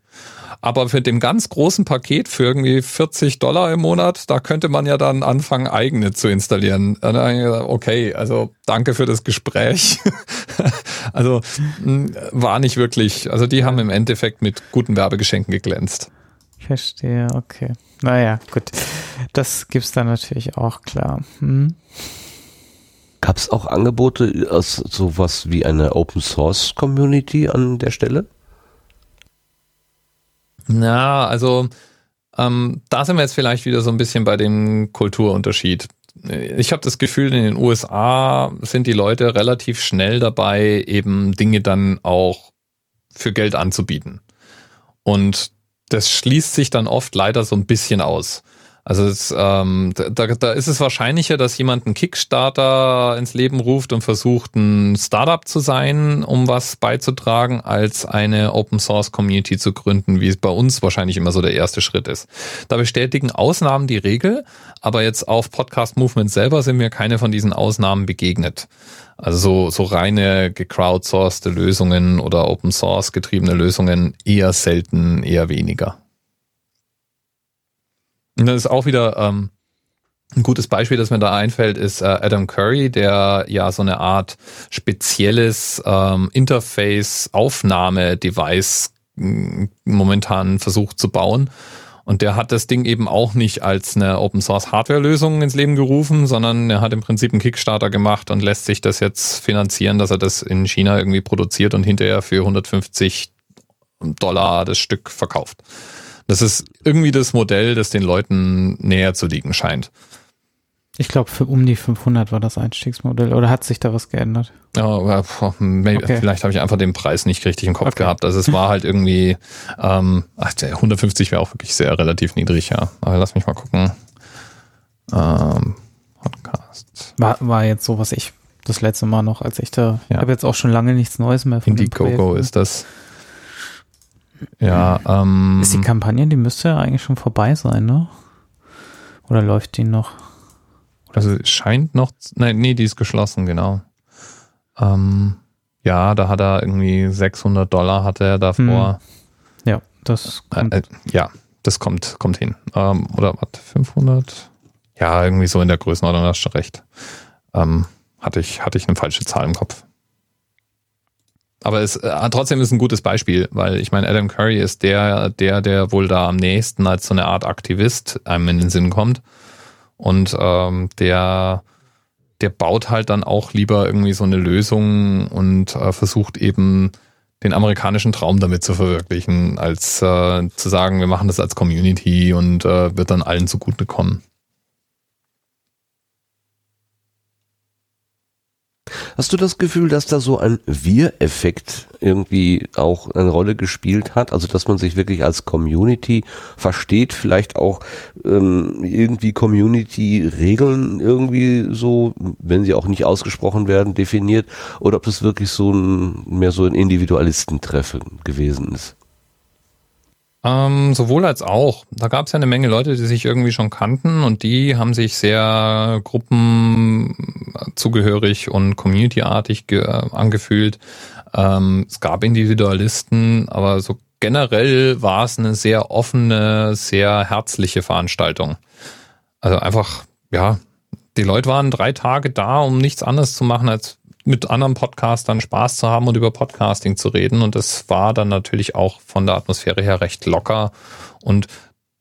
Aber für dem ganz großen Paket für irgendwie 40 Dollar im Monat, da könnte man ja dann anfangen, eigene zu installieren. Okay, also danke für das Gespräch. [laughs] also hm, war nicht wirklich, also die haben im Endeffekt mit guten Werbegeschenken geglänzt. Verstehe, okay. Naja, gut. Das gibt's dann natürlich auch, klar. Hm. Gab es auch Angebote aus sowas wie eine Open Source Community an der Stelle? Na, also ähm, da sind wir jetzt vielleicht wieder so ein bisschen bei dem Kulturunterschied. Ich habe das Gefühl, in den USA sind die Leute relativ schnell dabei, eben Dinge dann auch für Geld anzubieten. Und das schließt sich dann oft leider so ein bisschen aus. Also es, ähm, da, da ist es wahrscheinlicher, dass jemand einen Kickstarter ins Leben ruft und versucht, ein Startup zu sein, um was beizutragen, als eine Open Source Community zu gründen, wie es bei uns wahrscheinlich immer so der erste Schritt ist. Da bestätigen Ausnahmen die Regel, aber jetzt auf Podcast Movement selber sind mir keine von diesen Ausnahmen begegnet. Also so, so reine gecrowdsourcete Lösungen oder Open Source getriebene Lösungen eher selten, eher weniger. Und das ist auch wieder ähm, ein gutes Beispiel, das mir da einfällt, ist äh, Adam Curry, der ja so eine Art spezielles ähm, Interface-Aufnahme-Device momentan versucht zu bauen. Und der hat das Ding eben auch nicht als eine Open Source Hardware Lösung ins Leben gerufen, sondern er hat im Prinzip einen Kickstarter gemacht und lässt sich das jetzt finanzieren, dass er das in China irgendwie produziert und hinterher für 150 Dollar das Stück verkauft. Das ist irgendwie das Modell, das den Leuten näher zu liegen scheint. Ich glaube, für um die 500 war das Einstiegsmodell. Oder hat sich da was geändert? Ja, maybe, okay. vielleicht habe ich einfach den Preis nicht richtig im Kopf okay. gehabt. Also es war halt irgendwie, ähm, ach, 150 wäre auch wirklich sehr relativ niedrig, ja. Aber lass mich mal gucken. Ähm, Podcast. War, war jetzt so, was ich das letzte Mal noch, als ich da, ja. habe jetzt auch schon lange nichts Neues mehr von Indiegogo ist das. Ja, ähm, Ist die Kampagne, die müsste ja eigentlich schon vorbei sein, ne? Oder läuft die noch? Oder also es scheint noch, nein, nee, die ist geschlossen, genau. Ähm, ja, da hat er irgendwie 600 Dollar hatte er davor. Hm. Ja, das äh, kommt. Äh, ja, das kommt, kommt hin. Ähm, oder was, 500? Ja, irgendwie so in der Größenordnung, hast du recht. Ähm, hatte ich, hatte ich eine falsche Zahl im Kopf. Aber es äh, trotzdem ist ein gutes Beispiel, weil ich meine, Adam Curry ist der, der, der wohl da am nächsten als so eine Art Aktivist einem in den Sinn kommt. Und ähm, der, der baut halt dann auch lieber irgendwie so eine Lösung und äh, versucht eben den amerikanischen Traum damit zu verwirklichen, als äh, zu sagen, wir machen das als Community und äh, wird dann allen zugutekommen. Hast du das Gefühl, dass da so ein Wir-Effekt irgendwie auch eine Rolle gespielt hat? Also, dass man sich wirklich als Community versteht, vielleicht auch ähm, irgendwie Community-Regeln irgendwie so, wenn sie auch nicht ausgesprochen werden, definiert, oder ob das wirklich so ein, mehr so ein Individualistentreffen gewesen ist? Ähm, sowohl als auch. Da gab es ja eine Menge Leute, die sich irgendwie schon kannten und die haben sich sehr gruppenzugehörig und communityartig angefühlt. Ähm, es gab Individualisten, aber so generell war es eine sehr offene, sehr herzliche Veranstaltung. Also einfach, ja, die Leute waren drei Tage da, um nichts anderes zu machen, als mit anderen Podcastern Spaß zu haben und über Podcasting zu reden. Und das war dann natürlich auch von der Atmosphäre her recht locker. Und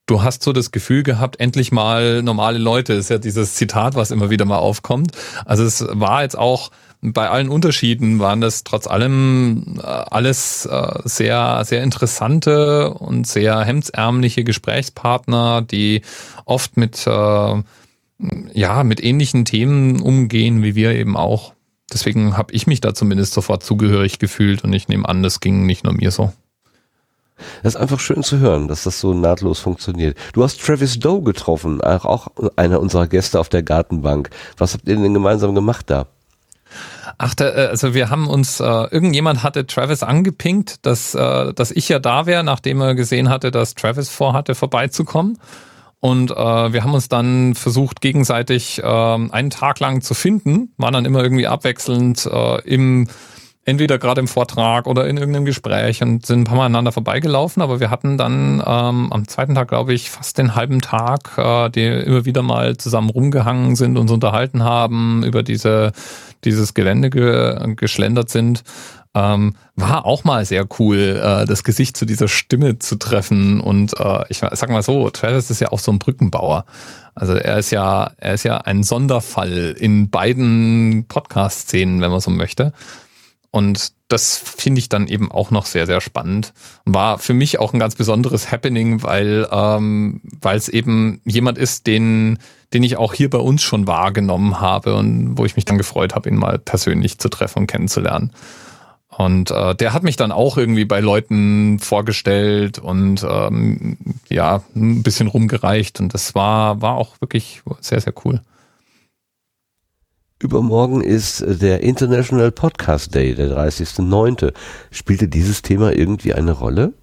du hast so das Gefühl gehabt, endlich mal normale Leute, ist ja dieses Zitat, was immer wieder mal aufkommt. Also es war jetzt auch bei allen Unterschieden waren das trotz allem äh, alles äh, sehr, sehr interessante und sehr hemdsärmliche Gesprächspartner, die oft mit, äh, ja, mit ähnlichen Themen umgehen, wie wir eben auch deswegen habe ich mich da zumindest sofort zugehörig gefühlt und ich nehme an, das ging nicht nur mir so. Das ist einfach schön zu hören, dass das so nahtlos funktioniert. Du hast Travis Doe getroffen, auch einer unserer Gäste auf der Gartenbank. Was habt ihr denn gemeinsam gemacht da? Ach, da, äh, also wir haben uns, äh, irgendjemand hatte Travis angepinkt, dass, äh, dass ich ja da wäre, nachdem er gesehen hatte, dass Travis vorhatte, vorbeizukommen. Und äh, wir haben uns dann versucht, gegenseitig äh, einen Tag lang zu finden, waren dann immer irgendwie abwechselnd äh, im entweder gerade im Vortrag oder in irgendeinem Gespräch und sind ein paar Mal aneinander vorbeigelaufen, aber wir hatten dann ähm, am zweiten Tag, glaube ich, fast den halben Tag, äh, die immer wieder mal zusammen rumgehangen sind, uns unterhalten haben, über diese dieses Gelände ge geschlendert sind. Ähm, war auch mal sehr cool, äh, das Gesicht zu dieser Stimme zu treffen. Und äh, ich sag mal so, Travis ist ja auch so ein Brückenbauer. Also er ist ja, er ist ja ein Sonderfall in beiden Podcast-Szenen, wenn man so möchte. Und das finde ich dann eben auch noch sehr, sehr spannend. War für mich auch ein ganz besonderes Happening, weil ähm, es eben jemand ist, den, den ich auch hier bei uns schon wahrgenommen habe und wo ich mich dann gefreut habe, ihn mal persönlich zu treffen und kennenzulernen. Und äh, der hat mich dann auch irgendwie bei Leuten vorgestellt und ähm, ja, ein bisschen rumgereicht. Und das war, war auch wirklich sehr, sehr cool. Übermorgen ist der International Podcast Day, der 30.09. Spielte dieses Thema irgendwie eine Rolle?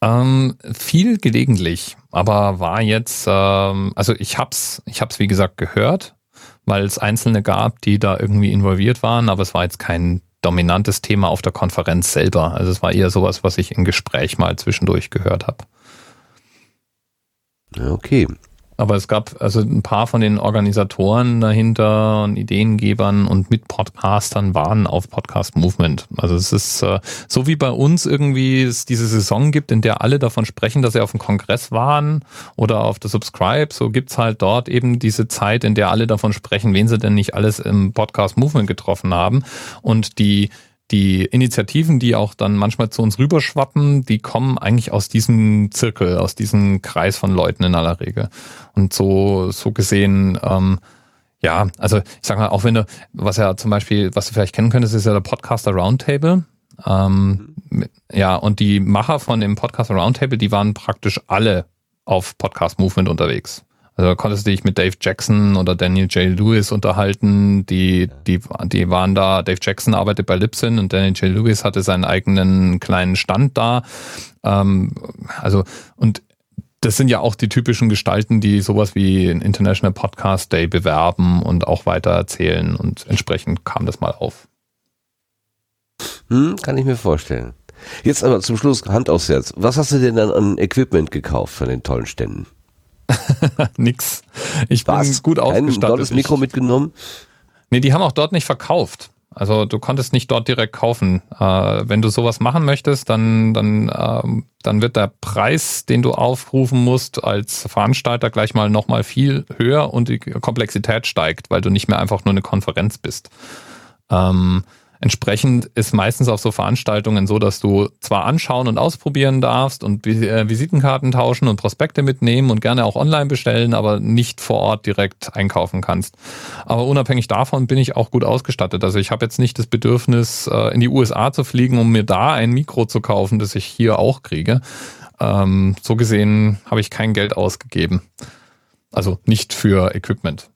Ähm, viel gelegentlich, aber war jetzt, ähm, also ich hab's, ich hab's wie gesagt gehört, weil es Einzelne gab, die da irgendwie involviert waren, aber es war jetzt kein dominantes Thema auf der Konferenz selber. Also es war eher sowas, was ich im Gespräch mal zwischendurch gehört habe. Okay. Aber es gab also ein paar von den Organisatoren dahinter und Ideengebern und mit Podcastern waren auf Podcast Movement. Also es ist äh, so wie bei uns irgendwie es diese Saison gibt, in der alle davon sprechen, dass sie auf dem Kongress waren oder auf der Subscribe. So gibt's halt dort eben diese Zeit, in der alle davon sprechen, wen sie denn nicht alles im Podcast Movement getroffen haben. Und die die Initiativen, die auch dann manchmal zu uns rüberschwappen, die kommen eigentlich aus diesem Zirkel, aus diesem Kreis von Leuten in aller Regel. Und so, so gesehen, ähm, ja, also ich sag mal, auch wenn du, was ja zum Beispiel, was du vielleicht kennen könntest, ist ja der Podcaster Roundtable. Ähm, mhm. Ja, und die Macher von dem Podcaster Roundtable, die waren praktisch alle auf Podcast Movement unterwegs. Also da konntest du dich mit Dave Jackson oder Daniel J. Lewis unterhalten. Die, die, die waren da, Dave Jackson arbeitet bei Libsyn und Daniel J. Lewis hatte seinen eigenen kleinen Stand da. Ähm, also, und das sind ja auch die typischen Gestalten, die sowas wie ein International Podcast Day bewerben und auch weiter erzählen und entsprechend kam das mal auf. Hm, kann ich mir vorstellen. Jetzt aber zum Schluss Hand aufs Herz. Was hast du denn dann an Equipment gekauft von den tollen Ständen? [laughs] Nix. Ich Was? bin gut ausgestattet. Ein tolles Mikro mitgenommen? Nee, die haben auch dort nicht verkauft. Also du konntest nicht dort direkt kaufen. Äh, wenn du sowas machen möchtest, dann, dann, ähm, dann wird der Preis, den du aufrufen musst als Veranstalter gleich mal nochmal viel höher und die Komplexität steigt, weil du nicht mehr einfach nur eine Konferenz bist. Ähm, Entsprechend ist meistens auf so Veranstaltungen so, dass du zwar anschauen und ausprobieren darfst und äh, Visitenkarten tauschen und Prospekte mitnehmen und gerne auch online bestellen, aber nicht vor Ort direkt einkaufen kannst. Aber unabhängig davon bin ich auch gut ausgestattet. Also ich habe jetzt nicht das Bedürfnis, äh, in die USA zu fliegen, um mir da ein Mikro zu kaufen, das ich hier auch kriege. Ähm, so gesehen habe ich kein Geld ausgegeben. Also nicht für Equipment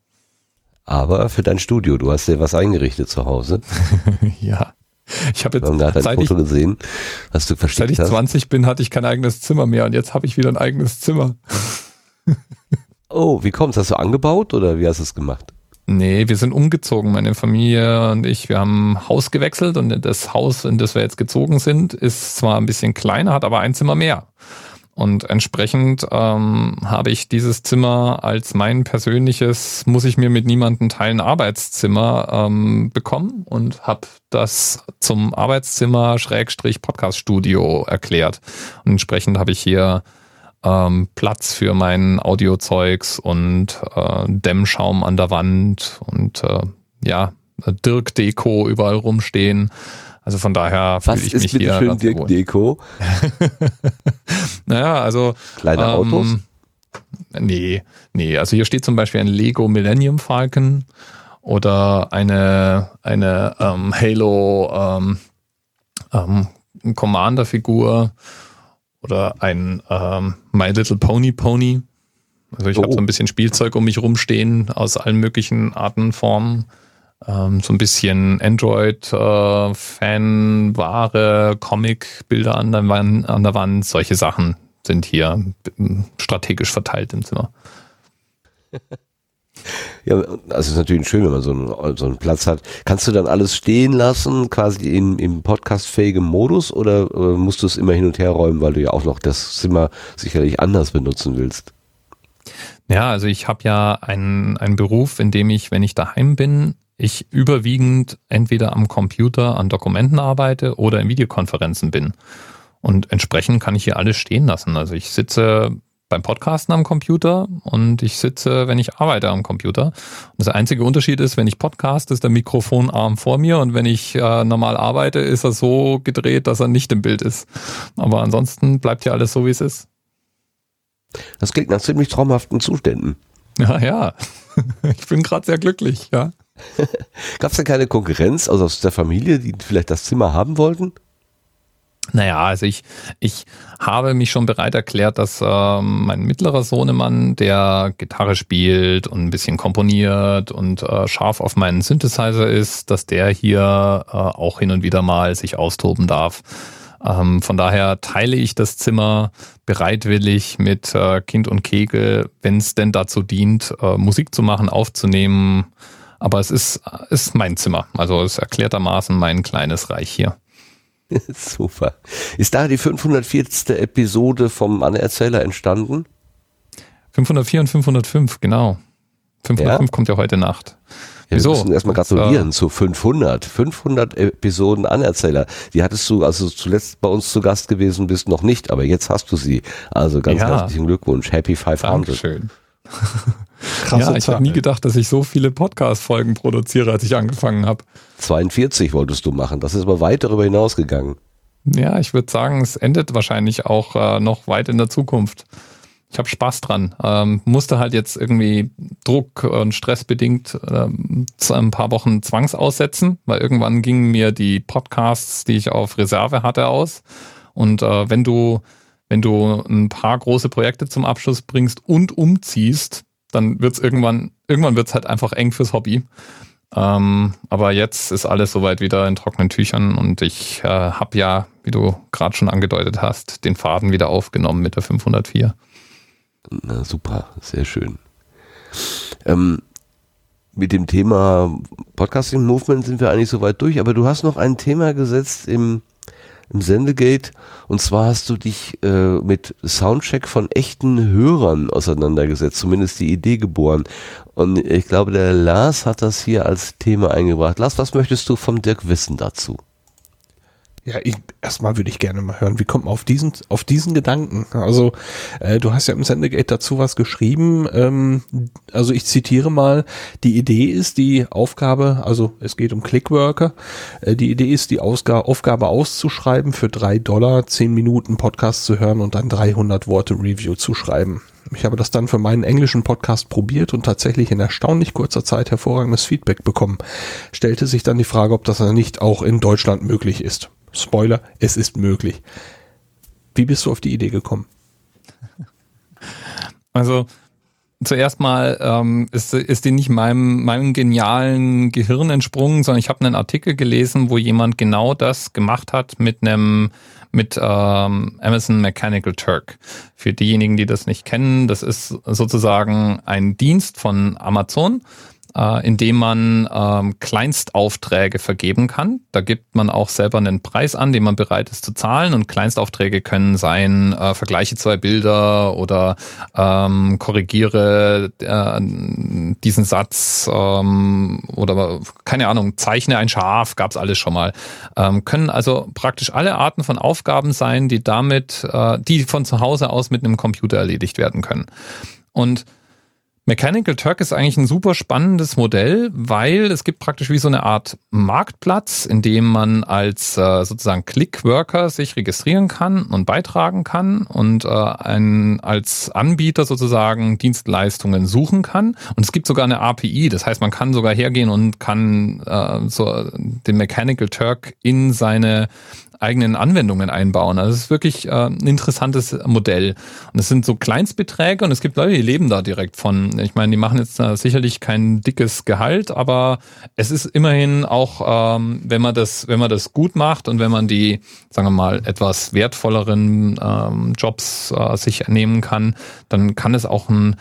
aber für dein Studio. Du hast dir was eingerichtet zu Hause. [laughs] ja. Ich habe jetzt Und da seit Foto ich, gesehen, was du versteckt Seit ich 20 bin, hatte ich kein eigenes Zimmer mehr und jetzt habe ich wieder ein eigenes Zimmer. [laughs] oh, wie kommt's? Hast du angebaut oder wie hast du es gemacht? Nee, wir sind umgezogen, meine Familie und ich. Wir haben Haus gewechselt und das Haus, in das wir jetzt gezogen sind, ist zwar ein bisschen kleiner, hat aber ein Zimmer mehr. Und entsprechend ähm, habe ich dieses Zimmer als mein persönliches, muss ich mir mit niemandem teilen, Arbeitszimmer ähm, bekommen und habe das zum Arbeitszimmer Schrägstrich Podcast Studio erklärt. Und entsprechend habe ich hier ähm, Platz für mein Audiozeugs und äh, Dämmschaum an der Wand und äh, ja, Dirk Deko überall rumstehen. Also von daher fühle ich mich hier. Ist schön Dirk Deko? [laughs] naja, also. Kleine ähm, Autos? Nee, nee. Also hier steht zum Beispiel ein Lego Millennium Falcon oder eine, eine ähm, Halo ähm, ähm, Commander-Figur oder ein ähm, My Little Pony Pony. Also ich oh. habe so ein bisschen Spielzeug um mich rumstehen aus allen möglichen Arten, Formen ähm, so ein bisschen Android-Fan-Ware, äh, Comic-Bilder an, der Wand, an der Wand, solche Sachen sind hier strategisch verteilt im Zimmer. [laughs] Ja, also es ist natürlich schön, wenn man so einen, so einen Platz hat. Kannst du dann alles stehen lassen, quasi in, im podcastfähigen Modus oder äh, musst du es immer hin und her räumen, weil du ja auch noch das Zimmer sicherlich anders benutzen willst? Ja, also ich habe ja einen, einen Beruf, in dem ich, wenn ich daheim bin, ich überwiegend entweder am Computer an Dokumenten arbeite oder in Videokonferenzen bin. Und entsprechend kann ich hier alles stehen lassen. Also ich sitze beim Podcasten am Computer und ich sitze, wenn ich arbeite am Computer. Und das einzige Unterschied ist, wenn ich podcast, ist der Mikrofonarm vor mir und wenn ich äh, normal arbeite, ist er so gedreht, dass er nicht im Bild ist. Aber ansonsten bleibt ja alles so, wie es ist. Das klingt nach ziemlich traumhaften Zuständen. Ja, ja. [laughs] Ich bin gerade sehr glücklich, ja. [laughs] Gab es denn keine Konkurrenz also aus der Familie, die vielleicht das Zimmer haben wollten? Naja, also ich, ich habe mich schon bereit erklärt, dass äh, mein mittlerer Sohnemann, der Gitarre spielt und ein bisschen komponiert und äh, scharf auf meinen Synthesizer ist, dass der hier äh, auch hin und wieder mal sich austoben darf. Ähm, von daher teile ich das Zimmer bereitwillig mit äh, Kind und Kegel, wenn es denn dazu dient, äh, Musik zu machen, aufzunehmen. Aber es ist, ist mein Zimmer. Also es ist erklärtermaßen mein kleines Reich hier. [laughs] Super. Ist da die 540. Episode vom Anerzähler entstanden? 504 und 505, genau. 505 ja? kommt ja heute Nacht. Ja, Wieso? Wir müssen erstmal gratulieren uh, zu 500. 500 Episoden Anerzähler. Die hattest du, also zuletzt bei uns zu Gast gewesen bist, noch nicht, aber jetzt hast du sie. Also ganz ja. herzlichen Glückwunsch. Happy 500. Dankeschön. [laughs] Krasse ja, ich habe nie gedacht, dass ich so viele Podcast-Folgen produziere, als ich angefangen habe. 42 wolltest du machen. Das ist aber weit darüber hinausgegangen. Ja, ich würde sagen, es endet wahrscheinlich auch äh, noch weit in der Zukunft. Ich habe Spaß dran. Ähm, musste halt jetzt irgendwie Druck und stressbedingt ähm, ein paar Wochen zwangsaussetzen, weil irgendwann gingen mir die Podcasts, die ich auf Reserve hatte, aus. Und äh, wenn du wenn du ein paar große Projekte zum Abschluss bringst und umziehst, dann wird's irgendwann, irgendwann wird's halt einfach eng fürs Hobby. Ähm, aber jetzt ist alles soweit wieder in trockenen Tüchern und ich äh, habe ja, wie du gerade schon angedeutet hast, den Faden wieder aufgenommen mit der 504. Na super, sehr schön. Ähm, mit dem Thema Podcasting Movement sind wir eigentlich soweit durch, aber du hast noch ein Thema gesetzt im im Sendegate. Und zwar hast du dich äh, mit Soundcheck von echten Hörern auseinandergesetzt, zumindest die Idee geboren. Und ich glaube, der Lars hat das hier als Thema eingebracht. Lars, was möchtest du vom Dirk wissen dazu? Ja, ich, erstmal würde ich gerne mal hören, wie kommt man auf diesen, auf diesen Gedanken? Also, äh, du hast ja im Sendegate dazu was geschrieben. Ähm, also ich zitiere mal, die Idee ist die Aufgabe, also es geht um Clickworker, äh, die Idee ist die Ausga Aufgabe auszuschreiben, für drei Dollar zehn Minuten Podcast zu hören und dann 300 Worte Review zu schreiben. Ich habe das dann für meinen englischen Podcast probiert und tatsächlich in erstaunlich kurzer Zeit hervorragendes Feedback bekommen. Stellte sich dann die Frage, ob das nicht auch in Deutschland möglich ist. Spoiler, es ist möglich. Wie bist du auf die Idee gekommen? [laughs] Also zuerst mal ähm, ist, ist die nicht meinem, meinem genialen Gehirn entsprungen, sondern ich habe einen Artikel gelesen, wo jemand genau das gemacht hat mit einem mit ähm, Amazon Mechanical Turk. Für diejenigen, die das nicht kennen, das ist sozusagen ein Dienst von Amazon, äh, indem man ähm, Kleinstaufträge vergeben kann. Da gibt man auch selber einen Preis an, den man bereit ist zu zahlen. Und Kleinstaufträge können sein, äh, vergleiche zwei Bilder oder ähm, korrigiere äh, diesen Satz ähm, oder keine Ahnung, zeichne ein Schaf, gab's alles schon mal. Ähm, können also praktisch alle Arten von Aufgaben sein, die damit, äh, die von zu Hause aus mit einem Computer erledigt werden können. Und Mechanical Turk ist eigentlich ein super spannendes Modell, weil es gibt praktisch wie so eine Art Marktplatz, in dem man als äh, sozusagen Clickworker sich registrieren kann und beitragen kann und äh, ein, als Anbieter sozusagen Dienstleistungen suchen kann. Und es gibt sogar eine API, das heißt, man kann sogar hergehen und kann äh, so den Mechanical Turk in seine eigenen Anwendungen einbauen. Also es ist wirklich äh, ein interessantes Modell. Und es sind so Kleinstbeträge und es gibt Leute, die leben da direkt von. Ich meine, die machen jetzt äh, sicherlich kein dickes Gehalt, aber es ist immerhin auch, ähm, wenn man das, wenn man das gut macht und wenn man die, sagen wir mal, etwas wertvolleren ähm, Jobs äh, sich nehmen kann, dann kann es auch ein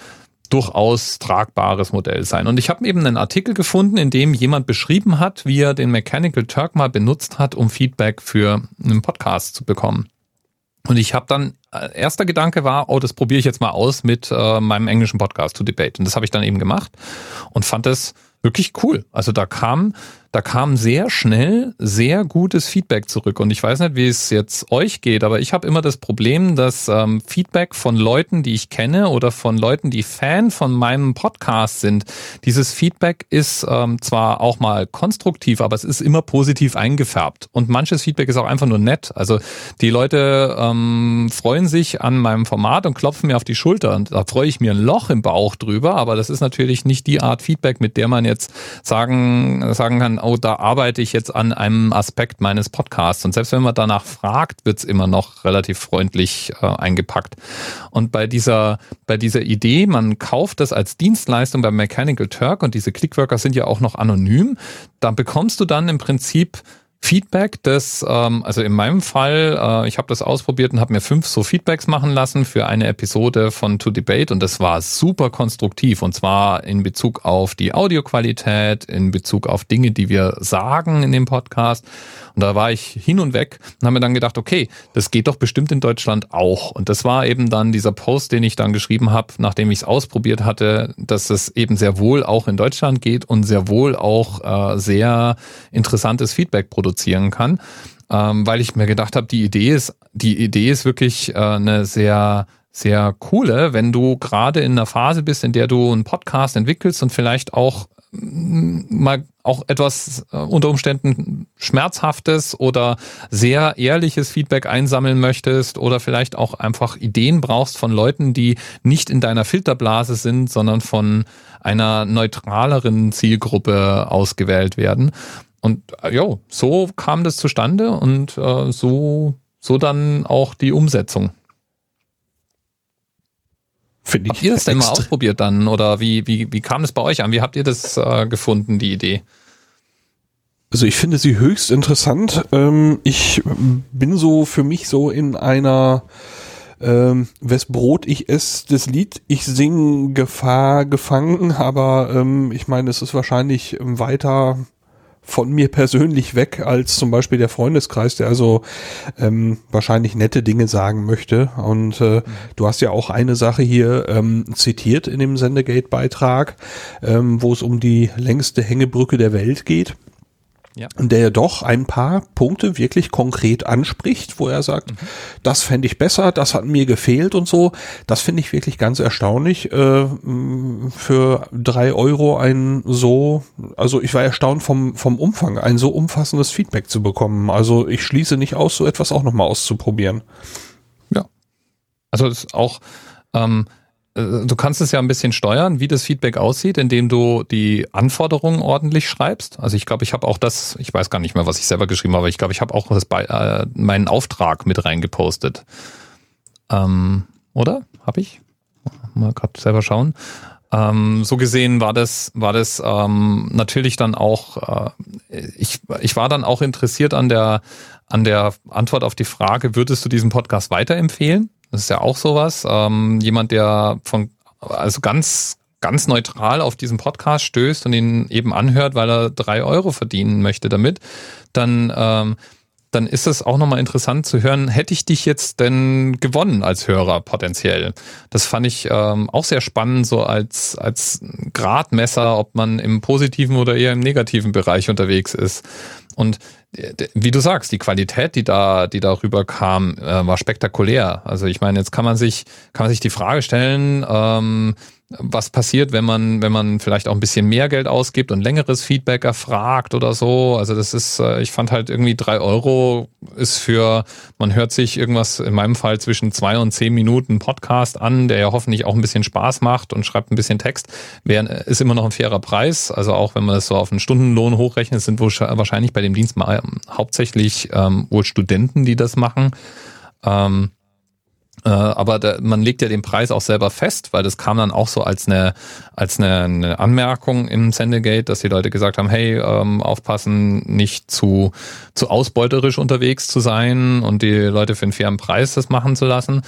durchaus tragbares Modell sein. Und ich habe eben einen Artikel gefunden, in dem jemand beschrieben hat, wie er den Mechanical Turk mal benutzt hat, um Feedback für einen Podcast zu bekommen. Und ich habe dann, äh, erster Gedanke war, oh, das probiere ich jetzt mal aus mit äh, meinem englischen Podcast To Debate. Und das habe ich dann eben gemacht und fand es wirklich cool. Also da kam da kam sehr schnell sehr gutes Feedback zurück. Und ich weiß nicht, wie es jetzt euch geht, aber ich habe immer das Problem, dass ähm, Feedback von Leuten, die ich kenne oder von Leuten, die Fan von meinem Podcast sind, dieses Feedback ist ähm, zwar auch mal konstruktiv, aber es ist immer positiv eingefärbt. Und manches Feedback ist auch einfach nur nett. Also die Leute ähm, freuen sich an meinem Format und klopfen mir auf die Schulter. Und da freue ich mir ein Loch im Bauch drüber, aber das ist natürlich nicht die Art Feedback, mit der man jetzt sagen, sagen kann, oh, da arbeite ich jetzt an einem Aspekt meines Podcasts. Und selbst wenn man danach fragt, wird's immer noch relativ freundlich äh, eingepackt. Und bei dieser, bei dieser Idee, man kauft das als Dienstleistung bei Mechanical Turk und diese Clickworker sind ja auch noch anonym, da bekommst du dann im Prinzip Feedback, das, ähm, also in meinem Fall, äh, ich habe das ausprobiert und habe mir fünf so Feedbacks machen lassen für eine Episode von To Debate und das war super konstruktiv und zwar in Bezug auf die Audioqualität, in Bezug auf Dinge, die wir sagen in dem Podcast und da war ich hin und weg und habe mir dann gedacht, okay, das geht doch bestimmt in Deutschland auch. Und das war eben dann dieser Post, den ich dann geschrieben habe, nachdem ich es ausprobiert hatte, dass es eben sehr wohl auch in Deutschland geht und sehr wohl auch äh, sehr interessantes Feedback produzieren kann. Ähm, weil ich mir gedacht habe, die Idee ist, die Idee ist wirklich äh, eine sehr sehr coole, wenn du gerade in einer Phase bist, in der du einen Podcast entwickelst und vielleicht auch mal auch etwas äh, unter Umständen schmerzhaftes oder sehr ehrliches Feedback einsammeln möchtest oder vielleicht auch einfach Ideen brauchst von Leuten, die nicht in deiner Filterblase sind, sondern von einer neutraleren Zielgruppe ausgewählt werden. Und äh, jo, so kam das zustande und äh, so, so dann auch die Umsetzung. Finde ich. Habt ihr das denn mal ausprobiert dann? Oder wie, wie, wie kam es bei euch an? Wie habt ihr das äh, gefunden, die Idee? Also ich finde sie höchst interessant. Ähm, ich bin so für mich so in einer ähm, wes Brot ich esse, das Lied ich sing Gefahr gefangen, aber ähm, ich meine, es ist wahrscheinlich weiter von mir persönlich weg als zum Beispiel der Freundeskreis, der also ähm, wahrscheinlich nette Dinge sagen möchte. Und äh, du hast ja auch eine Sache hier ähm, zitiert in dem Sendegate-Beitrag, ähm, wo es um die längste Hängebrücke der Welt geht ja. der ja doch ein paar Punkte wirklich konkret anspricht, wo er sagt, mhm. das fände ich besser, das hat mir gefehlt und so. Das finde ich wirklich ganz erstaunlich. Äh, für drei Euro ein so, also ich war erstaunt vom, vom Umfang, ein so umfassendes Feedback zu bekommen. Also ich schließe nicht aus, so etwas auch nochmal auszuprobieren. Ja. Also es ist auch, ähm, äh, du kannst es ja ein bisschen steuern, wie das Feedback aussieht, indem du die Anforderungen ordentlich schreibst. Also ich glaube, ich habe auch das, ich weiß gar nicht mehr, was ich selber geschrieben habe, ich glaube, ich habe auch das bei, äh, meinen Auftrag mit reingepostet. Ähm, oder? Habe ich? Mal gerade selber schauen. Ähm, so gesehen war das, war das ähm, natürlich dann auch, äh, ich, ich war dann auch interessiert an der, an der Antwort auf die Frage, würdest du diesen Podcast weiterempfehlen? Das ist ja auch sowas. Ähm, jemand, der von, also ganz, ganz neutral auf diesen Podcast stößt und ihn eben anhört, weil er drei Euro verdienen möchte damit, dann, ähm, dann ist es auch nochmal interessant zu hören, hätte ich dich jetzt denn gewonnen als Hörer potenziell? Das fand ich ähm, auch sehr spannend, so als, als Gradmesser, ob man im positiven oder eher im negativen Bereich unterwegs ist. Und wie du sagst, die Qualität, die da, die darüber kam, äh, war spektakulär. Also ich meine, jetzt kann man sich, kann man sich die Frage stellen, ähm, was passiert, wenn man, wenn man vielleicht auch ein bisschen mehr Geld ausgibt und längeres Feedback erfragt oder so. Also das ist, äh, ich fand halt irgendwie drei Euro ist für, man hört sich irgendwas in meinem Fall zwischen zwei und zehn Minuten Podcast an, der ja hoffentlich auch ein bisschen Spaß macht und schreibt ein bisschen Text. Wär, ist immer noch ein fairer Preis. Also auch wenn man das so auf einen Stundenlohn hochrechnet, sind wohl wahrscheinlich bei dem Dienst mal ähm, hauptsächlich ähm, wohl Studenten, die das machen. Ähm, äh, aber da, man legt ja den Preis auch selber fest, weil das kam dann auch so als eine, als eine, eine Anmerkung im Sendegate, dass die Leute gesagt haben, hey, ähm, aufpassen, nicht zu, zu ausbeuterisch unterwegs zu sein und die Leute für einen fairen Preis das machen zu lassen.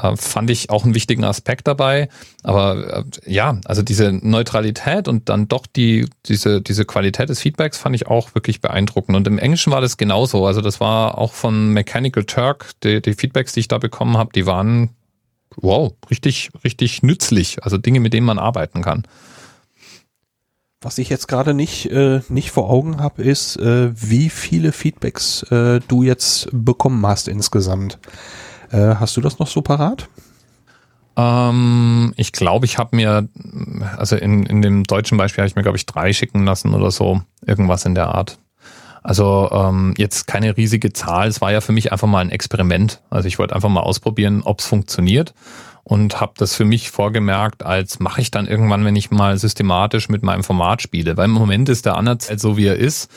Äh, fand ich auch einen wichtigen Aspekt dabei. Aber äh, ja, also diese Neutralität und dann doch die, diese, diese Qualität des Feedbacks fand ich auch wirklich beeindruckend. Und im Englischen war das genauso. Also das war auch von Mechanical Turk, die, die Feedbacks, die ich da bekommen habe, die waren wow, richtig, richtig nützlich. Also Dinge, mit denen man arbeiten kann. Was ich jetzt gerade nicht, äh, nicht vor Augen habe, ist, äh, wie viele Feedbacks äh, du jetzt bekommen hast insgesamt. Äh, hast du das noch so parat? Ähm, ich glaube, ich habe mir, also in, in dem deutschen Beispiel habe ich mir, glaube ich, drei schicken lassen oder so. Irgendwas in der Art. Also ähm, jetzt keine riesige Zahl. Es war ja für mich einfach mal ein Experiment. Also ich wollte einfach mal ausprobieren, ob es funktioniert und habe das für mich vorgemerkt, als mache ich dann irgendwann, wenn ich mal systematisch mit meinem Format spiele. Weil im Moment ist der Anerzählt so, wie er ist.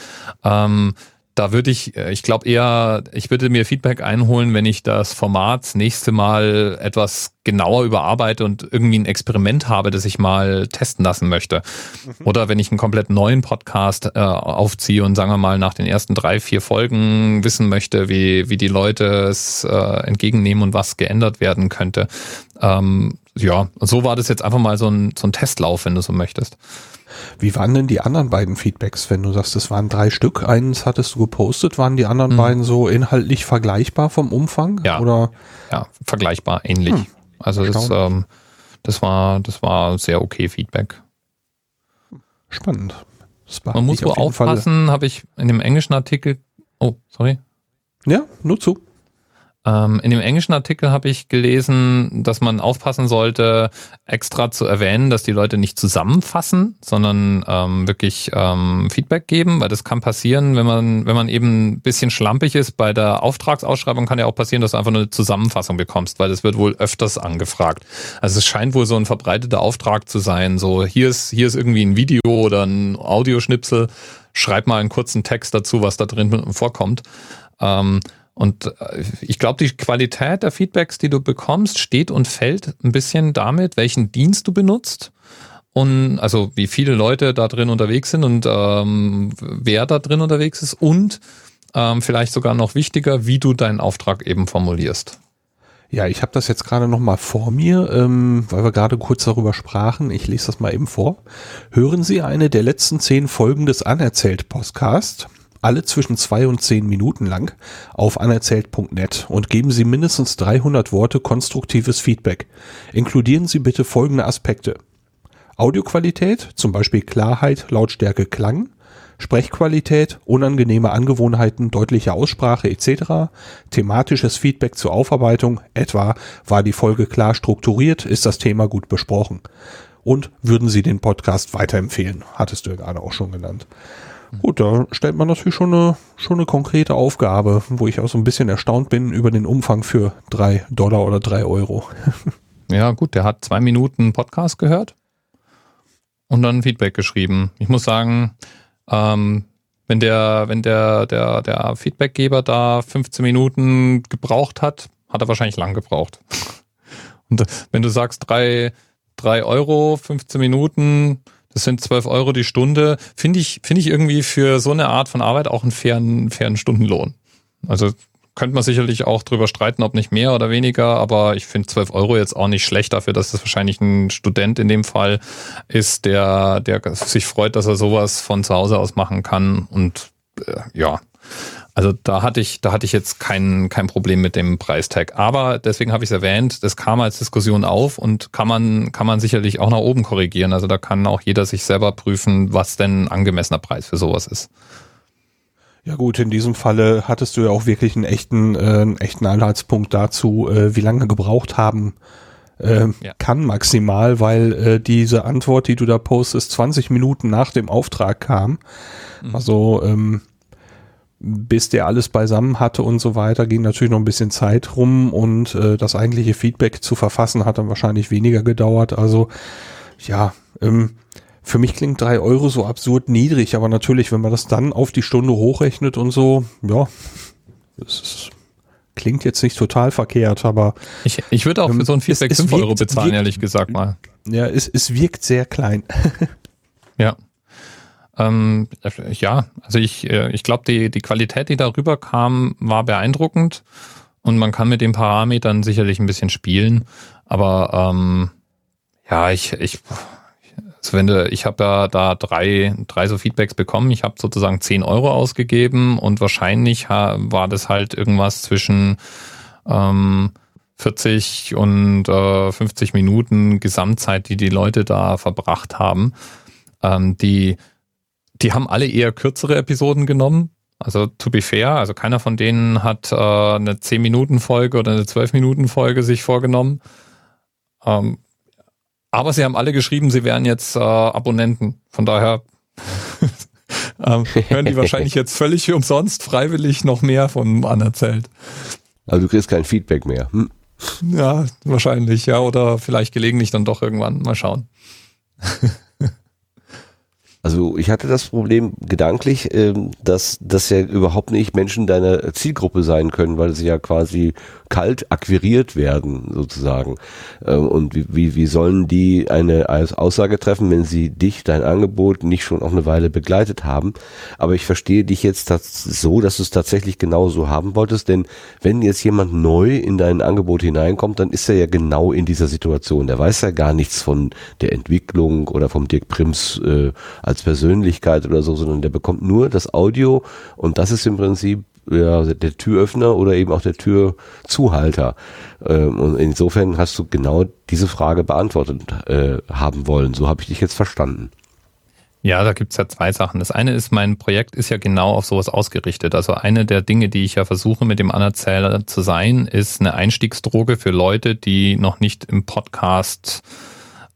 Ähm, da würde ich, äh, ich glaube eher, ich würde mir Feedback einholen, wenn ich das Format das nächste Mal etwas genauer überarbeite und irgendwie ein Experiment habe, das ich mal testen lassen möchte. Mhm. Oder wenn ich einen komplett neuen Podcast äh, aufziehe und sagen wir mal nach den ersten drei, vier Folgen wissen möchte, wie, wie die Leute es äh, entgegennehmen und was geändert werden könnte. Ähm, ja, so war das jetzt einfach mal so ein, so ein Testlauf, wenn du so möchtest. Wie waren denn die anderen beiden Feedbacks, wenn du sagst, es waren drei Stück? Eins hattest du gepostet, waren die anderen hm. beiden so inhaltlich vergleichbar vom Umfang? Ja, oder? ja vergleichbar, ähnlich. Hm. Also das, ähm, das war, das war sehr okay Feedback. Spannend. Man muss wohl aufpassen, habe ich in dem englischen Artikel. Oh, sorry. Ja, nur zu. Ähm, in dem englischen Artikel habe ich gelesen, dass man aufpassen sollte, extra zu erwähnen, dass die Leute nicht zusammenfassen, sondern ähm, wirklich ähm, Feedback geben, weil das kann passieren, wenn man, wenn man eben ein bisschen schlampig ist bei der Auftragsausschreibung, kann ja auch passieren, dass du einfach nur eine Zusammenfassung bekommst, weil das wird wohl öfters angefragt. Also es scheint wohl so ein verbreiteter Auftrag zu sein. So, hier ist, hier ist irgendwie ein Video oder ein Audioschnipsel, schreib mal einen kurzen Text dazu, was da drin vorkommt. Ähm, und äh, ich glaube, die Qualität der Feedbacks, die du bekommst, steht und fällt ein bisschen damit, welchen Dienst du benutzt und also wie viele Leute da drin unterwegs sind und ähm, wer da drin unterwegs ist und ähm, vielleicht sogar noch wichtiger, wie du deinen Auftrag eben formulierst. Ja, ich habe das jetzt gerade noch mal vor mir, ähm, weil wir gerade kurz darüber sprachen. Ich lese das mal eben vor. Hören Sie eine der letzten zehn Folgen des Anerzählt Podcast alle zwischen zwei und zehn Minuten lang auf anerzählt.net und geben Sie mindestens 300 Worte konstruktives Feedback. Inkludieren Sie bitte folgende Aspekte. Audioqualität, zum Beispiel Klarheit, Lautstärke, Klang, Sprechqualität, unangenehme Angewohnheiten, deutliche Aussprache etc., thematisches Feedback zur Aufarbeitung, etwa war die Folge klar strukturiert, ist das Thema gut besprochen. Und würden Sie den Podcast weiterempfehlen, hattest du gerade auch schon genannt. Gut, da stellt man natürlich schon eine, schon eine konkrete Aufgabe, wo ich auch so ein bisschen erstaunt bin über den Umfang für drei Dollar oder drei Euro. [laughs] Ja, gut, der hat zwei Minuten Podcast gehört und dann Feedback geschrieben. Ich muss sagen, ähm, wenn der, wenn der, der, der Feedbackgeber da 15 Minuten gebraucht hat, hat er wahrscheinlich lang gebraucht. [laughs] Und wenn du sagst drei, drei Euro, 15 Minuten, das sind 12 Euro die Stunde. Finde ich, finde ich irgendwie für so eine Art von Arbeit auch einen fairen, fairen Stundenlohn. Also könnte man sicherlich auch drüber streiten, ob nicht mehr oder weniger, aber ich finde 12 Euro jetzt auch nicht schlecht dafür, dass das wahrscheinlich ein Student in dem Fall ist, der, der sich freut, dass er sowas von zu Hause aus machen kann und äh, ja, also da hatte ich, da hatte ich jetzt kein, kein Problem mit dem Preistag. Aber deswegen habe ich es erwähnt, das kam als Diskussion auf und kann man, kann man sicherlich auch nach oben korrigieren. Also da kann auch jeder sich selber prüfen, was denn ein angemessener Preis für sowas ist. Ja gut, in diesem Falle hattest du ja auch wirklich einen echten, äh, einen echten Anhaltspunkt dazu, äh, wie lange gebraucht haben äh, ja. kann maximal, weil äh, diese Antwort, die du da postest, 20 Minuten nach dem Auftrag kam. Mhm. Also ähm, bis der alles beisammen hatte und so weiter, ging natürlich noch ein bisschen Zeit rum und äh, das eigentliche Feedback zu verfassen hat dann wahrscheinlich weniger gedauert. Also ja, ähm, für mich klingt drei Euro so absurd niedrig, aber natürlich, wenn man das dann auf die Stunde hochrechnet und so, ja, das ist, klingt jetzt nicht total verkehrt, aber ich, ich würde auch für ähm, so ein Feedback 5 Euro bezahlen, wirkt, ehrlich gesagt mal. Ja, es, es wirkt sehr klein. [laughs] ja. Ähm, ja, also ich, äh, ich glaube, die, die Qualität, die darüber kam, war beeindruckend und man kann mit den Parametern sicherlich ein bisschen spielen, aber ähm, ja, ich, ich, also wenn du, ich habe da, da drei, drei so Feedbacks bekommen. Ich habe sozusagen 10 Euro ausgegeben und wahrscheinlich war das halt irgendwas zwischen ähm, 40 und äh, 50 Minuten Gesamtzeit, die die Leute da verbracht haben. Ähm, die, die haben alle eher kürzere Episoden genommen. Also to be fair, also keiner von denen hat äh, eine 10-Minuten-Folge oder eine 12-Minuten-Folge sich vorgenommen. Ähm, aber sie haben alle geschrieben, sie wären jetzt äh, Abonnenten. Von daher [laughs] ähm, hören die wahrscheinlich jetzt völlig umsonst freiwillig noch mehr von anerzählt. Also du kriegst kein Feedback mehr. Hm? Ja, wahrscheinlich, ja. Oder vielleicht gelegentlich dann doch irgendwann. Mal schauen. [laughs] Also ich hatte das Problem gedanklich, ähm, dass das ja überhaupt nicht Menschen deiner Zielgruppe sein können, weil sie ja quasi kalt akquiriert werden sozusagen. Ähm, und wie, wie, sollen die eine Aussage treffen, wenn sie dich, dein Angebot nicht schon auch eine Weile begleitet haben? Aber ich verstehe dich jetzt so, dass du es tatsächlich genau so haben wolltest, denn wenn jetzt jemand neu in dein Angebot hineinkommt, dann ist er ja genau in dieser Situation. Der weiß ja gar nichts von der Entwicklung oder vom Dirk Prims äh, als Persönlichkeit oder so, sondern der bekommt nur das Audio und das ist im Prinzip ja, der Türöffner oder eben auch der Türzuhalter. Ähm, und insofern hast du genau diese Frage beantwortet äh, haben wollen. So habe ich dich jetzt verstanden. Ja, da gibt's ja zwei Sachen. Das eine ist, mein Projekt ist ja genau auf sowas ausgerichtet. Also eine der Dinge, die ich ja versuche mit dem Anerzähler zu sein, ist eine Einstiegsdroge für Leute, die noch nicht im Podcast,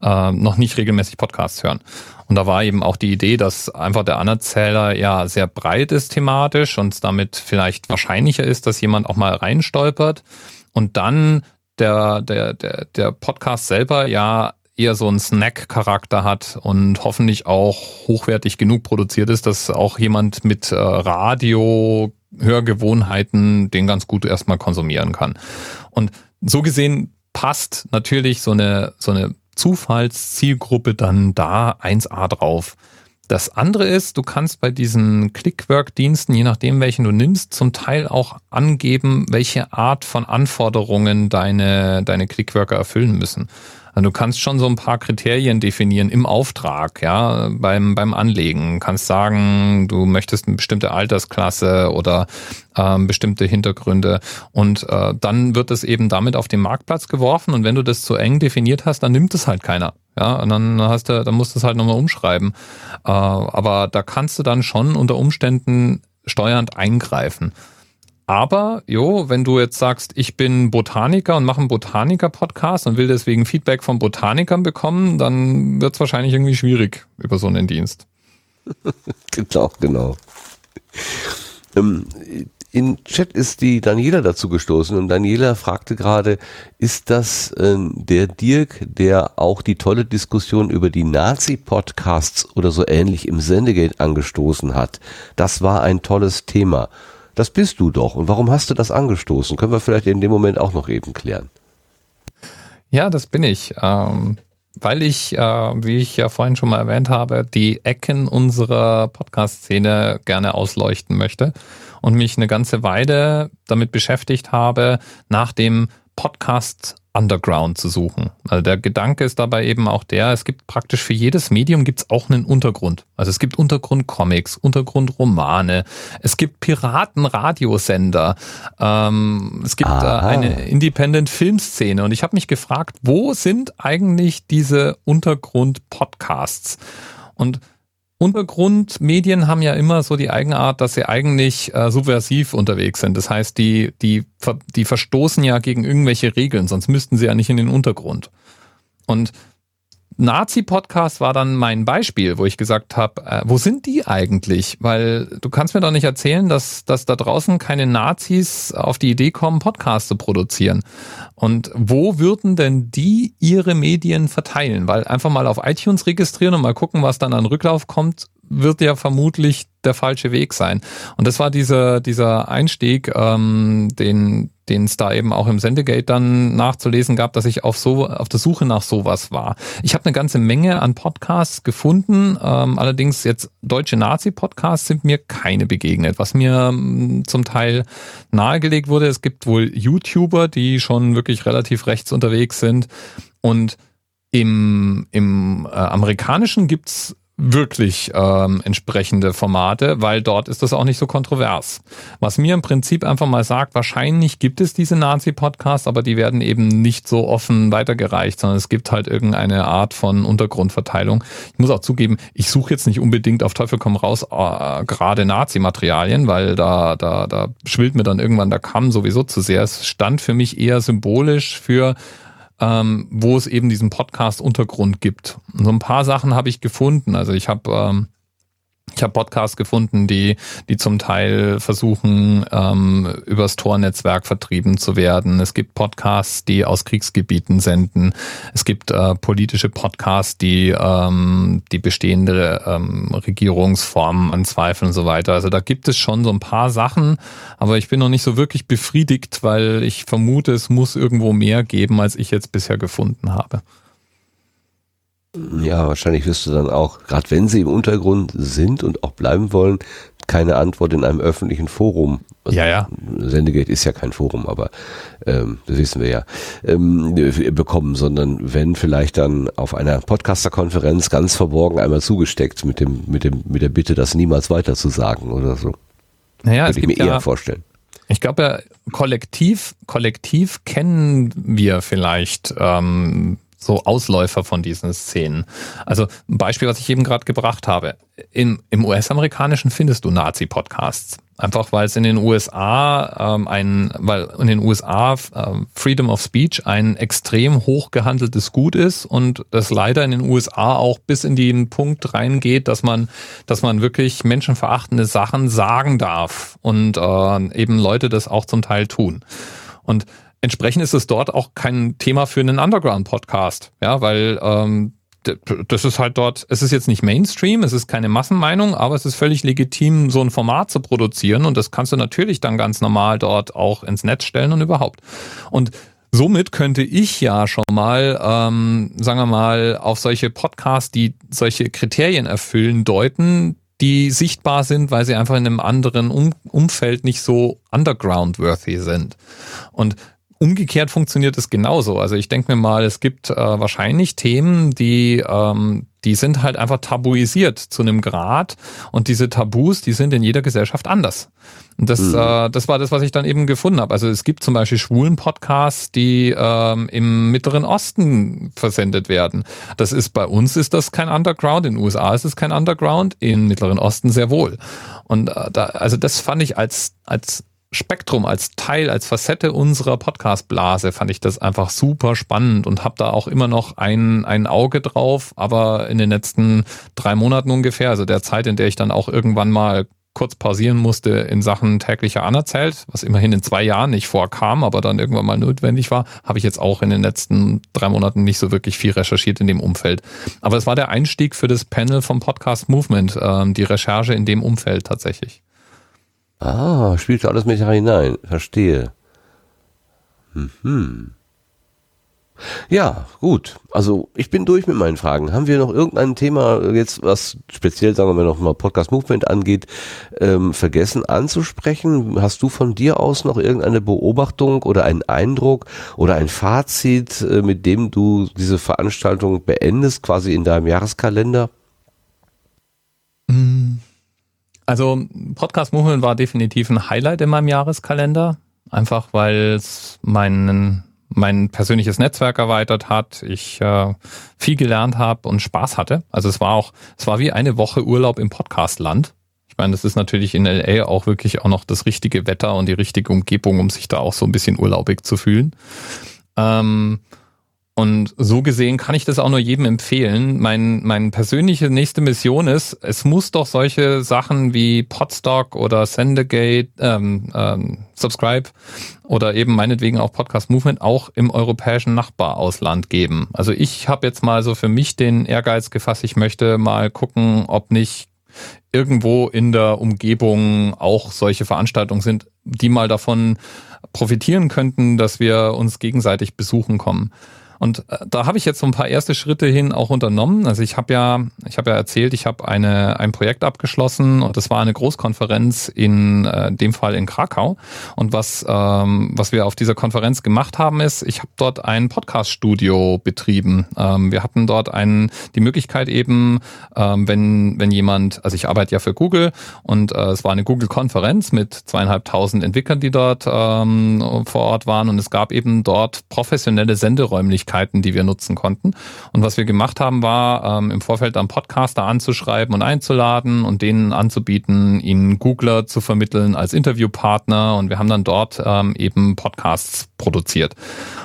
äh, noch nicht regelmäßig Podcasts hören. Und da war eben auch die Idee, dass einfach der Anerzähler ja sehr breit ist thematisch und damit vielleicht wahrscheinlicher ist, dass jemand auch mal reinstolpert und dann der, der, der, der Podcast selber ja eher so einen Snack-Charakter hat und hoffentlich auch hochwertig genug produziert ist, dass auch jemand mit äh, Radio, Hörgewohnheiten den ganz gut erstmal konsumieren kann. Und so gesehen passt natürlich so eine, so eine Zufallszielgruppe dann da 1A drauf. Das andere ist, du kannst bei diesen Clickwork-Diensten, je nachdem welchen du nimmst, zum Teil auch angeben, welche Art von Anforderungen deine, deine Clickworker erfüllen müssen. Du kannst schon so ein paar Kriterien definieren im Auftrag, ja, beim, beim Anlegen. Du kannst sagen, du möchtest eine bestimmte Altersklasse oder ähm, bestimmte Hintergründe und äh, dann wird es eben damit auf den Marktplatz geworfen und wenn du das zu eng definiert hast, dann nimmt es halt keiner. Ja, und dann hast du, dann musst du es halt nochmal umschreiben. Äh, aber da kannst du dann schon unter Umständen steuernd eingreifen. Aber, jo, wenn du jetzt sagst, ich bin Botaniker und mache einen Botaniker-Podcast und will deswegen Feedback von Botanikern bekommen, dann wird es wahrscheinlich irgendwie schwierig über so einen Dienst. [laughs] genau, genau. Ähm, in Chat ist die Daniela dazu gestoßen und Daniela fragte gerade, ist das äh, der Dirk, der auch die tolle Diskussion über die Nazi-Podcasts oder so ähnlich im Sendegate angestoßen hat? Das war ein tolles Thema. Das bist du doch. Und warum hast du das angestoßen? Können wir vielleicht in dem Moment auch noch eben klären. Ja, das bin ich. Ähm, weil ich, äh, wie ich ja vorhin schon mal erwähnt habe, die Ecken unserer Podcast-Szene gerne ausleuchten möchte und mich eine ganze Weile damit beschäftigt habe, nach dem Podcast Underground zu suchen. Also der Gedanke ist dabei eben auch der, es gibt praktisch für jedes Medium gibt es auch einen Untergrund. Also es gibt Untergrundcomics, Untergrundromane, es gibt Piratenradiosender, ähm, es gibt äh, eine Independent-Filmszene und ich habe mich gefragt, wo sind eigentlich diese Untergrund-Podcasts? Und Untergrundmedien haben ja immer so die Eigenart, dass sie eigentlich äh, subversiv unterwegs sind. Das heißt, die, die, die verstoßen ja gegen irgendwelche Regeln, sonst müssten sie ja nicht in den Untergrund. Und Nazi-Podcast war dann mein Beispiel, wo ich gesagt habe, äh, wo sind die eigentlich? Weil du kannst mir doch nicht erzählen, dass, dass da draußen keine Nazis auf die Idee kommen, Podcasts zu produzieren. Und wo würden denn die ihre Medien verteilen? Weil einfach mal auf iTunes registrieren und mal gucken, was dann an Rücklauf kommt, wird ja vermutlich der falsche Weg sein. Und das war dieser, dieser Einstieg, ähm, den, den es da eben auch im Sendegate dann nachzulesen gab, dass ich auf so auf der Suche nach sowas war. Ich habe eine ganze Menge an Podcasts gefunden, ähm, allerdings jetzt deutsche Nazi-Podcasts sind mir keine begegnet. Was mir ähm, zum Teil nahegelegt wurde, es gibt wohl YouTuber, die schon wirklich relativ rechts unterwegs sind und im, im äh, amerikanischen gibt's wirklich ähm, entsprechende Formate, weil dort ist das auch nicht so kontrovers. Was mir im Prinzip einfach mal sagt, wahrscheinlich gibt es diese Nazi-Podcasts, aber die werden eben nicht so offen weitergereicht, sondern es gibt halt irgendeine Art von Untergrundverteilung. Ich muss auch zugeben, ich suche jetzt nicht unbedingt auf Teufel komm raus äh, gerade Nazi-Materialien, weil da, da, da schwillt mir dann irgendwann der Kamm sowieso zu sehr. Es stand für mich eher symbolisch für ähm, wo es eben diesen Podcast-Untergrund gibt. Und so ein paar Sachen habe ich gefunden. Also ich habe ähm, ich habe Podcasts gefunden, die, die zum Teil versuchen, ähm, übers Tor-Netzwerk vertrieben zu werden. Es gibt Podcasts, die aus Kriegsgebieten senden. Es gibt äh, politische Podcasts, die ähm, die bestehende ähm, Regierungsform anzweifeln und so weiter. Also da gibt es schon so ein paar Sachen, aber ich bin noch nicht so wirklich befriedigt, weil ich vermute, es muss irgendwo mehr geben, als ich jetzt bisher gefunden habe. Ja, wahrscheinlich wirst du dann auch, gerade wenn sie im Untergrund sind und auch bleiben wollen, keine Antwort in einem öffentlichen Forum. Also ja, ja. Sendegate ist ja kein Forum, aber ähm, das wissen wir ja, ähm, bekommen, sondern wenn vielleicht dann auf einer Podcaster-Konferenz ganz verborgen einmal zugesteckt mit dem, mit dem, mit der Bitte, das niemals weiter zu sagen oder so. Naja, Würde ich mir eher vorstellen. Ich glaube ja, kollektiv, kollektiv kennen wir vielleicht ähm, so Ausläufer von diesen Szenen. Also ein Beispiel, was ich eben gerade gebracht habe. Im, im US-amerikanischen findest du Nazi-Podcasts. Einfach weil es in den USA ähm, ein, weil in den USA äh, Freedom of Speech ein extrem hoch gehandeltes Gut ist und das leider in den USA auch bis in den Punkt reingeht, dass man, dass man wirklich menschenverachtende Sachen sagen darf und äh, eben Leute das auch zum Teil tun. Und Entsprechend ist es dort auch kein Thema für einen Underground-Podcast, ja, weil ähm, das ist halt dort, es ist jetzt nicht Mainstream, es ist keine Massenmeinung, aber es ist völlig legitim, so ein Format zu produzieren und das kannst du natürlich dann ganz normal dort auch ins Netz stellen und überhaupt. Und somit könnte ich ja schon mal, ähm, sagen wir mal, auf solche Podcasts, die solche Kriterien erfüllen, deuten, die sichtbar sind, weil sie einfach in einem anderen um Umfeld nicht so underground-worthy sind. Und umgekehrt funktioniert es genauso. Also ich denke mir mal, es gibt äh, wahrscheinlich Themen, die, ähm, die sind halt einfach tabuisiert zu einem Grad und diese Tabus, die sind in jeder Gesellschaft anders. Und das, mhm. äh, das war das, was ich dann eben gefunden habe. Also es gibt zum Beispiel schwulen Podcasts, die ähm, im Mittleren Osten versendet werden. Das ist bei uns ist das kein Underground, in den USA ist es kein Underground, im Mittleren Osten sehr wohl. Und äh, da, also das fand ich als als Spektrum, als Teil, als Facette unserer Podcast-Blase fand ich das einfach super spannend und habe da auch immer noch ein, ein Auge drauf, aber in den letzten drei Monaten ungefähr, also der Zeit, in der ich dann auch irgendwann mal kurz pausieren musste in Sachen täglicher Anerzählt, was immerhin in zwei Jahren nicht vorkam, aber dann irgendwann mal notwendig war, habe ich jetzt auch in den letzten drei Monaten nicht so wirklich viel recherchiert in dem Umfeld. Aber es war der Einstieg für das Panel vom Podcast Movement, ähm, die Recherche in dem Umfeld tatsächlich. Ah, spielt alles mit hinein. Verstehe. Mhm. Ja, gut. Also ich bin durch mit meinen Fragen. Haben wir noch irgendein Thema jetzt, was speziell, sagen wir noch mal Podcast Movement angeht, ähm, vergessen anzusprechen? Hast du von dir aus noch irgendeine Beobachtung oder einen Eindruck oder ein Fazit, äh, mit dem du diese Veranstaltung beendest, quasi in deinem Jahreskalender? Mhm. Also Podcast Movement war definitiv ein Highlight in meinem Jahreskalender, einfach weil es mein, mein persönliches Netzwerk erweitert hat, ich äh, viel gelernt habe und Spaß hatte. Also es war auch, es war wie eine Woche Urlaub im Podcastland. Ich meine, das ist natürlich in LA auch wirklich auch noch das richtige Wetter und die richtige Umgebung, um sich da auch so ein bisschen urlaubig zu fühlen. Ähm, und so gesehen kann ich das auch nur jedem empfehlen. Mein, meine persönliche nächste Mission ist, es muss doch solche Sachen wie Podstock oder Sendegate, ähm, ähm, Subscribe oder eben meinetwegen auch Podcast Movement auch im europäischen Nachbarausland geben. Also ich habe jetzt mal so für mich den Ehrgeiz gefasst, ich möchte mal gucken, ob nicht irgendwo in der Umgebung auch solche Veranstaltungen sind, die mal davon profitieren könnten, dass wir uns gegenseitig besuchen kommen. Und äh, da habe ich jetzt so ein paar erste Schritte hin auch unternommen. Also ich habe ja, ich habe ja erzählt, ich habe eine ein Projekt abgeschlossen und das war eine Großkonferenz in äh, dem Fall in Krakau. Und was ähm, was wir auf dieser Konferenz gemacht haben, ist, ich habe dort ein Podcast-Studio betrieben. Ähm, wir hatten dort einen die Möglichkeit eben, ähm, wenn wenn jemand, also ich arbeite ja für Google und äh, es war eine Google-Konferenz mit zweieinhalbtausend Entwicklern, die dort ähm, vor Ort waren und es gab eben dort professionelle Senderäumlichkeiten Möglichkeiten, die wir nutzen konnten. Und was wir gemacht haben, war ähm, im Vorfeld dann Podcaster anzuschreiben und einzuladen und denen anzubieten, ihnen Googler zu vermitteln als Interviewpartner. Und wir haben dann dort ähm, eben Podcasts produziert.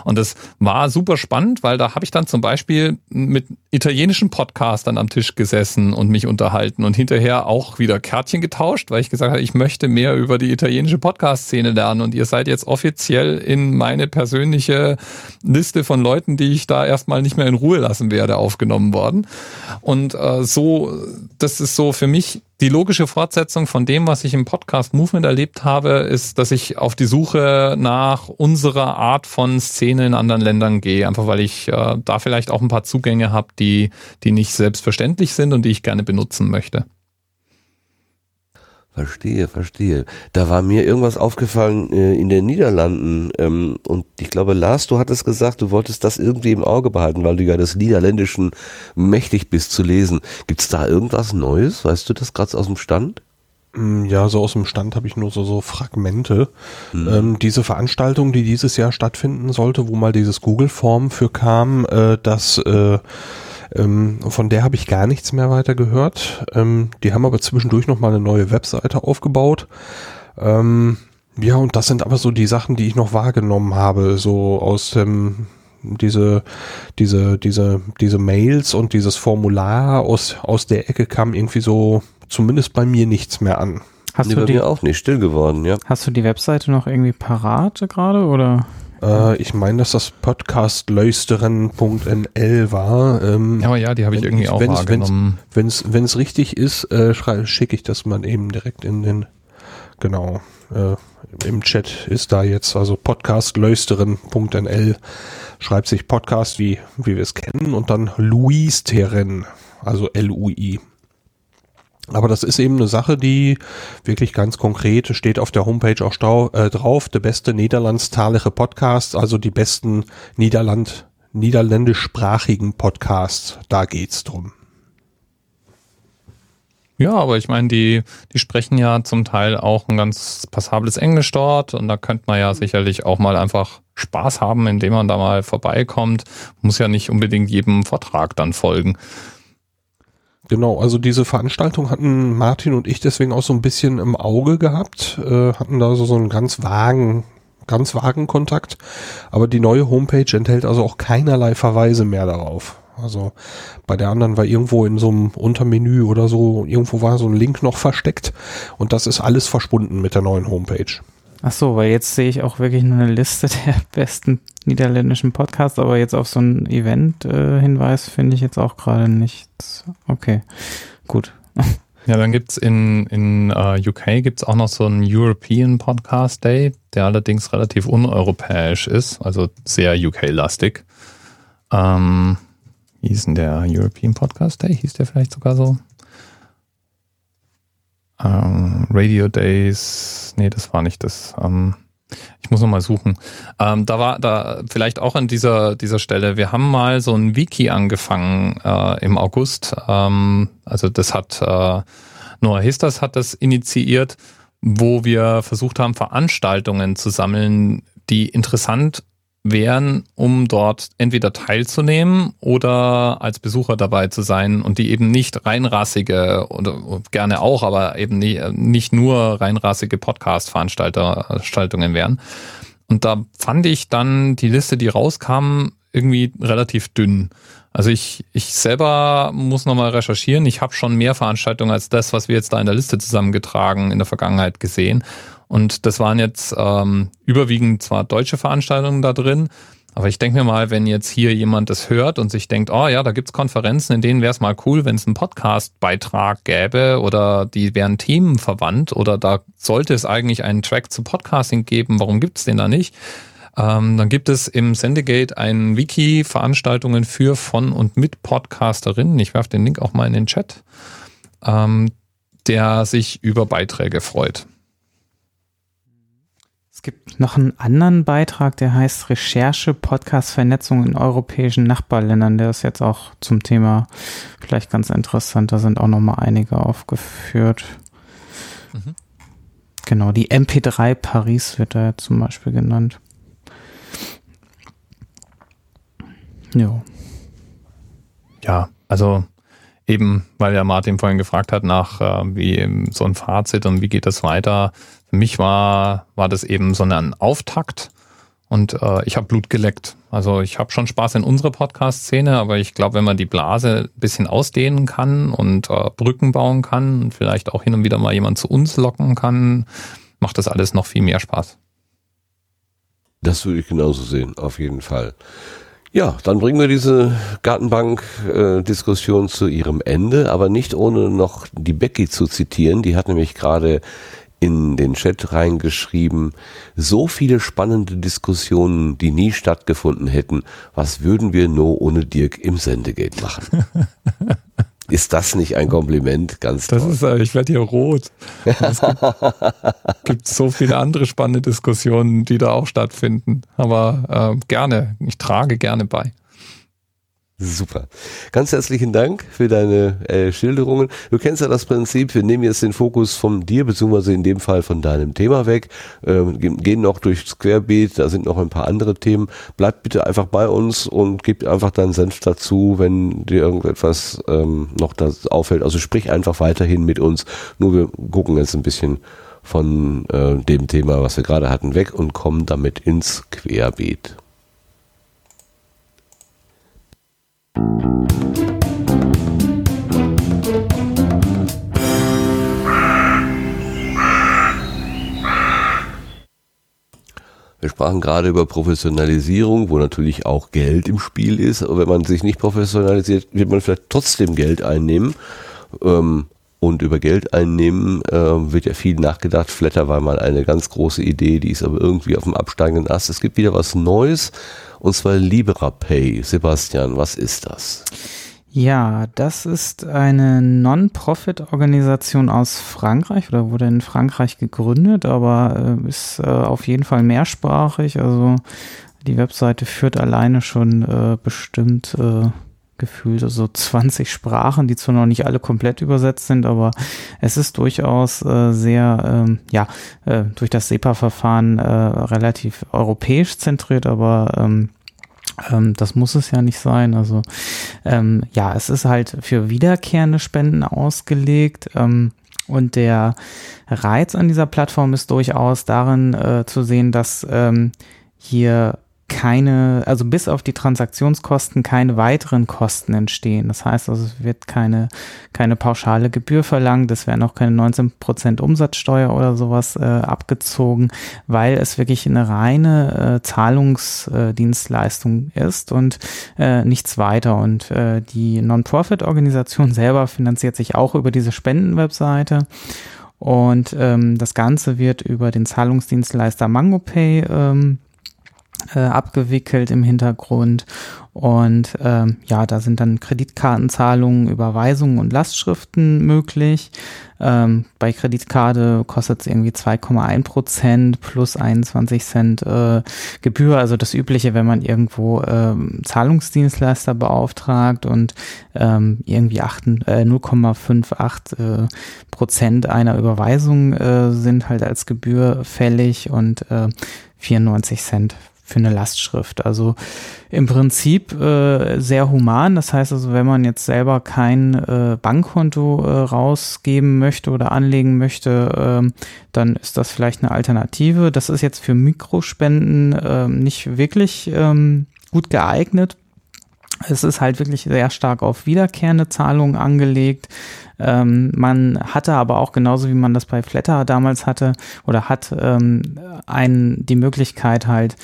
Und das war super spannend, weil da habe ich dann zum Beispiel mit italienischen Podcastern am Tisch gesessen und mich unterhalten und hinterher auch wieder Kärtchen getauscht, weil ich gesagt habe, ich möchte mehr über die italienische Podcast-Szene lernen und ihr seid jetzt offiziell in meine persönliche Liste von Leuten, Leuten, die ich da erstmal nicht mehr in Ruhe lassen werde, aufgenommen worden. Und äh, so, das ist so für mich die logische Fortsetzung von dem, was ich im Podcast Movement erlebt habe, ist, dass ich auf die Suche nach unserer Art von Szene in anderen Ländern gehe, einfach weil ich äh, da vielleicht auch ein paar Zugänge habe, die, die nicht selbstverständlich sind und die ich gerne benutzen möchte. Verstehe, verstehe. Da war mir irgendwas aufgefallen äh, in den Niederlanden ähm, und ich glaube, Lars, du hattest gesagt, du wolltest das irgendwie im Auge behalten, weil du ja des Niederländischen mächtig bist zu lesen. Gibt's da irgendwas Neues? Weißt du das gerade aus dem Stand? Mm, ja, so aus dem Stand habe ich nur so, so Fragmente. Mhm. Ähm, diese Veranstaltung, die dieses Jahr stattfinden sollte, wo mal dieses Google-Form für kam, äh, dass äh, ähm, von der habe ich gar nichts mehr weiter gehört. Ähm, die haben aber zwischendurch noch mal eine neue Webseite aufgebaut. Ähm, ja, und das sind aber so die Sachen, die ich noch wahrgenommen habe, so aus dem diese, diese, diese, diese Mails und dieses Formular aus, aus der Ecke kam irgendwie so, zumindest bei mir nichts mehr an. Hast nee, du die auch nicht still geworden, ja. Hast du die Webseite noch irgendwie parat gerade oder? Äh, ich meine, dass das podcastlösteren.nl war. Ähm, Aber ja, die habe ich irgendwie auch wenn's, wahrgenommen. Wenn es richtig ist, äh, schicke ich das mal eben direkt in den, genau, äh, im Chat ist da jetzt, also podcastlösteren.nl schreibt sich Podcast, wie, wie wir es kennen, und dann Luis Terren, also L-U-I. Aber das ist eben eine Sache, die wirklich ganz konkret steht auf der Homepage auch stau, äh, drauf. Der beste niederlandstalige Podcast, also die besten Niederland, niederländischsprachigen Podcasts. Da geht's drum. Ja, aber ich meine, die, die sprechen ja zum Teil auch ein ganz passables Englisch dort und da könnte man ja sicherlich auch mal einfach Spaß haben, indem man da mal vorbeikommt. Muss ja nicht unbedingt jedem Vortrag dann folgen. Genau, also diese Veranstaltung hatten Martin und ich deswegen auch so ein bisschen im Auge gehabt, äh, hatten da so, so einen ganz vagen, ganz vagen Kontakt, aber die neue Homepage enthält also auch keinerlei Verweise mehr darauf. Also bei der anderen war irgendwo in so einem Untermenü oder so, irgendwo war so ein Link noch versteckt und das ist alles verschwunden mit der neuen Homepage. Ach so, weil jetzt sehe ich auch wirklich nur eine Liste [laughs] der besten niederländischen Podcasts, aber jetzt auf so ein Event-Hinweis äh, finde ich jetzt auch gerade nichts. Okay, gut. [laughs] Ja, dann gibt's in, in uh, äh, UK gibt's auch noch so einen European Podcast Day, der allerdings relativ uneuropäisch ist, also sehr UK-lastig. Ähm, wie hieß denn der European Podcast Day? Hieß der vielleicht sogar so? Ähm, Radio Days, nee, das war nicht das. Ähm, ich muss noch mal suchen. Ähm, da war da vielleicht auch an dieser dieser Stelle. Wir haben mal so ein Wiki angefangen äh, im August. Ähm, also das hat äh, Noah Histas hat das initiiert, wo wir versucht haben Veranstaltungen zu sammeln, die interessant wären, um dort entweder teilzunehmen oder als Besucher dabei zu sein und die eben nicht reinrassige oder gerne auch, aber eben nicht nur reinrassige Podcast-Veranstaltungen wären. Und da fand ich dann die Liste, die rauskam, irgendwie relativ dünn. Also ich, ich selber muss nochmal recherchieren. Ich habe schon mehr Veranstaltungen als das, was wir jetzt da in der Liste zusammengetragen in der Vergangenheit gesehen. Und das waren jetzt ähm, überwiegend zwar deutsche Veranstaltungen da drin, aber ich denke mir mal, wenn jetzt hier jemand das hört und sich denkt, oh ja, da gibt's Konferenzen, in denen wäre es mal cool, wenn es einen Podcast-Beitrag gäbe oder die wären themenverwandt oder da sollte es eigentlich einen Track zu Podcasting geben, warum gibt's den da nicht? Ähm, dann gibt es im Sendegate ein Wiki Veranstaltungen für, von und mit Podcasterinnen. Ich werfe den Link auch mal in den Chat, ähm, der sich über Beiträge freut. Es gibt noch einen anderen Beitrag, der heißt Recherche Podcast Vernetzung in europäischen Nachbarländern. Der ist jetzt auch zum Thema vielleicht ganz interessant. Da sind auch noch mal einige aufgeführt. Mhm. Genau, die MP3 Paris wird da zum Beispiel genannt. Ja. Ja, also eben, weil ja Martin vorhin gefragt hat nach äh, wie so ein Fazit und wie geht das weiter. Für mich war, war das eben so ein Auftakt und äh, ich habe Blut geleckt. Also ich habe schon Spaß in unserer Podcast-Szene, aber ich glaube, wenn man die Blase ein bisschen ausdehnen kann und äh, Brücken bauen kann und vielleicht auch hin und wieder mal jemand zu uns locken kann, macht das alles noch viel mehr Spaß. Das würde ich genauso sehen, auf jeden Fall. Ja, dann bringen wir diese Gartenbank-Diskussion zu ihrem Ende, aber nicht ohne noch die Becky zu zitieren. Die hat nämlich gerade in den Chat reingeschrieben, so viele spannende Diskussionen, die nie stattgefunden hätten. Was würden wir nur ohne Dirk im Sendegate machen? [laughs] Ist das nicht ein Kompliment? Ganz das toll. Ist, äh, ich werde hier rot. Es gibt, [laughs] gibt, so viele andere spannende Diskussionen, die da auch stattfinden. Aber äh, gerne, ich trage gerne bei. Super. Ganz herzlichen Dank für deine äh, Schilderungen. Du kennst ja das Prinzip, wir nehmen jetzt den Fokus von dir, beziehungsweise in dem Fall von deinem Thema weg, ähm, gehen noch durchs Querbeet, da sind noch ein paar andere Themen. Bleib bitte einfach bei uns und gib einfach deinen Senf dazu, wenn dir irgendetwas ähm, noch das auffällt. Also sprich einfach weiterhin mit uns. Nur wir gucken jetzt ein bisschen von äh, dem Thema, was wir gerade hatten, weg und kommen damit ins Querbeet. Wir sprachen gerade über Professionalisierung, wo natürlich auch Geld im Spiel ist. Aber wenn man sich nicht professionalisiert, wird man vielleicht trotzdem Geld einnehmen. Ähm, und über Geld einnehmen äh, wird ja viel nachgedacht. Flatter war mal eine ganz große Idee, die ist aber irgendwie auf dem absteigenden Ast. Es gibt wieder was Neues und zwar LibraPay. Sebastian, was ist das? Ja, das ist eine Non-Profit-Organisation aus Frankreich oder wurde in Frankreich gegründet, aber äh, ist äh, auf jeden Fall mehrsprachig. Also die Webseite führt alleine schon äh, bestimmt äh, gefühlt so 20 Sprachen, die zwar noch nicht alle komplett übersetzt sind, aber es ist durchaus äh, sehr, ähm, ja, äh, durch das SEPA-Verfahren äh, relativ europäisch zentriert, aber ähm, ähm, das muss es ja nicht sein. Also ähm, ja, es ist halt für wiederkehrende Spenden ausgelegt. Ähm, und der Reiz an dieser Plattform ist durchaus darin äh, zu sehen, dass ähm, hier keine, also bis auf die Transaktionskosten keine weiteren Kosten entstehen. Das heißt also, es wird keine, keine pauschale Gebühr verlangt, es werden auch keine 19% Umsatzsteuer oder sowas äh, abgezogen, weil es wirklich eine reine äh, Zahlungsdienstleistung äh, ist und äh, nichts weiter. Und äh, die Non-Profit-Organisation [laughs] selber finanziert sich auch über diese Spendenwebseite. Und ähm, das Ganze wird über den Zahlungsdienstleister MangoPay ähm, äh, abgewickelt im Hintergrund. Und ähm, ja, da sind dann Kreditkartenzahlungen, Überweisungen und Lastschriften möglich. Ähm, bei Kreditkarte kostet es irgendwie 2,1 Prozent plus 21 Cent äh, Gebühr, also das Übliche, wenn man irgendwo ähm, Zahlungsdienstleister beauftragt und ähm, irgendwie 8, äh, 0,58 äh, Prozent einer Überweisung äh, sind halt als Gebühr fällig und äh, 94 Cent für eine Lastschrift. Also im Prinzip äh, sehr human. Das heißt also, wenn man jetzt selber kein äh, Bankkonto äh, rausgeben möchte oder anlegen möchte, äh, dann ist das vielleicht eine Alternative. Das ist jetzt für Mikrospenden äh, nicht wirklich ähm, gut geeignet. Es ist halt wirklich sehr stark auf wiederkehrende Zahlungen angelegt. Ähm, man hatte aber auch genauso wie man das bei Flatter damals hatte oder hat ähm, ein, die Möglichkeit halt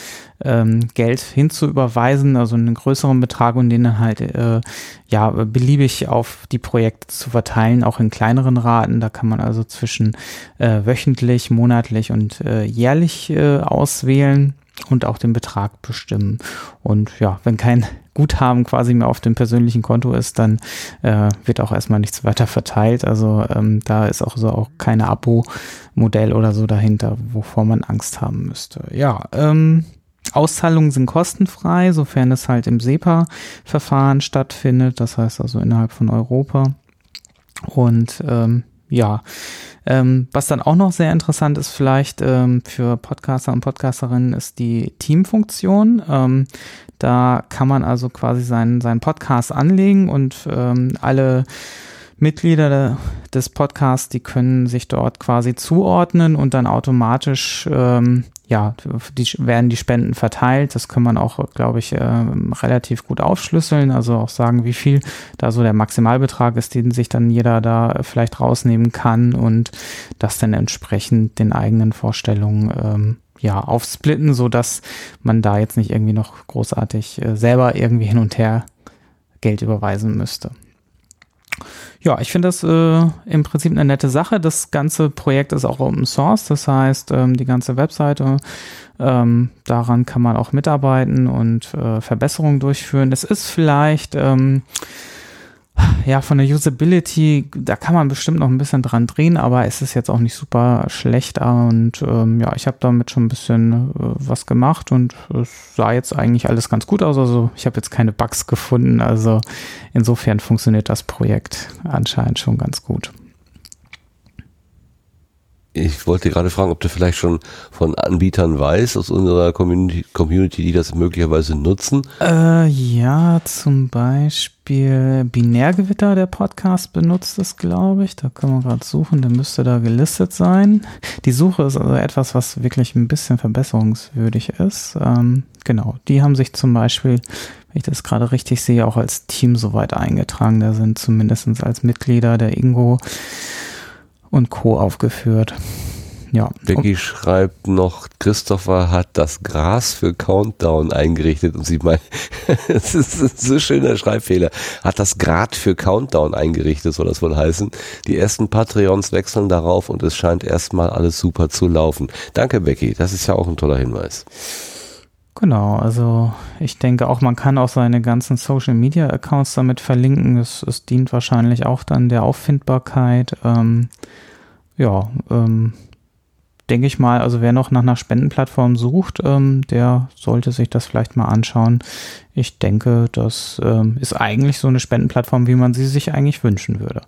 ähm, Geld hinzuüberweisen, also einen größeren Betrag und den dann halt äh, ja beliebig auf die Projekte zu verteilen, auch in kleineren Raten. Da kann man also zwischen äh, wöchentlich, monatlich und äh, jährlich äh, auswählen. Und auch den Betrag bestimmen. Und ja, wenn kein Guthaben quasi mehr auf dem persönlichen Konto ist, dann äh, wird auch erstmal nichts weiter verteilt. Also ähm, da ist auch so auch keine Abo-Modell oder so dahinter, wovor man Angst haben müsste. Ja, ähm, Auszahlungen sind kostenfrei, sofern es halt im SEPA-Verfahren stattfindet, das heißt also innerhalb von Europa. Und ähm, ja, ähm, was dann auch noch sehr interessant ist, vielleicht ähm, für Podcaster und Podcasterinnen, ist die Teamfunktion. Ähm, da kann man also quasi seinen, seinen Podcast anlegen und ähm, alle Mitglieder des Podcasts, die können sich dort quasi zuordnen und dann automatisch ähm, ja, die, werden die Spenden verteilt. Das kann man auch, glaube ich, äh, relativ gut aufschlüsseln. Also auch sagen, wie viel da so der Maximalbetrag ist, den sich dann jeder da vielleicht rausnehmen kann und das dann entsprechend den eigenen Vorstellungen ähm, ja, aufsplitten, so dass man da jetzt nicht irgendwie noch großartig äh, selber irgendwie hin und her Geld überweisen müsste. Ja, ich finde das äh, im Prinzip eine nette Sache. Das ganze Projekt ist auch Open Source, das heißt, ähm, die ganze Webseite, ähm, daran kann man auch mitarbeiten und äh, Verbesserungen durchführen. Es ist vielleicht ähm, ja, von der Usability, da kann man bestimmt noch ein bisschen dran drehen, aber es ist jetzt auch nicht super schlecht und ähm, ja, ich habe damit schon ein bisschen äh, was gemacht und es sah jetzt eigentlich alles ganz gut aus. Also ich habe jetzt keine Bugs gefunden, also insofern funktioniert das Projekt anscheinend schon ganz gut. Ich wollte gerade fragen, ob du vielleicht schon von Anbietern weißt aus unserer Community, Community die das möglicherweise nutzen. Äh, ja, zum Beispiel Binärgewitter, der Podcast benutzt es, glaube ich. Da können wir gerade suchen, der müsste da gelistet sein. Die Suche ist also etwas, was wirklich ein bisschen verbesserungswürdig ist. Ähm, genau, die haben sich zum Beispiel, wenn ich das gerade richtig sehe, auch als Team soweit eingetragen. Da sind zumindest als Mitglieder der Ingo und Co. aufgeführt. Ja. Becky und schreibt noch, Christopher hat das Gras für Countdown eingerichtet und sie meint, [laughs] es ist ein so schöner Schreibfehler, hat das Grad für Countdown eingerichtet, soll das wohl heißen. Die ersten Patreons wechseln darauf und es scheint erstmal alles super zu laufen. Danke Becky, das ist ja auch ein toller Hinweis. Genau, also ich denke auch, man kann auch seine ganzen Social Media Accounts damit verlinken. Es, es dient wahrscheinlich auch dann der Auffindbarkeit. Ähm, ja, ähm, denke ich mal, also wer noch nach einer Spendenplattform sucht, ähm, der sollte sich das vielleicht mal anschauen. Ich denke, das ähm, ist eigentlich so eine Spendenplattform, wie man sie sich eigentlich wünschen würde.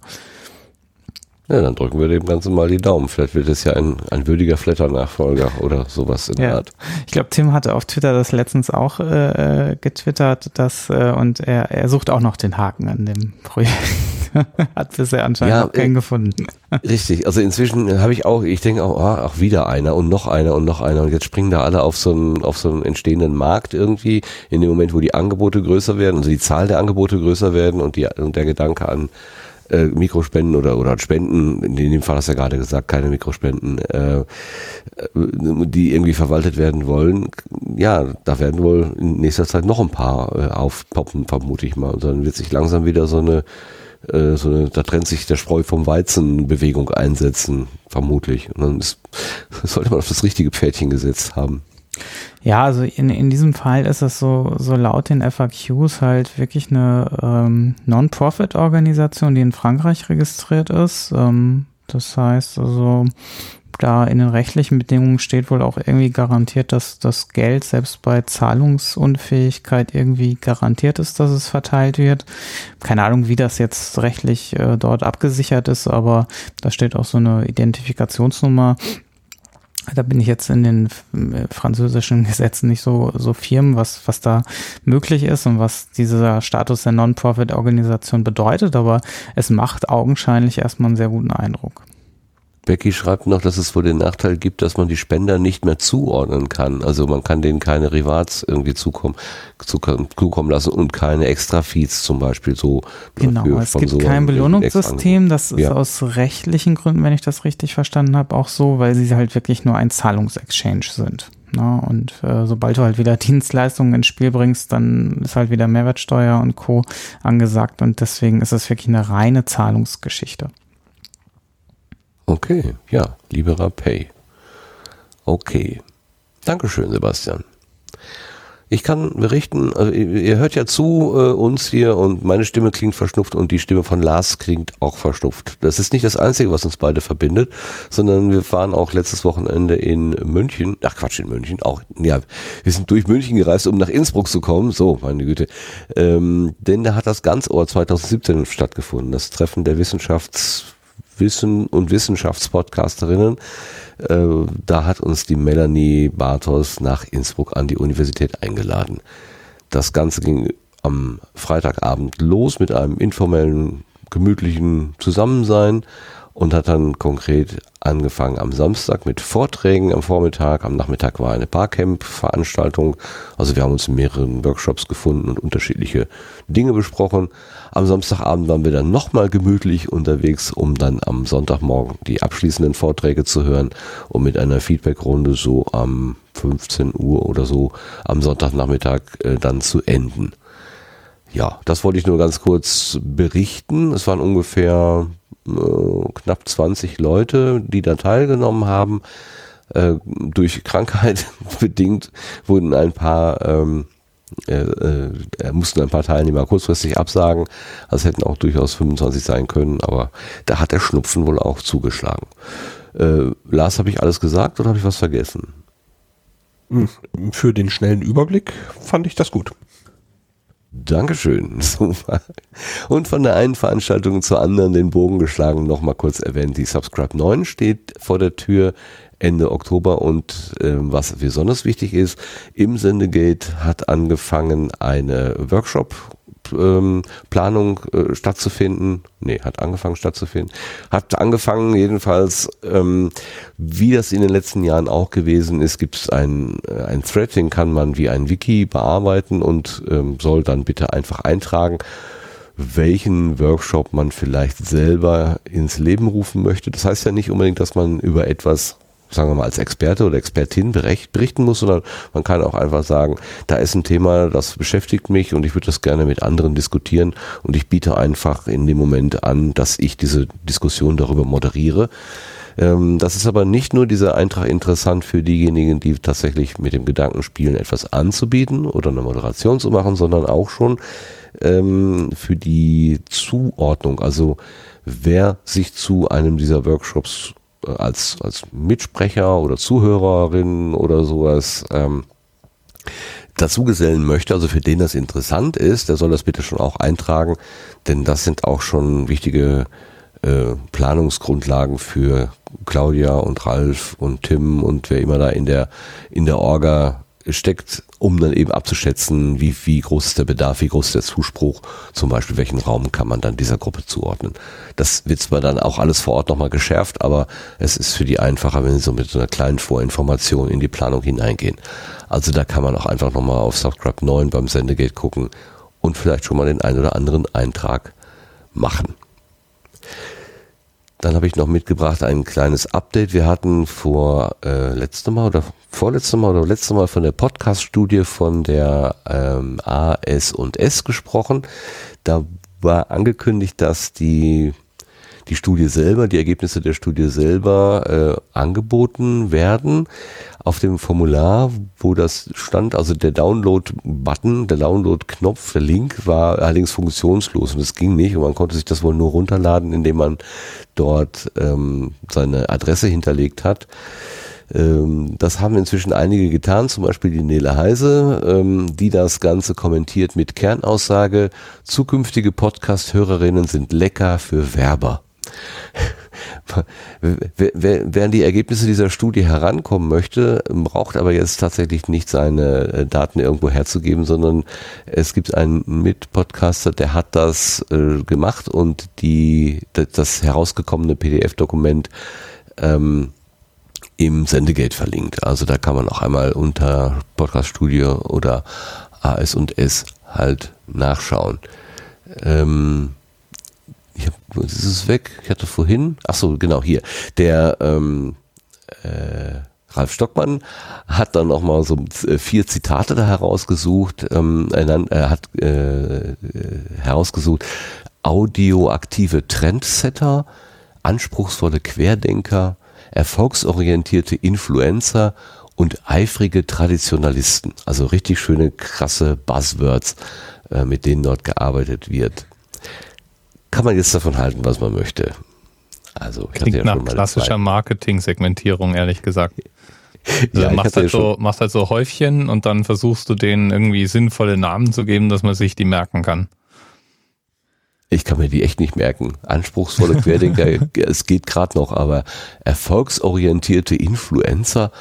Ja, dann drücken wir dem Ganzen mal die Daumen. Vielleicht wird es ja ein, ein würdiger Flatter-Nachfolger oder sowas in der Art. Ich glaube, Tim hatte auf Twitter das letztens auch äh, getwittert, dass, äh, und er, er sucht auch noch den Haken an dem Projekt. [laughs] Hat bisher anscheinend ja, keinen äh, gefunden. Richtig, also inzwischen habe ich auch, ich denke auch, ah, auch wieder einer und noch einer und noch einer und jetzt springen da alle auf so einen, auf so einen entstehenden Markt irgendwie in dem Moment, wo die Angebote größer werden, also die Zahl der Angebote größer werden und, die, und der Gedanke an äh, Mikrospenden oder, oder Spenden, in dem Fall hast du ja gerade gesagt, keine Mikrospenden, äh, die irgendwie verwaltet werden wollen, ja, da werden wohl in nächster Zeit noch ein paar äh, aufpoppen, vermute ich mal. Und dann wird sich langsam wieder so eine, äh, so eine, da trennt sich der Spreu vom Weizen Bewegung einsetzen, vermutlich. Und dann ist, [laughs] sollte man auf das richtige Pferdchen gesetzt haben. Ja, also in, in diesem Fall ist es so, so laut den FAQs halt wirklich eine ähm, Non-Profit-Organisation, die in Frankreich registriert ist. Ähm, das heißt also, da in den rechtlichen Bedingungen steht wohl auch irgendwie garantiert, dass das Geld selbst bei Zahlungsunfähigkeit irgendwie garantiert ist, dass es verteilt wird. Keine Ahnung, wie das jetzt rechtlich äh, dort abgesichert ist, aber da steht auch so eine Identifikationsnummer da bin ich jetzt in den äh, französischen Gesetzen nicht so, so firm, was, was da möglich ist und was dieser Status der Non-Profit-Organisation bedeutet, aber es macht augenscheinlich erstmal einen sehr guten Eindruck. Becky schreibt noch, dass es wohl den Nachteil gibt, dass man die Spender nicht mehr zuordnen kann. Also man kann denen keine Rivats irgendwie zukommen, zukommen lassen und keine Extra-Feeds zum Beispiel so. Genau, es gibt so kein Belohnungssystem. Das ist ja. aus rechtlichen Gründen, wenn ich das richtig verstanden habe, auch so, weil sie halt wirklich nur ein Zahlungsexchange sind. Ne? Und äh, sobald du halt wieder [laughs] Dienstleistungen ins Spiel bringst, dann ist halt wieder Mehrwertsteuer und Co. angesagt und deswegen ist es wirklich eine reine Zahlungsgeschichte. Okay, ja, lieberer Pay. Okay. Dankeschön, Sebastian. Ich kann berichten, also ihr hört ja zu äh, uns hier und meine Stimme klingt verschnupft und die Stimme von Lars klingt auch verschnupft. Das ist nicht das Einzige, was uns beide verbindet, sondern wir waren auch letztes Wochenende in München, ach Quatsch, in München, auch, ja, wir sind durch München gereist, um nach Innsbruck zu kommen, so, meine Güte. Ähm, denn da hat das Ganzohr 2017 stattgefunden, das Treffen der Wissenschaftswissen und Wissenschaftspodcasterinnen äh, da hat uns die Melanie Bartos nach Innsbruck an die Universität eingeladen. Das Ganze ging am Freitagabend los mit einem informellen, gemütlichen Zusammensein und hat dann konkret angefangen am Samstag mit Vorträgen am Vormittag. Am Nachmittag war eine Barcamp-Veranstaltung. Also wir haben uns in mehreren Workshops gefunden und unterschiedliche Dinge besprochen. Am Samstagabend waren wir dann nochmal gemütlich unterwegs, um dann am Sonntagmorgen die abschließenden Vorträge zu hören und mit einer Feedbackrunde so am 15 Uhr oder so am Sonntagnachmittag äh, dann zu enden. Ja, das wollte ich nur ganz kurz berichten. Es waren ungefähr äh, knapp 20 Leute, die da teilgenommen haben. Äh, durch Krankheit [laughs] bedingt wurden ein paar ähm, äh, äh, mussten ein paar Teilnehmer kurzfristig absagen. Also hätten auch durchaus 25 sein können, aber da hat der Schnupfen wohl auch zugeschlagen. Äh, Lars, habe ich alles gesagt oder habe ich was vergessen? Für den schnellen Überblick fand ich das gut. Dankeschön. [laughs] Super. Und von der einen Veranstaltung zur anderen den Bogen geschlagen, nochmal kurz erwähnt. Die Subscribe 9 steht vor der Tür. Ende Oktober und äh, was besonders wichtig ist, im Sendegate hat angefangen eine Workshop ähm, Planung äh, stattzufinden. Nee, hat angefangen stattzufinden. Hat angefangen jedenfalls, ähm, wie das in den letzten Jahren auch gewesen ist, gibt es ein, äh, ein Thread, den kann man wie ein Wiki bearbeiten und ähm, soll dann bitte einfach eintragen, welchen Workshop man vielleicht selber ins Leben rufen möchte. Das heißt ja nicht unbedingt, dass man über etwas sagen wir mal, als Experte oder Expertin berichten muss, sondern man kann auch einfach sagen, da ist ein Thema, das beschäftigt mich und ich würde das gerne mit anderen diskutieren und ich biete einfach in dem Moment an, dass ich diese Diskussion darüber moderiere. Ähm, das ist aber nicht nur dieser Eintrag interessant für diejenigen, die tatsächlich mit dem Gedanken spielen, etwas anzubieten oder eine Moderation zu machen, sondern auch schon ähm, für die Zuordnung, also wer sich zu einem dieser Workshops als, als Mitsprecher oder Zuhörerin oder sowas ähm, dazugesellen möchte, also für den das interessant ist, der soll das bitte schon auch eintragen, denn das sind auch schon wichtige äh, Planungsgrundlagen für Claudia und Ralf und Tim und wer immer da in der in der Orga steckt, um dann eben abzuschätzen, wie, wie groß ist der Bedarf, wie groß ist der Zuspruch, zum Beispiel welchen Raum kann man dann dieser Gruppe zuordnen. Das wird zwar dann auch alles vor Ort nochmal geschärft, aber es ist für die einfacher, wenn sie so mit so einer kleinen Vorinformation in die Planung hineingehen. Also da kann man auch einfach nochmal auf Subscribe 9 beim Sendegate gucken und vielleicht schon mal den einen oder anderen Eintrag machen. Dann habe ich noch mitgebracht ein kleines Update. Wir hatten vor äh, letztem Mal oder vorletztem Mal oder letztem Mal von der Podcast-Studie von der ähm, AS und S gesprochen. Da war angekündigt, dass die die Studie selber, die Ergebnisse der Studie selber äh, angeboten werden auf dem Formular, wo das stand, also der Download-Button, der Download-Knopf, der Link war allerdings funktionslos und es ging nicht und man konnte sich das wohl nur runterladen, indem man dort ähm, seine Adresse hinterlegt hat. Ähm, das haben inzwischen einige getan, zum Beispiel die Nele Heise, ähm, die das Ganze kommentiert mit Kernaussage, zukünftige Podcast-Hörerinnen sind lecker für Werber. Wer an die Ergebnisse dieser Studie herankommen möchte, braucht aber jetzt tatsächlich nicht seine äh, Daten irgendwo herzugeben, sondern es gibt einen Mitpodcaster, der hat das äh, gemacht und die, das herausgekommene PDF-Dokument ähm, im Sendegate verlinkt. Also da kann man auch einmal unter Podcast Studio oder AS und S halt nachschauen. Ähm, ich hab, ist es weg? Ich hatte vorhin, ach so, genau hier, der ähm, äh, Ralf Stockmann hat dann noch mal so äh, vier Zitate da herausgesucht. Ähm, er hat äh, herausgesucht audioaktive Trendsetter, anspruchsvolle Querdenker, erfolgsorientierte Influencer und eifrige Traditionalisten. Also richtig schöne, krasse Buzzwords, äh, mit denen dort gearbeitet wird. Kann man jetzt davon halten, was man möchte. Also, Klingt ja nach klassischer Marketing-Segmentierung, ehrlich gesagt. [laughs] Also ja, machst, halt so, machst halt so Häufchen und dann versuchst du denen irgendwie sinnvolle Namen zu geben, dass man sich die merken kann. Ich kann mir die echt nicht merken. Anspruchsvolle Querdenker, [laughs] es geht gerade noch, aber erfolgsorientierte Influencer,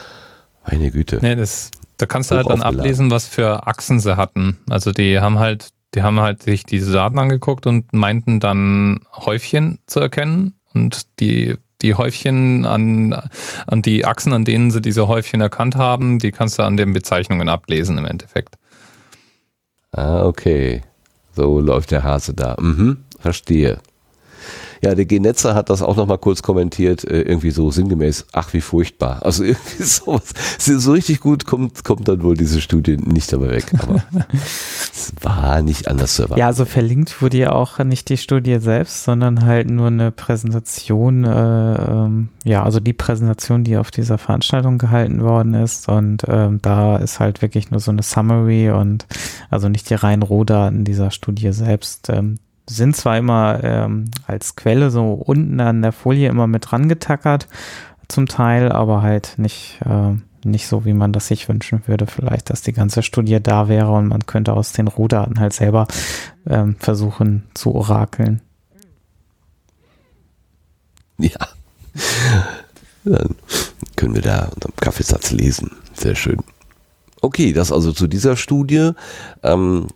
meine Güte. Nee, das, da kannst du halt dann ablesen, was für Achsen sie hatten. Also die haben halt, die haben halt sich diese Daten angeguckt und meinten dann Häufchen zu erkennen und die die Häufchen an, an die Achsen, an denen sie diese Häufchen erkannt haben, die kannst du an den Bezeichnungen ablesen im Endeffekt. Ah, okay. So läuft der Hase da. Mhm, verstehe. Ja, der Genetzer hat das auch nochmal kurz kommentiert, äh, irgendwie so sinngemäß, ach wie furchtbar. Also [laughs] irgendwie sowas, so richtig gut kommt, kommt dann wohl diese Studie nicht dabei weg. Aber [laughs] es war nicht anders zu erwarten. Ja, also verlinkt wurde ja auch nicht die Studie selbst, sondern halt nur eine Präsentation, äh, ähm, ja, also die Präsentation, die auf dieser Veranstaltung gehalten worden ist. Und ähm, da ist halt wirklich nur so eine Summary und also nicht die reinen Rohdaten dieser Studie selbst. Ähm, sind zwar immer ähm, als Quelle so unten an der Folie immer mit dran getackert, zum Teil, aber halt nicht, äh, nicht so, wie man das sich wünschen würde. Vielleicht, dass die ganze Studie da wäre und man könnte aus den Rohdaten halt selber ähm, versuchen zu orakeln. Ja. Dann können wir da unterm Kaffeesatz lesen. Sehr schön. Okay, das also zu dieser Studie. Ähm,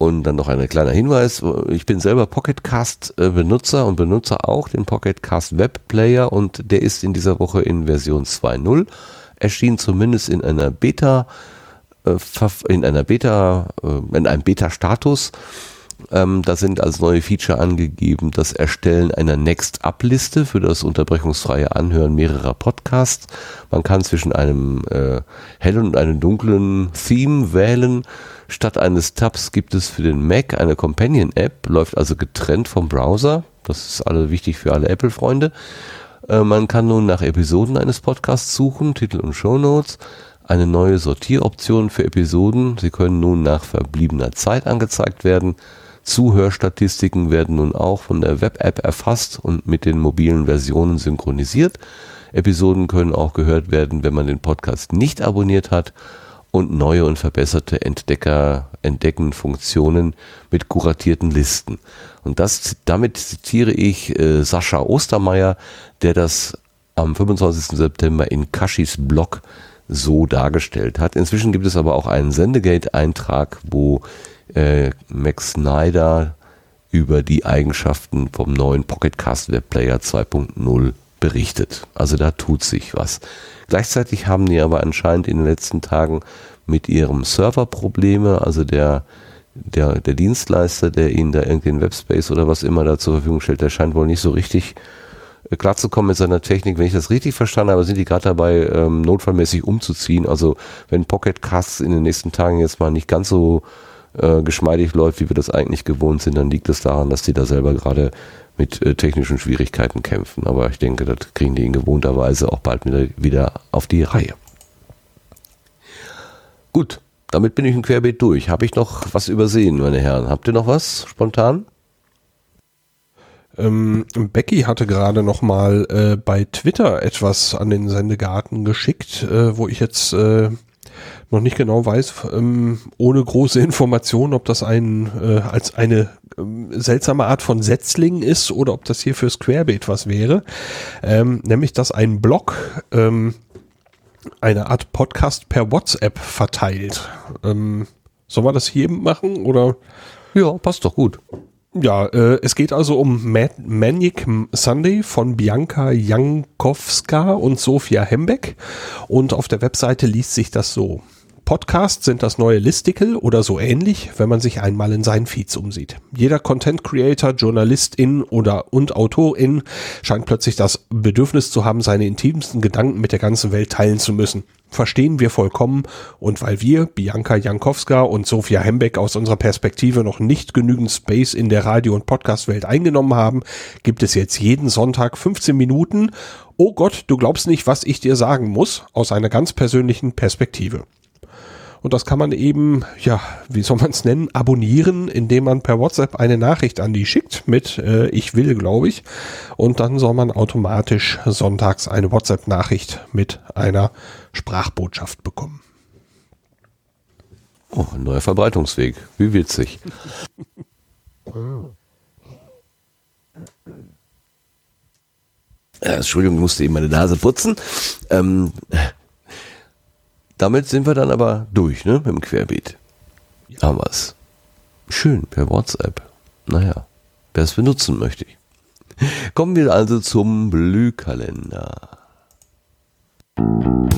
und dann noch ein kleiner Hinweis, ich bin selber Pocketcast Benutzer und benutze auch den Pocketcast Web Player und der ist in dieser Woche in Version 2.0 erschien zumindest in einer Beta äh, in einer Beta äh, in einem Beta Status ähm, da sind als neue Feature angegeben das Erstellen einer Next-Up-Liste für das unterbrechungsfreie Anhören mehrerer Podcasts. Man kann zwischen einem äh, hellen und einem dunklen Theme wählen. Statt eines Tabs gibt es für den Mac eine Companion-App, läuft also getrennt vom Browser. Das ist alle wichtig für alle Apple-Freunde. Äh, man kann nun nach Episoden eines Podcasts suchen, Titel und Show Notes eine neue Sortieroption für Episoden. Sie können nun nach verbliebener Zeit angezeigt werden. Zuhörstatistiken werden nun auch von der Web-App erfasst und mit den mobilen Versionen synchronisiert. Episoden können auch gehört werden, wenn man den Podcast nicht abonniert hat und neue und verbesserte Entdecker entdecken Funktionen mit kuratierten Listen. Und das damit zitiere ich äh, Sascha Ostermeier, der das am 25. September in Kashis Blog so dargestellt hat. Inzwischen gibt es aber auch einen Sendegate-Eintrag, wo äh, Max Snyder über die Eigenschaften vom neuen Pocketcast Webplayer 2.0 berichtet. Also da tut sich was. Gleichzeitig haben die aber anscheinend in den letzten Tagen mit ihrem Server Probleme, also der der, der Dienstleister, der ihnen da irgendwie einen Webspace oder was immer da zur Verfügung stellt, der scheint wohl nicht so richtig äh, klarzukommen mit seiner Technik. Wenn ich das richtig verstanden habe, sind die gerade dabei, ähm, notfallmäßig umzuziehen. Also wenn Pocket Casts in den nächsten Tagen jetzt mal nicht ganz so äh, geschmeidig läuft, wie wir das eigentlich gewohnt sind, dann liegt es das daran, dass die da selber gerade mit äh, technischen Schwierigkeiten kämpfen. Aber ich denke, das kriegen die in gewohnter Weise auch bald wieder, wieder auf die Reihe. Gut, damit bin ich ein Querbeet durch. Habe ich noch was übersehen, meine Herren? Habt ihr noch was spontan? Ähm, Becky hatte gerade noch mal äh, bei Twitter etwas an den Sendegarten geschickt, äh, wo ich jetzt äh, noch nicht genau weiß, ähm, ohne große [laughs] Information, ob das ein äh, als eine ähm, seltsame Art von Setzling ist oder ob das hier fürs Querbeet was wäre. Ähm, nämlich, dass ein Blog ähm, eine Art Podcast per WhatsApp verteilt. Ähm, soll man das hier machen oder? Ja, passt doch gut. Ja, äh, es geht also um Manic Sunday von Bianca Jankowska und Sofia Hembeck. Und auf der Webseite liest sich das so. Podcasts sind das neue Listicle oder so ähnlich, wenn man sich einmal in seinen Feeds umsieht. Jeder Content Creator, Journalistin oder und Autorin scheint plötzlich das Bedürfnis zu haben, seine intimsten Gedanken mit der ganzen Welt teilen zu müssen. Verstehen wir vollkommen und weil wir, Bianca Jankowska und Sophia Hembeck aus unserer Perspektive noch nicht genügend Space in der Radio- und Podcast-Welt eingenommen haben, gibt es jetzt jeden Sonntag 15 Minuten. Oh Gott, du glaubst nicht, was ich dir sagen muss, aus einer ganz persönlichen Perspektive. Und das kann man eben, ja, wie soll man es nennen, abonnieren, indem man per WhatsApp eine Nachricht an die schickt mit äh, Ich will, glaube ich. Und dann soll man automatisch sonntags eine WhatsApp-Nachricht mit einer Sprachbotschaft bekommen. Oh, ein neuer Verbreitungsweg. Wie witzig. Äh, Entschuldigung, ich musste eben meine Nase putzen. Ähm, damit sind wir dann aber durch, ne, mit dem Querbeet. Haben wir's. Schön, per WhatsApp. Naja, wer es benutzen möchte. [laughs] Kommen wir also zum Blühkalender. [laughs]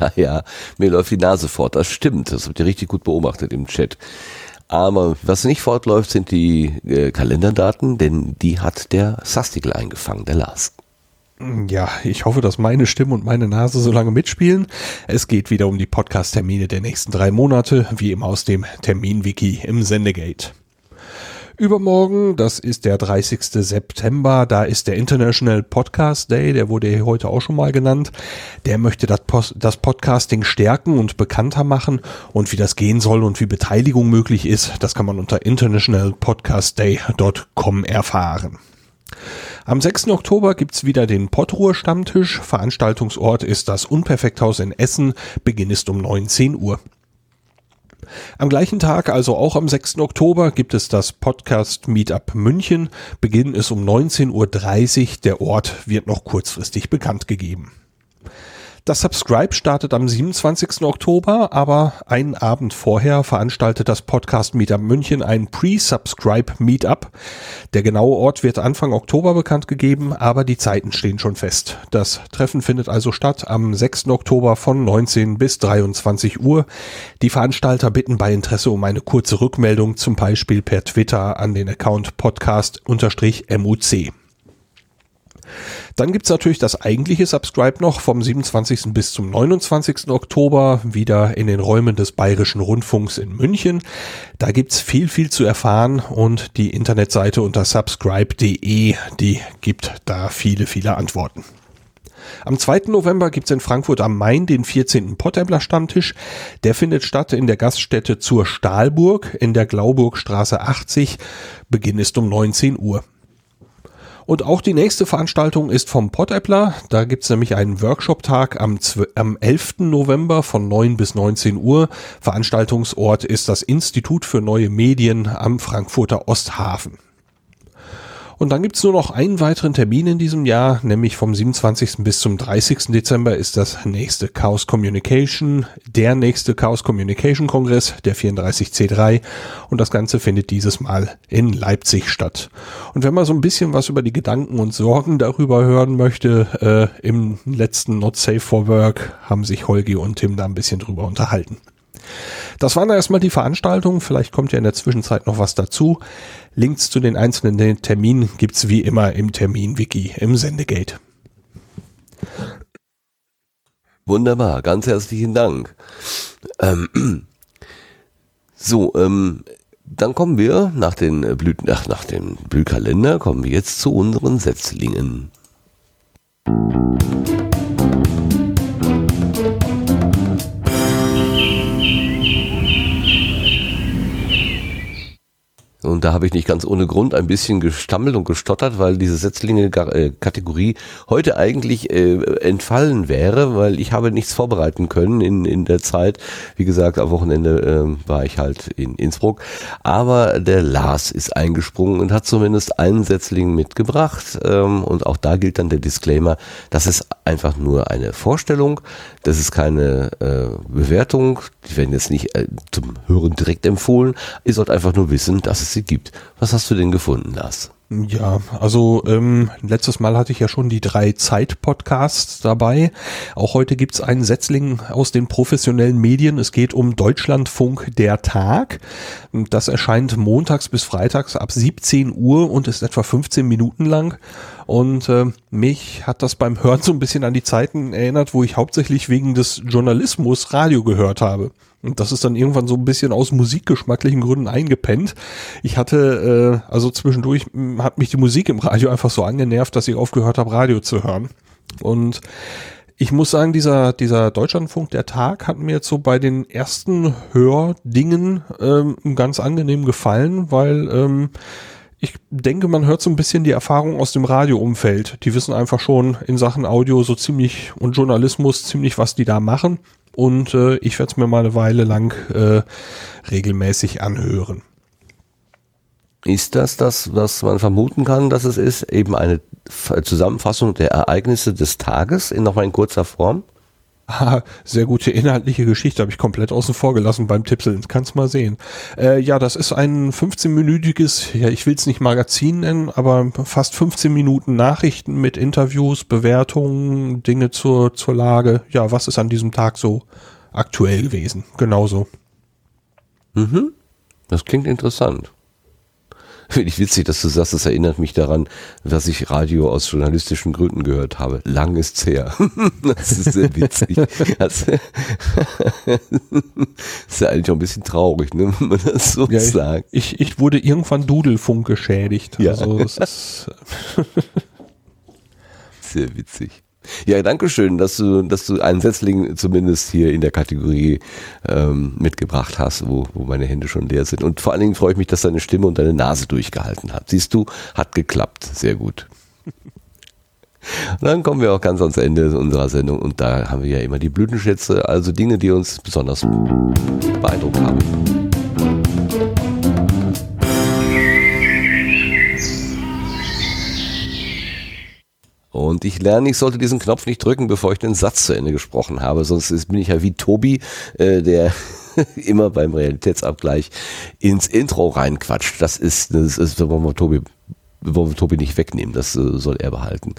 Ja, ja, mir läuft die Nase fort. Das stimmt. Das habt ihr richtig gut beobachtet im Chat. Aber was nicht fortläuft, sind die äh, Kalenderdaten, denn die hat der Sastikel eingefangen, der Lars. Ja, ich hoffe, dass meine Stimme und meine Nase so lange mitspielen. Es geht wieder um die Podcast-Termine der nächsten drei Monate, wie immer aus dem Termin-Wiki im Sendegate. Übermorgen, das ist der 30. September, da ist der International Podcast Day, der wurde hier heute auch schon mal genannt. Der möchte das, Podcasting stärken und bekannter machen und wie das gehen soll und wie Beteiligung möglich ist, das kann man unter internationalpodcastday.com erfahren. Am 6. Oktober gibt's wieder den Pottruhe Stammtisch. Veranstaltungsort ist das Unperfekthaus in Essen. Beginn ist um 19 Uhr. Am gleichen Tag, also auch am 6. Oktober, gibt es das Podcast Meetup München. Beginn ist um 19.30 Uhr. Der Ort wird noch kurzfristig bekannt gegeben. Das Subscribe startet am 27. Oktober, aber einen Abend vorher veranstaltet das Podcast Meetup München ein Pre-Subscribe Meetup. Der genaue Ort wird Anfang Oktober bekannt gegeben, aber die Zeiten stehen schon fest. Das Treffen findet also statt am 6. Oktober von 19 bis 23 Uhr. Die Veranstalter bitten bei Interesse um eine kurze Rückmeldung, zum Beispiel per Twitter an den Account podcast-muc. Dann gibt's natürlich das eigentliche Subscribe noch vom 27. bis zum 29. Oktober wieder in den Räumen des Bayerischen Rundfunks in München. Da gibt's viel, viel zu erfahren und die Internetseite unter subscribe.de, die gibt da viele, viele Antworten. Am 2. November gibt's in Frankfurt am Main den 14. Pottembler Stammtisch. Der findet statt in der Gaststätte zur Stahlburg in der Glauburgstraße 80. Beginn ist um 19 Uhr. Und auch die nächste Veranstaltung ist vom Pottäppler. Da gibt's nämlich einen Workshop-Tag am, am 11. November von 9 bis 19 Uhr. Veranstaltungsort ist das Institut für neue Medien am Frankfurter Osthafen. Und dann gibt's nur noch einen weiteren Termin in diesem Jahr, nämlich vom 27. bis zum 30. Dezember ist das nächste Chaos Communication, der nächste Chaos Communication Kongress, der 34C3. Und das Ganze findet dieses Mal in Leipzig statt. Und wenn man so ein bisschen was über die Gedanken und Sorgen darüber hören möchte, äh, im letzten Not Safe for Work haben sich Holgi und Tim da ein bisschen drüber unterhalten. Das waren erstmal die Veranstaltungen. Vielleicht kommt ja in der Zwischenzeit noch was dazu. Links zu den einzelnen Terminen gibt's wie immer im Termin-Wiki im Sendegate. Wunderbar, ganz herzlichen Dank. Ähm, [clears throat] so, ähm, dann kommen wir nach den Blüten, ach, nach dem Blühkalender kommen wir jetzt zu unseren Setzlingen. Und da habe ich nicht ganz ohne Grund ein bisschen gestammelt und gestottert, weil diese Setzlinge-Kategorie heute eigentlich äh, entfallen wäre, weil ich habe nichts vorbereiten können in, in der Zeit. Wie gesagt, am Wochenende äh, war ich halt in Innsbruck. Aber der Lars ist eingesprungen und hat zumindest einen Setzling mitgebracht. Ähm, und auch da gilt dann der Disclaimer, das ist einfach nur eine Vorstellung, das ist keine äh, Bewertung, die werden jetzt nicht äh, zum Hören direkt empfohlen. Ihr sollt einfach nur wissen, dass es sie gibt. Was hast du denn gefunden, Lars? Ja, also ähm, letztes Mal hatte ich ja schon die drei Zeit-Podcasts dabei. Auch heute gibt's einen Setzling aus den professionellen Medien. Es geht um Deutschlandfunk der Tag. Das erscheint montags bis freitags ab 17 Uhr und ist etwa 15 Minuten lang. Und äh, mich hat das beim Hören so ein bisschen an die Zeiten erinnert, wo ich hauptsächlich wegen des Journalismus Radio gehört habe. Und das ist dann irgendwann so ein bisschen aus musikgeschmacklichen Gründen eingepennt. Ich hatte, äh, also zwischendurch hat mich die Musik im Radio einfach so angenervt, dass ich aufgehört habe, Radio zu hören. Und ich muss sagen, dieser, dieser Deutschlandfunk, der Tag, hat mir jetzt so bei den ersten Hördingen ähm, ganz angenehm gefallen, weil ähm, ich denke, man hört so ein bisschen die Erfahrung aus dem Radioumfeld. Die wissen einfach schon in Sachen Audio so ziemlich und Journalismus ziemlich, was die da machen und äh, ich werde es mir mal eine Weile lang äh, regelmäßig anhören. Ist das das, was man vermuten kann, dass es ist? Eben eine Zusammenfassung der Ereignisse des Tages in nochmal in kurzer Form? [laughs] Sehr gute inhaltliche Geschichte, habe ich komplett außen vor gelassen beim Tippseln. Kannst mal sehen. Äh, ja, das ist ein 15-minütiges, ja, ich will es nicht Magazin nennen, aber fast 15 Minuten Nachrichten mit Interviews, Bewertungen, Dinge zur, zur Lage. Ja, was ist an diesem Tag so aktuell gewesen? Genauso. Mhm. Das klingt interessant. Finde ich witzig, dass du sagst, das erinnert mich daran, dass ich Radio aus journalistischen Gründen gehört habe. Lang ist's her. [laughs] das ist sehr witzig. Das [laughs] ist ja eigentlich auch ein bisschen traurig, ne, wenn man das so ja, sagt. Ich, ich wurde irgendwann Dudelfunk geschädigt. Ja. Also, das ist [laughs] sehr witzig. Ja, danke schön, dass du, dass du einen Setzling zumindest hier in der Kategorie ähm, mitgebracht hast, wo, wo meine Hände schon leer sind. Und vor allen Dingen freue ich mich, dass deine Stimme und deine Nase durchgehalten hat. Siehst du, hat geklappt. Sehr gut. Und dann kommen wir auch ganz ans Ende unserer Sendung und da haben wir ja immer die Blütenschätze, also Dinge, die uns besonders beeindruckt haben. Und ich lerne, ich sollte diesen Knopf nicht drücken, bevor ich den Satz zu Ende gesprochen habe. Sonst bin ich ja wie Tobi, äh, der [laughs] immer beim Realitätsabgleich ins Intro reinquatscht. Das ist, das ist, wollen wir Tobi, wollen wir Tobi nicht wegnehmen. Das äh, soll er behalten.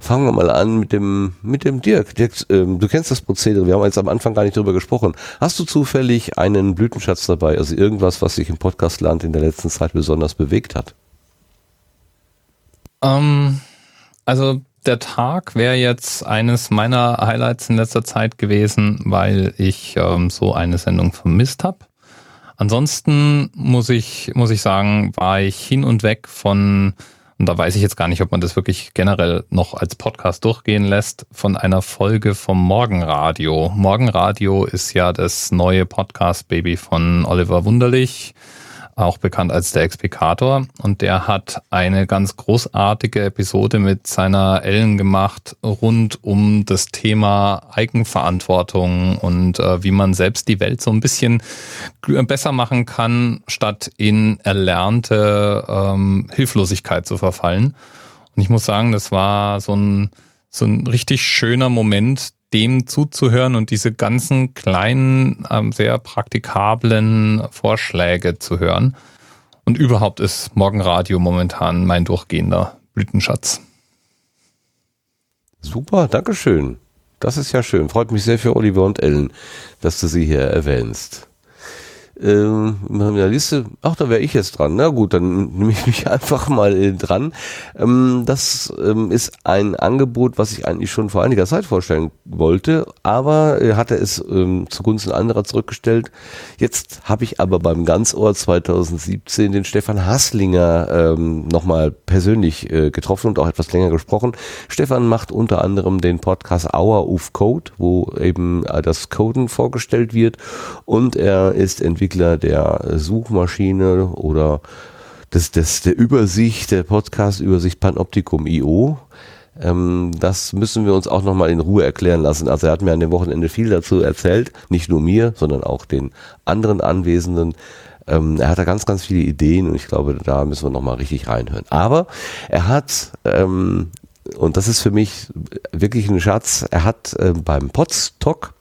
Fangen wir mal an mit dem, mit dem Dirk. Dirk, ähm, du kennst das Prozedere. Wir haben jetzt am Anfang gar nicht drüber gesprochen. Hast du zufällig einen Blütenschatz dabei? Also irgendwas, was sich im Podcastland in der letzten Zeit besonders bewegt hat? Ähm, also der Tag wäre jetzt eines meiner Highlights in letzter Zeit gewesen, weil ich ähm, so eine Sendung vermisst habe. Ansonsten muss ich, muss ich sagen, war ich hin und weg von, und da weiß ich jetzt gar nicht, ob man das wirklich generell noch als Podcast durchgehen lässt, von einer Folge vom Morgenradio. Morgenradio ist ja das neue Podcast-Baby von Oliver Wunderlich auch bekannt als der Explikator. Und der hat eine ganz großartige Episode mit seiner Ellen gemacht rund um das Thema Eigenverantwortung und äh, wie man selbst die Welt so ein bisschen besser machen kann, statt in erlernte ähm, Hilflosigkeit zu verfallen. Und ich muss sagen, das war so ein, so ein richtig schöner Moment, dem zuzuhören und diese ganzen kleinen, ähm, sehr praktikablen Vorschläge zu hören. Und überhaupt ist Morgenradio momentan mein durchgehender Blütenschatz. Super, Dankeschön. Das ist ja schön. Freut mich sehr für Oliver und Ellen, dass du sie hier erwähnst ähm, in der Liste, ach, da wäre ich jetzt dran. Na gut, dann nehme ich mich [laughs] einfach mal äh, dran. Ähm, das ähm, ist ein Angebot, was ich eigentlich schon vor einiger Zeit vorstellen wollte, aber äh, hatte es ähm, zugunsten anderer zurückgestellt. Jetzt habe ich aber beim Ganzohr 2017 den Stefan Hasslinger ähm, nochmal persönlich äh, getroffen und auch etwas länger gesprochen. Stefan macht unter anderem den Podcast Hour of Code, wo eben äh, das Coden vorgestellt wird und er ist Entwickler Entwickler der Suchmaschine oder des, des, der Übersicht, der Podcast-Übersicht Panoptikum.io. Ähm, das müssen wir uns auch nochmal in Ruhe erklären lassen. Also er hat mir an dem Wochenende viel dazu erzählt, nicht nur mir, sondern auch den anderen Anwesenden. Ähm, er hat da ganz, ganz viele Ideen und ich glaube, da müssen wir nochmal richtig reinhören. Aber er hat, ähm, und das ist für mich wirklich ein Schatz, er hat äh, beim Podstock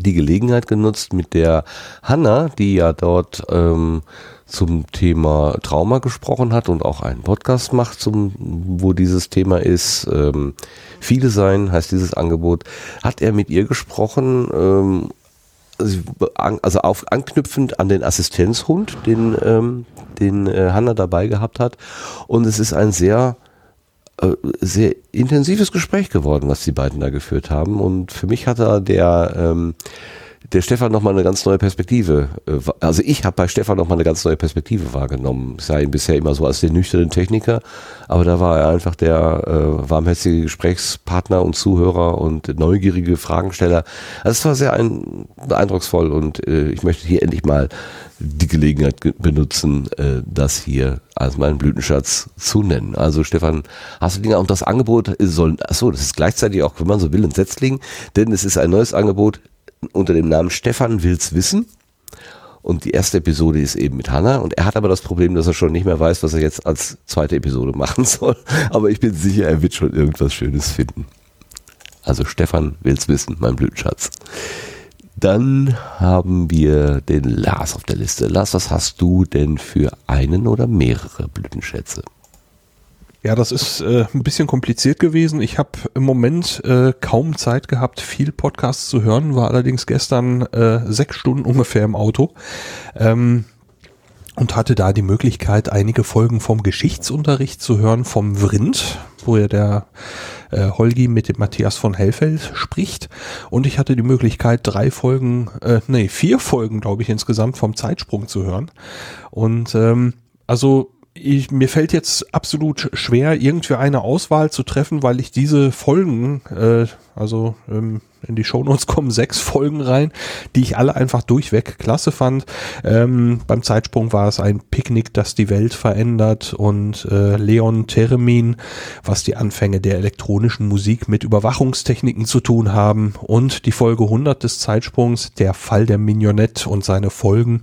die Gelegenheit genutzt, mit der Hanna, die ja dort ähm, zum Thema Trauma gesprochen hat und auch einen Podcast macht, zum, wo dieses Thema ist. Ähm, Viele sein heißt dieses Angebot. Hat er mit ihr gesprochen? Ähm, also auf, anknüpfend an den Assistenzhund, den, ähm, den äh, Hanna dabei gehabt hat. Und es ist ein sehr sehr intensives Gespräch geworden, was die beiden da geführt haben. Und für mich hat er der ähm, der Stefan nochmal eine ganz neue Perspektive, äh, also ich habe bei Stefan nochmal eine ganz neue Perspektive wahrgenommen. Ich sah ihn bisher immer so als den nüchternen Techniker, aber da war er einfach der äh, warmherzige Gesprächspartner und Zuhörer und neugierige Fragensteller. Also es war sehr ein, eindrucksvoll und äh, ich möchte hier endlich mal die Gelegenheit benutzen, äh, das hier als meinen Blütenschatz zu nennen. Also Stefan, hast du Dinge und das Angebot soll, achso, das ist gleichzeitig auch, wenn man so will, ein Setzling, denn es ist ein neues Angebot, unter dem Namen Stefan will's wissen. Und die erste Episode ist eben mit Hanna. Und er hat aber das Problem, dass er schon nicht mehr weiß, was er jetzt als zweite Episode machen [laughs] soll. Aber ich bin sicher, er wird schon irgendwas Schönes finden. Also Stefan will's wissen, mein Blütenschatz. Dann haben wir den Lars auf der Liste. Lars, was hast du denn für einen oder mehrere Blütenschätze? Ja, das ist äh, ein bisschen kompliziert gewesen. Ich habe im Moment äh, kaum Zeit gehabt, viel Podcasts zu hören, war allerdings gestern äh, sechs Stunden ungefähr im Auto. Ähm, und hatte da die Möglichkeit, einige Folgen vom Geschichtsunterricht zu hören vom Vrind, wo ja der äh, Holgi mit dem Matthias von Hellfeld spricht. Und ich hatte die Möglichkeit, drei Folgen, äh, nee, vier Folgen, glaube ich, insgesamt vom Zeitsprung zu hören. Und ähm, also ich, mir fällt jetzt absolut schwer, irgendwie eine Auswahl zu treffen, weil ich diese Folgen, äh, also ähm, in die Shownotes kommen sechs Folgen rein, die ich alle einfach durchweg klasse fand. Ähm, beim Zeitsprung war es ein Picknick, das die Welt verändert und äh, Leon Theremin, was die Anfänge der elektronischen Musik mit Überwachungstechniken zu tun haben und die Folge 100 des Zeitsprungs, der Fall der Mignonette und seine Folgen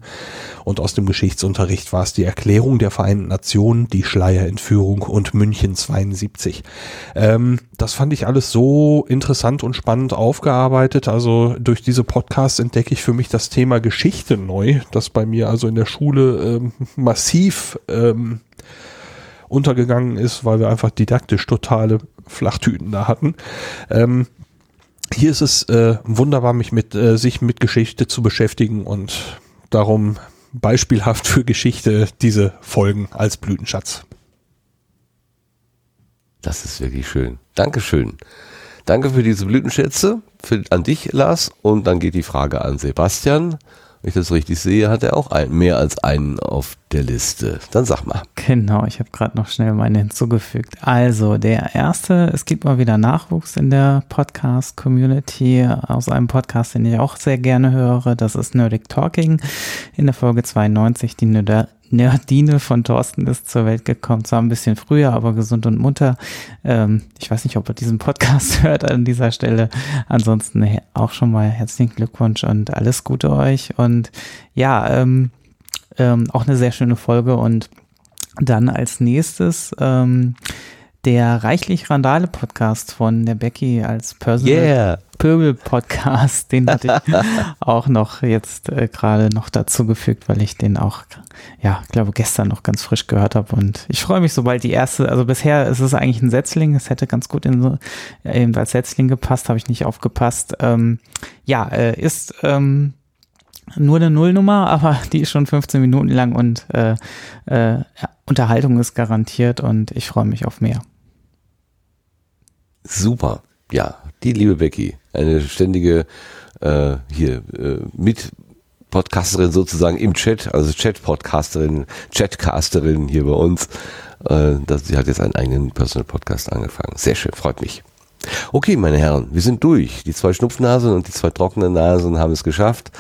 und aus dem Geschichtsunterricht war es die Erklärung der Vereinten Nationen, die Schleierentführung und München 72. Ähm, das fand ich alles so interessant und spannend aufgearbeitet. Also durch diese Podcasts entdecke ich für mich das Thema Geschichte neu, das bei mir also in der Schule ähm, massiv ähm, untergegangen ist, weil wir einfach didaktisch totale Flachtüten da hatten. Ähm, hier ist es äh, wunderbar, mich mit äh, sich mit Geschichte zu beschäftigen und darum beispielhaft für Geschichte diese Folgen als Blütenschatz. Das ist wirklich schön. Dankeschön. Danke für diese Blütenschätze, für, an dich, Lars. Und dann geht die Frage an Sebastian. Wenn ich das richtig sehe, hat er auch ein, mehr als einen auf der Liste. Dann sag mal. Genau, ich habe gerade noch schnell meine hinzugefügt. Also, der erste, es gibt mal wieder Nachwuchs in der Podcast-Community aus einem Podcast, den ich auch sehr gerne höre. Das ist Nerdic Talking in der Folge 92, die Nerdine von Thorsten ist zur Welt gekommen, zwar ein bisschen früher, aber gesund und munter. Ähm, ich weiß nicht, ob er diesen Podcast [laughs] hört an dieser Stelle. Ansonsten auch schon mal herzlichen Glückwunsch und alles Gute euch. Und ja, ähm, ähm, auch eine sehr schöne Folge. Und dann als nächstes ähm, der reichlich Randale Podcast von der Becky als Personal yeah. Pöbel Podcast, den hatte ich [laughs] auch noch jetzt äh, gerade noch dazu gefügt, weil ich den auch, ja, glaube gestern noch ganz frisch gehört habe und ich freue mich, sobald die erste, also bisher ist es eigentlich ein Setzling, es hätte ganz gut in so, eben als Setzling gepasst, habe ich nicht aufgepasst. Ähm, ja, äh, ist ähm, nur eine Nullnummer, [laughs] aber die ist schon 15 Minuten lang und äh, äh, ja, Unterhaltung ist garantiert und ich freue mich auf mehr. Super. Ja, die liebe Becky, eine ständige äh, hier äh, mit Podcasterin sozusagen im Chat, also Chat-Podcasterin, Chatcasterin hier bei uns. Äh, sie hat jetzt einen eigenen Personal Podcast angefangen. Sehr schön, freut mich. Okay, meine Herren, wir sind durch. Die zwei Schnupfnasen und die zwei trockenen Nasen haben es geschafft,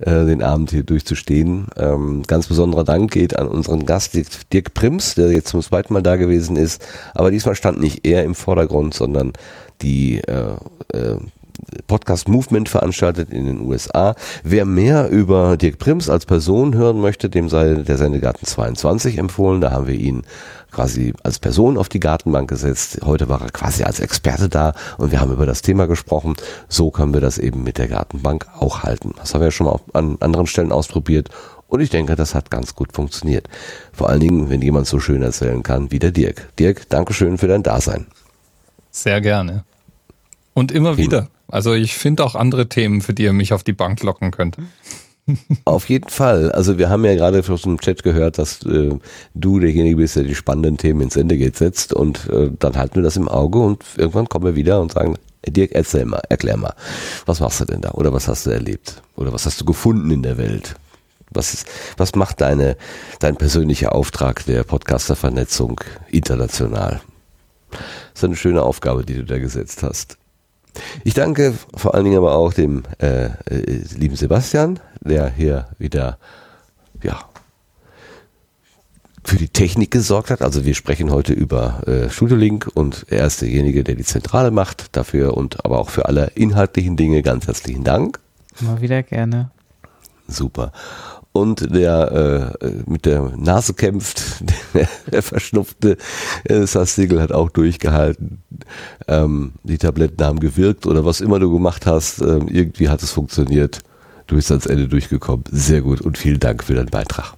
äh, den Abend hier durchzustehen. Ähm, ganz besonderer Dank geht an unseren Gast Dirk Prims, der jetzt zum zweiten Mal da gewesen ist. Aber diesmal stand nicht er im Vordergrund, sondern die äh, äh, Podcast Movement veranstaltet in den USA. Wer mehr über Dirk Prims als Person hören möchte, dem sei der Sendegarten 22 empfohlen. Da haben wir ihn quasi als Person auf die Gartenbank gesetzt. Heute war er quasi als Experte da und wir haben über das Thema gesprochen. So können wir das eben mit der Gartenbank auch halten. Das haben wir ja schon mal an anderen Stellen ausprobiert Und ich denke, das hat ganz gut funktioniert. Vor allen Dingen, wenn jemand so schön erzählen kann wie der Dirk. Dirk, Dankeschön für dein Dasein. Sehr gerne. Und immer wieder. Also ich finde auch andere Themen, für die ihr mich auf die Bank locken könnt. Auf jeden Fall. Also wir haben ja gerade aus dem Chat gehört, dass äh, du derjenige bist, der die spannenden Themen ins Sendegate setzt und äh, dann halten wir das im Auge und irgendwann kommen wir wieder und sagen, Dirk, erzähl mal, erklär mal, was machst du denn da oder was hast du erlebt oder was hast du gefunden in der Welt? Was, ist, was macht deine, dein persönlicher Auftrag der Podcaster-Vernetzung international? Das ist eine schöne Aufgabe, die du da gesetzt hast. Ich danke vor allen Dingen aber auch dem äh, äh, lieben Sebastian, der hier wieder ja, für die Technik gesorgt hat. Also wir sprechen heute über äh, Studio Link und er ist derjenige, der die Zentrale macht dafür und aber auch für alle inhaltlichen Dinge ganz herzlichen Dank. Mal wieder gerne. Super und der äh, mit der Nase kämpft, [laughs] der, verschnupfte äh, Sassegel hat auch durchgehalten. Ähm, die Tabletten haben gewirkt oder was immer du gemacht hast, äh, irgendwie hat es funktioniert. Du bist ans Ende durchgekommen. Sehr gut und vielen Dank für deinen Beitrag.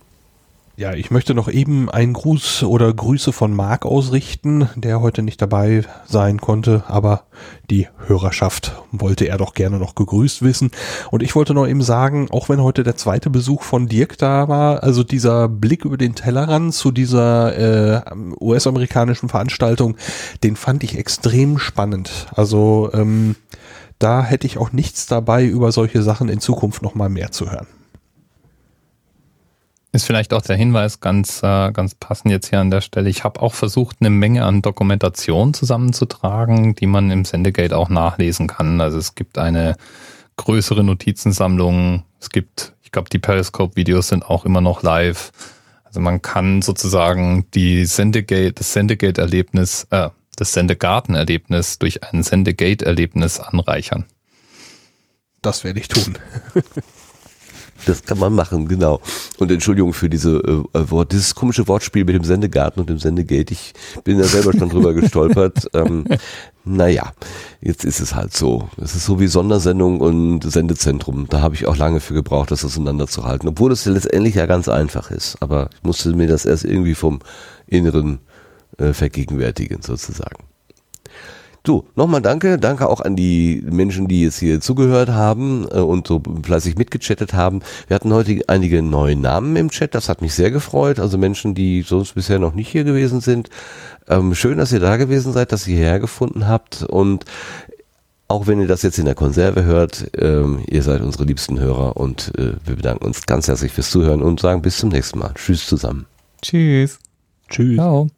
Ja, ich möchte noch eben einen Gruß oder Grüße von Marc ausrichten, der heute nicht dabei sein konnte, aber die Hörerschaft wollte er doch gerne noch gegrüßt wissen. Und ich wollte noch eben sagen, auch wenn heute der zweite Besuch von Dirk da war, also dieser Blick über den Tellerrand zu dieser äh, US-amerikanischen Veranstaltung, den fand ich extrem spannend. Also ähm, da hätte ich auch nichts dabei, über solche Sachen in Zukunft noch mal mehr zu hören. Ist vielleicht auch der Hinweis ganz, äh, ganz passend jetzt hier an der Stelle. Ich habe auch versucht, eine Menge an Dokumentation zusammenzutragen, die man im Sendegate auch nachlesen kann. Also es gibt eine größere Notizensammlung. Es gibt, ich glaube, die Periscope-Videos sind auch immer noch live. Also man kann sozusagen die Sendegate, das Sendegate-Erlebnis, äh, das Sendegarten-Erlebnis durch ein Sendegate-Erlebnis anreichern. Das werde ich tun. [laughs] Das kann man machen, genau. Und Entschuldigung für diese äh, äh, Wort, dieses komische Wortspiel mit dem Sendegarten und dem Sendegate. Ich bin da selber schon drüber [laughs] gestolpert. Ähm, naja, jetzt ist es halt so. Es ist so wie Sondersendung und Sendezentrum. Da habe ich auch lange für gebraucht, das auseinanderzuhalten. Obwohl es letztendlich ja ganz einfach ist. Aber ich musste mir das erst irgendwie vom Inneren äh, vergegenwärtigen, sozusagen. Du, nochmal danke. Danke auch an die Menschen, die jetzt hier zugehört haben äh, und so fleißig mitgechattet haben. Wir hatten heute einige neue Namen im Chat. Das hat mich sehr gefreut. Also Menschen, die sonst bisher noch nicht hier gewesen sind. Ähm, schön, dass ihr da gewesen seid, dass ihr hierher gefunden habt. Und auch wenn ihr das jetzt in der Konserve hört, ähm, ihr seid unsere liebsten Hörer und äh, wir bedanken uns ganz herzlich fürs Zuhören und sagen bis zum nächsten Mal. Tschüss zusammen. Tschüss. Tschüss. Ciao.